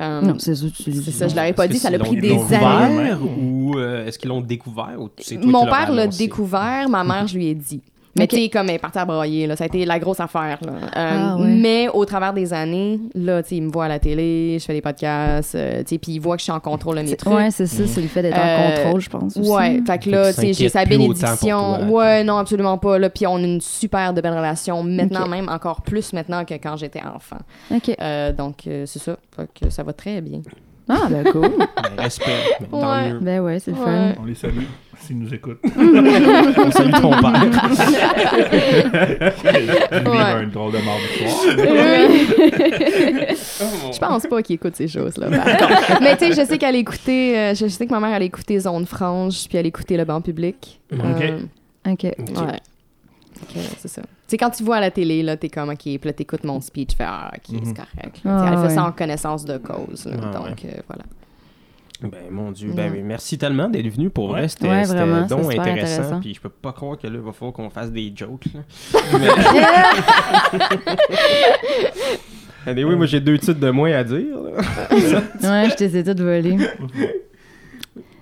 Euh, Non, c'est ça. tu- c'est ça, je l'aurais pas dit, ça c'est- a pris des années. ou euh, est-ce qu'ils l'ont découvert ou c'est toi Mon père l'a découvert, ma mère, je lui ai dit. Mais Ok. tu sais, comme elle est partie à broyer, là, ça a été la grosse affaire. Là. Euh, Ah, ouais. Mais au travers des années, là, tu sais, il me voit à la télé, je fais des podcasts, euh, tu sais, puis il voit que je suis en contrôle de mes trucs. Ouais, c'est ça, c'est le fait d'être en Euh, contrôle, je pense. aussi. Ouais, fait que là, tu sais, j'ai sa bénédiction. toi, ouais, non, absolument pas. Là, puis on a une super de belle relation maintenant, même encore plus maintenant que quand j'étais enfant. OK. Euh, donc, c'est ça. Fait que ça va très bien. Ah, ben cool. [LAUGHS] Ben, respect. Tant Ouais. mieux. ben ouais, c'est le Ouais. fun. On les salue s'ils nous écoutent. [LAUGHS] On salue ton père. Ils vivent Ouais. un drôle de mardi soir. Je pense pas qu'il écoute ces choses-là. Mais tu sais, je sais qu'elle écoutait, euh, je sais que ma mère, elle écoutait Zone Franche, puis elle écoutait Le Banc public. Ok. Euh, OK. ouais. Fait que, c'est ça. Tu sais, quand tu vois à la télé, là, t'es comme, OK, puis là, t'écoutes mon speech, tu fais, ah, OK, Mhm. c'est correct. Ah, elle fait ouais. ça en connaissance de cause. là. Ah, donc, euh, voilà. Ben mon Dieu, ben oui, merci tellement d'être venu pour vrai, c'était Ouais, donc intéressant, intéressant. puis je peux pas croire que là il va falloir qu'on fasse des jokes. Mais [LAUGHS] oui, moi j'ai deux titres de moins à dire. [LAUGHS] Ouais, je t'ai tout volé.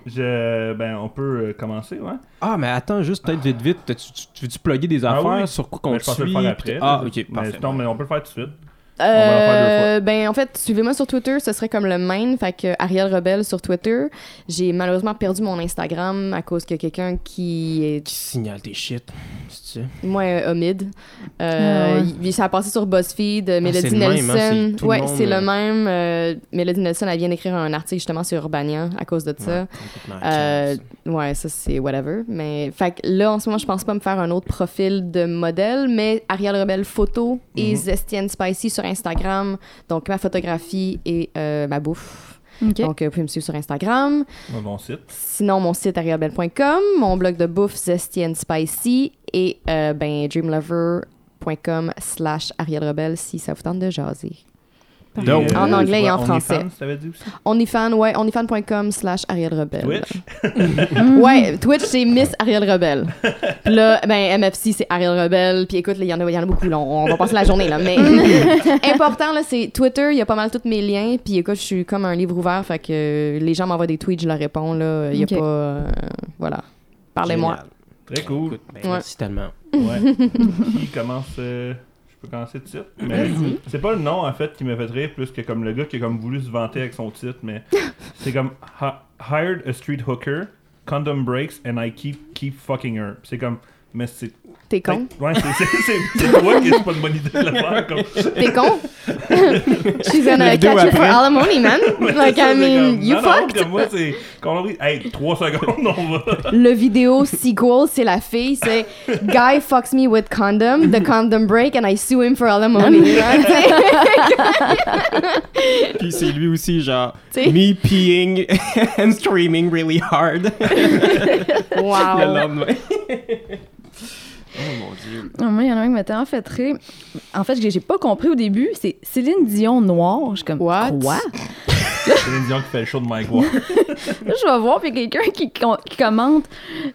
Je, ben, on peut euh, commencer, ouais. Ah mais attends juste peut-être vite vite, tu, tu, tu veux-tu plugger des Ah affaires oui. sur quoi qu'on Mais pense le suit faire après. Ah. OK, mais, parfait. non, mais on peut le faire tout de suite. Euh, ben en fait, suivez-moi sur Twitter, ce serait comme le main, fait que Ariel Rebelle sur Twitter. J'ai malheureusement perdu mon Instagram à cause que quelqu'un qui est Qui signale tes shit, c'est moi euh, Omid. Ah Euh, ouais. il- Ça a passé sur BuzzFeed. même, hein, c'est Nelson. ouais, monde, c'est le même. euh, Mélodie Nelson, elle vient d'écrire un article justement sur Urbania à cause de ça. Euh, ouais, ça c'est whatever. Mais fait que là, en ce moment, je pense pas me faire un autre profil de modèle, mais Ariel Rebelle photo et Mhm. Zesty and Spicy sur Instagram. Donc ma photographie et euh, ma bouffe. Donc euh, vous pouvez me suivre sur Instagram. Mon site. Sinon, mon site arielrebelle.com, mon blog de bouffe Zesty and Spicy et euh, ben dreamlover.com slash Ariel Rebelle si ça vous tente de jaser. Donc, En anglais tu et en français. OnlyFans, t'avais dit aussi? Onlyfan, ouais, onlyfan.com slash Ariel Rebelle. Twitch? [LAUGHS] Ouais, Twitch, c'est Miss Ariel Rebelle. Puis là, ben, MFC, c'est Ariel Rebelle. Puis écoute, il y, en a- il y en a beaucoup, là. On va passer la journée, là. Mais [LAUGHS] important, là, c'est Twitter, il y a pas mal tous mes liens. Puis écoute, je suis comme un livre ouvert. Fait que les gens m'envoient des tweets, je leur réponds, là. Il y a pas. euh, voilà. Parlez-moi. Très cool. Écoute, ben, Ouais. Merci tellement. Ouais. [LAUGHS] qui commence euh, peux commencer tout de suite. Mais c'est pas le nom en fait qui m'a fait rire plus que comme le gars qui a comme voulu se vanter avec son titre, mais [LAUGHS] c'est comme hired a street hooker, condom breaks and I keep keep fucking her. C'est comme mais c'est T'es con? Ouais, c'est toi qui c'est pas une bonne idée de le faire comme T'es con? [LAUGHS] She's gonna catch you for alimony, man. [LAUGHS] Like, I mean, you fucked. moi c'est quand on dit hey 3 secondes on va Le vidéo sequel, c'est la fille, c'est Guy fucks me with condom, the condom break, and I sue him for alimony. [LAUGHS] Puis c'est lui aussi genre me peeing and screaming really hard le wow. lendemain. Oh mon dieu. Moi, il y en a un qui m'a tellement fait rire. En fait, j'ai j'ai pas compris au début. C'est Céline Dion noire. Je suis comme, What? quoi? [LAUGHS] Une Dion qui fait le show de Mike Ward. [LAUGHS] Je vais voir, puis quelqu'un qui, com- qui commente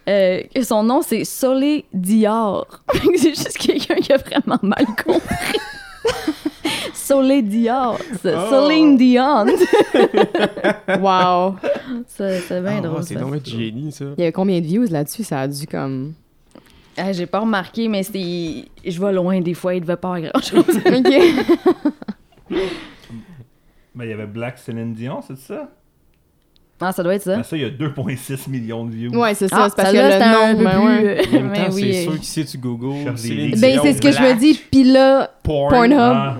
euh, que son nom, c'est Solé Dior. [LAUGHS] c'est juste quelqu'un qui a vraiment mal compris. Solé Dior. C'est Oh. Céline Dion. Wow. Ça- C'est bien Ah, drôle. c'est ça. donc un génie ça. Il y a combien de views là-dessus? Ça a dû comme. Ah, J'ai pas remarqué, mais c'est. Je vais loin des fois, il devait pas avoir grand-chose. [LAUGHS] Ok. [LAUGHS] Mais il y avait Black Céline Dion, c'est ça? Ah, ça doit être ça. Ben, ça, il y a 2,6 millions de views. Ouais, c'est ça. Ah, c'est parce que celle-là, c'était un le peu nom, ben ouais. plus, [LAUGHS] En même mais temps, oui, c'est euh, sûr que si tu googles Cherche Céline des- Ben, c'est ce que je me dis. Puis là, porn. Pornhub. Ah,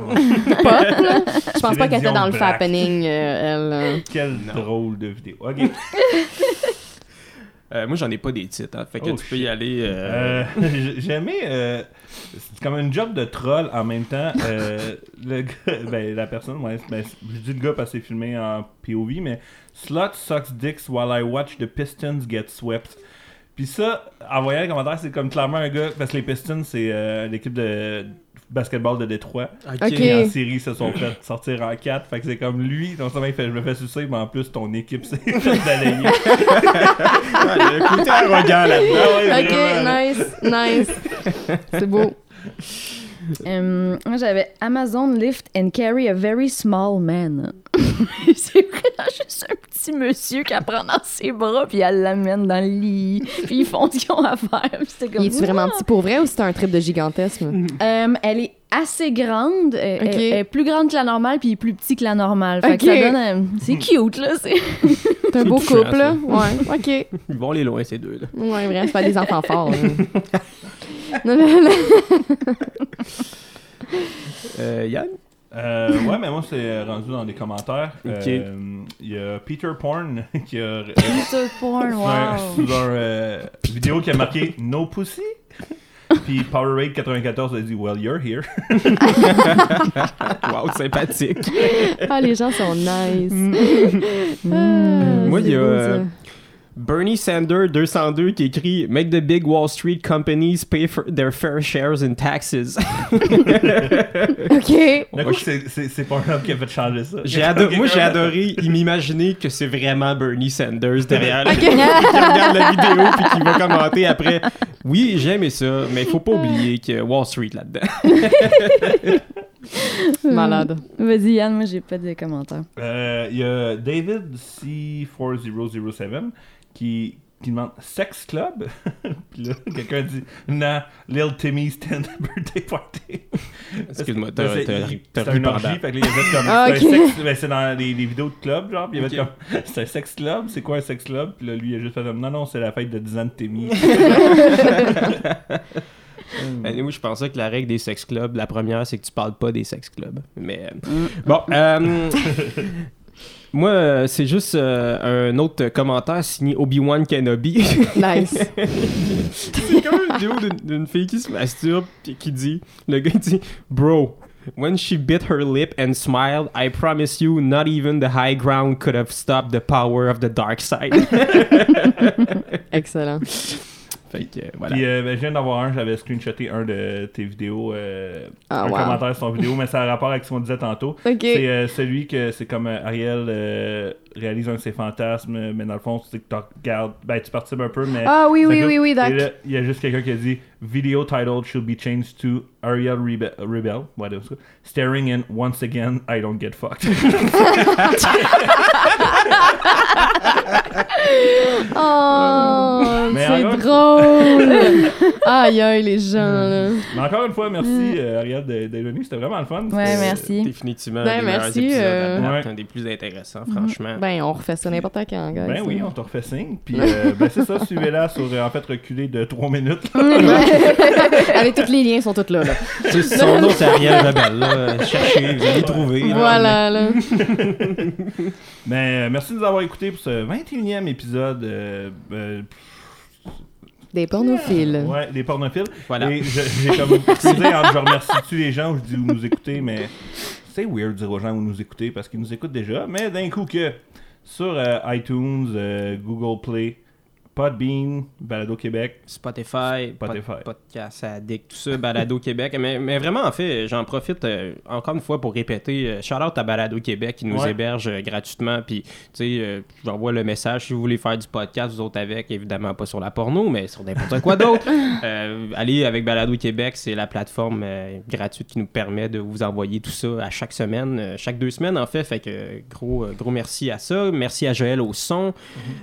pop, là. Je pense pas qu'elle était dans le fappening, euh, elle. quel Non. drôle de vidéo. Ok. Euh, moi j'en ai pas des titres, hein, fait que Oh, tu peux y aller. euh, Euh, [LAUGHS] j'ai- j'ai aimé. euh, c'est comme une job de troll en même temps. [LAUGHS] Le gars, ben, la personne, ouais, ben, je dis le gars parce que c'est filmé en POV, mais Slut sucks dicks while I watch the Pistons get swept. Puis ça, en voyant les commentaires, c'est comme clairement un gars, parce que les Pistons, c'est l'équipe de basketball de Détroit. Ok. Ok. Et en série, ils se sont fait sortir en 4. Fait que c'est comme lui, non seulement il fait je me fais sucer, mais en plus ton équipe s'est [LAUGHS] fait balayer. Il y a un côté arrogant là-dedans. Ah ouais, Ok, vraiment. nice, nice. C'est beau. Euh, moi, j'avais Amazon lift and carry a very small man. [LAUGHS] c'est vraiment juste un petit monsieur qui prend dans ses bras puis elle l'amène dans le lit. Puis ils font ce qu'ils ont à faire. Puis c'était comme, Il est vraiment petit pour vrai ou c'est un trip de gigantesme? Euh, elle est assez grande. euh. Elle, elle est plus grande que la normale, puis il est plus petit que la normale. Fait que ça donne. euh, c'est cute, là. C'est... C'est un beau couple, là? Ouais, ok. Ils vont aller loin, ces deux-là. Ouais, vrai, c'est pas des enfants forts. là. [LAUGHS] non, non, non. [LAUGHS] Euh, Yann? Euh, ouais, mais moi, c'est rendu dans les commentaires. Ok. Euh, Il y a Peter Porn [LAUGHS] qui a. Peter Porn, sous un, wow. sous un, euh, vidéo qui a marqué No Pussy. Puis Powerade 94 a dit Well, you're here. Wow, sympathique. Ah, les gens sont nice. [LAUGHS] Ah, Moi, il y a. Bernie Sanders 202 qui écrit Make the big Wall Street companies pay for their fair shares in taxes. [LAUGHS] Ok. D'un coup, c'est- pas un homme qui a fait changer ça. J'ai moi, j'ai adoré m'imaginer que c'est vraiment Bernie Sanders derrière le- Ok. qui regarde la vidéo puis qui va commenter après. Oui, j'ai aimé ça, mais il faut pas oublier que Wall Street là-dedans. [LAUGHS] Malade. Vas-y, Yann, moi, j'ai pas de commentaires. Euh, Il y a David C4007 qui, qui demande Sex Club? [LAUGHS] Puis là, quelqu'un dit Nah, Lil Timmy's [LAUGHS] 10th birthday party. Excuse-moi, Ben, t'as ri un orgie, fait que comme. Ah, ben, c'est dans les, les vidéos de club, genre. Puis il a fait Ok. comme. C'est un sex club, c'est quoi un sex club? Puis là, lui, il a juste fait comme. Non, non, c'est la fête de 10 ans de Timmy. [LAUGHS] Ben, moi, je pensais que la règle des sex clubs, la première, c'est que tu parles pas des sex clubs. Mais euh, bon, euh, moi, euh, c'est juste euh, un autre commentaire signé Obi-Wan Kenobi. [LAUGHS] Nice. c'est comme une vidéo d'une- fille qui se masturbe puis qui dit, le gars dit, bro. When she bit her lip and smiled, I promise you, not even the high ground could have stopped the power of the dark side. [LAUGHS] Excellent. Fait que, euh, voilà. Puis euh, ben, je viens d'avoir un, j'avais screenshoté un de tes vidéos, euh, Ah, un wow. commentaire sur ton vidéo, mais ça a rapport avec ce qu'on disait tantôt. [LAUGHS] C'est euh, celui que c'est comme euh, Ariel euh, réalise un de ses fantasmes, mais dans le fond, c'est que tu regardes, ben tu participes un peu, mais. Ah oui, oui, oui, oui, d'accord. il y a juste quelqu'un qui a dit Video title should be changed to Ariel Rebe- Rebel. Ça. Staring in once again, I don't get fucked. [LAUGHS] [LAUGHS] Oh, Mais c'est encore- drôle. [LAUGHS] aïe, aïe, les gens, là. mais encore une fois, merci euh, Ariel d'être venu, c'était vraiment le fun. Ouais, C'était- merci. Définitivement Ben, un des meilleurs merci, épisodes euh, à date, Ouais. un des plus intéressants, franchement. Ben, on refait ça n'importe quand, guys. Ben oui, on te refait signe. Puis [LAUGHS] euh, ben c'est ça, suivez-la sur euh, en fait reculer de 3 minutes. [LAUGHS] Allez, tous les liens sont tous là, là. Tu sais, son nom, c'est Ariel Rebelle. Là. Cherchez, vous allez trouver. là. Voilà, là. Mais euh, merci de nous avoir écoutés pour ce 21e épisode. euh, euh, Des pornophiles. ouais, des pornophiles. Voilà. Et je- j'ai comme [LAUGHS] excusé entre je remercie-tu les gens ou je dis où nous écouter, mais c'est weird de dire aux gens où nous écouter parce qu'ils nous écoutent déjà. Mais d'un coup que sur euh, iTunes, euh, Google Play, Podbean, Balado Québec, Spotify, Spotify. pod- podcast addict, tout ça, Balado [LAUGHS] Québec. Mais, mais vraiment, en fait, j'en profite euh, encore une fois pour répéter, euh, shout out à Balado Québec qui nous Ouais. héberge euh, gratuitement. Puis, tu sais, euh, j'envoie le message si vous voulez faire du podcast, vous autres avec, évidemment pas sur la porno, mais sur n'importe quoi [LAUGHS] d'autre. Allez avec Balado Québec, c'est la plateforme gratuite qui nous permet de vous envoyer tout ça à chaque semaine, chaque deux semaines en fait. Fait que gros, gros merci à ça. Merci à Joël au son.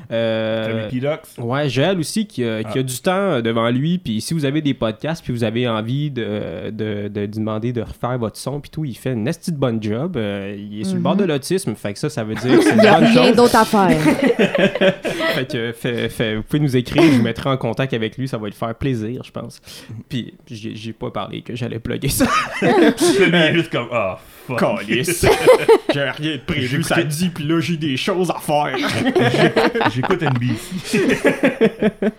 Tommy Pidox. Ouais, Joël aussi qui a, qui a Ah. du temps euh, devant lui. Puis si vous avez des podcasts, puis vous avez envie de, de, demander de refaire votre son, puis tout, il fait une esti de bonne job. Euh, il est sur le bord de l'autisme, fait que ça, ça veut [LAUGHS] dire que c'est Il n'y a rien d'autre à faire. [LAUGHS] Fait que fait- fait- vous pouvez nous écrire, je vous mettrai en contact avec lui, ça va lui faire plaisir, je pense. Puis j'ai pas parlé que j'allais plugger ça. [LAUGHS] Lui, juste comme Ah, fuck. Calice. [LAUGHS] J'ai rien de prévu, ça dit, puis là j'ai des choses à faire. J'écoute NBC. [LAUGHS]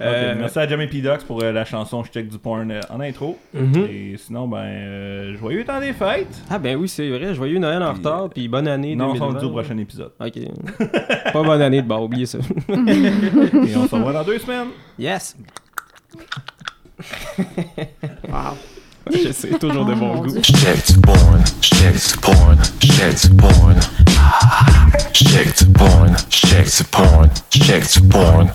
Euh, Ok, merci à Jamie Pidox pour euh, la chanson Je check du porn euh, en intro. Mhm. Et sinon, ben, euh, joyeux temps des fêtes. Ah ben oui, c'est vrai, joyeux Noël en retard, puis bonne année Non, on s'en 2020. dit au prochain épisode. Ok. pas bonne année de bord, oubliez ça. [LAUGHS] Et on se revoit dans deux semaines. Yes! wow! [LAUGHS] Je sais, toujours de Oh, bon mon goût. Checked porn, checked porn, checked porn. [LAUGHS] Checked porn, checked porn, checked porn.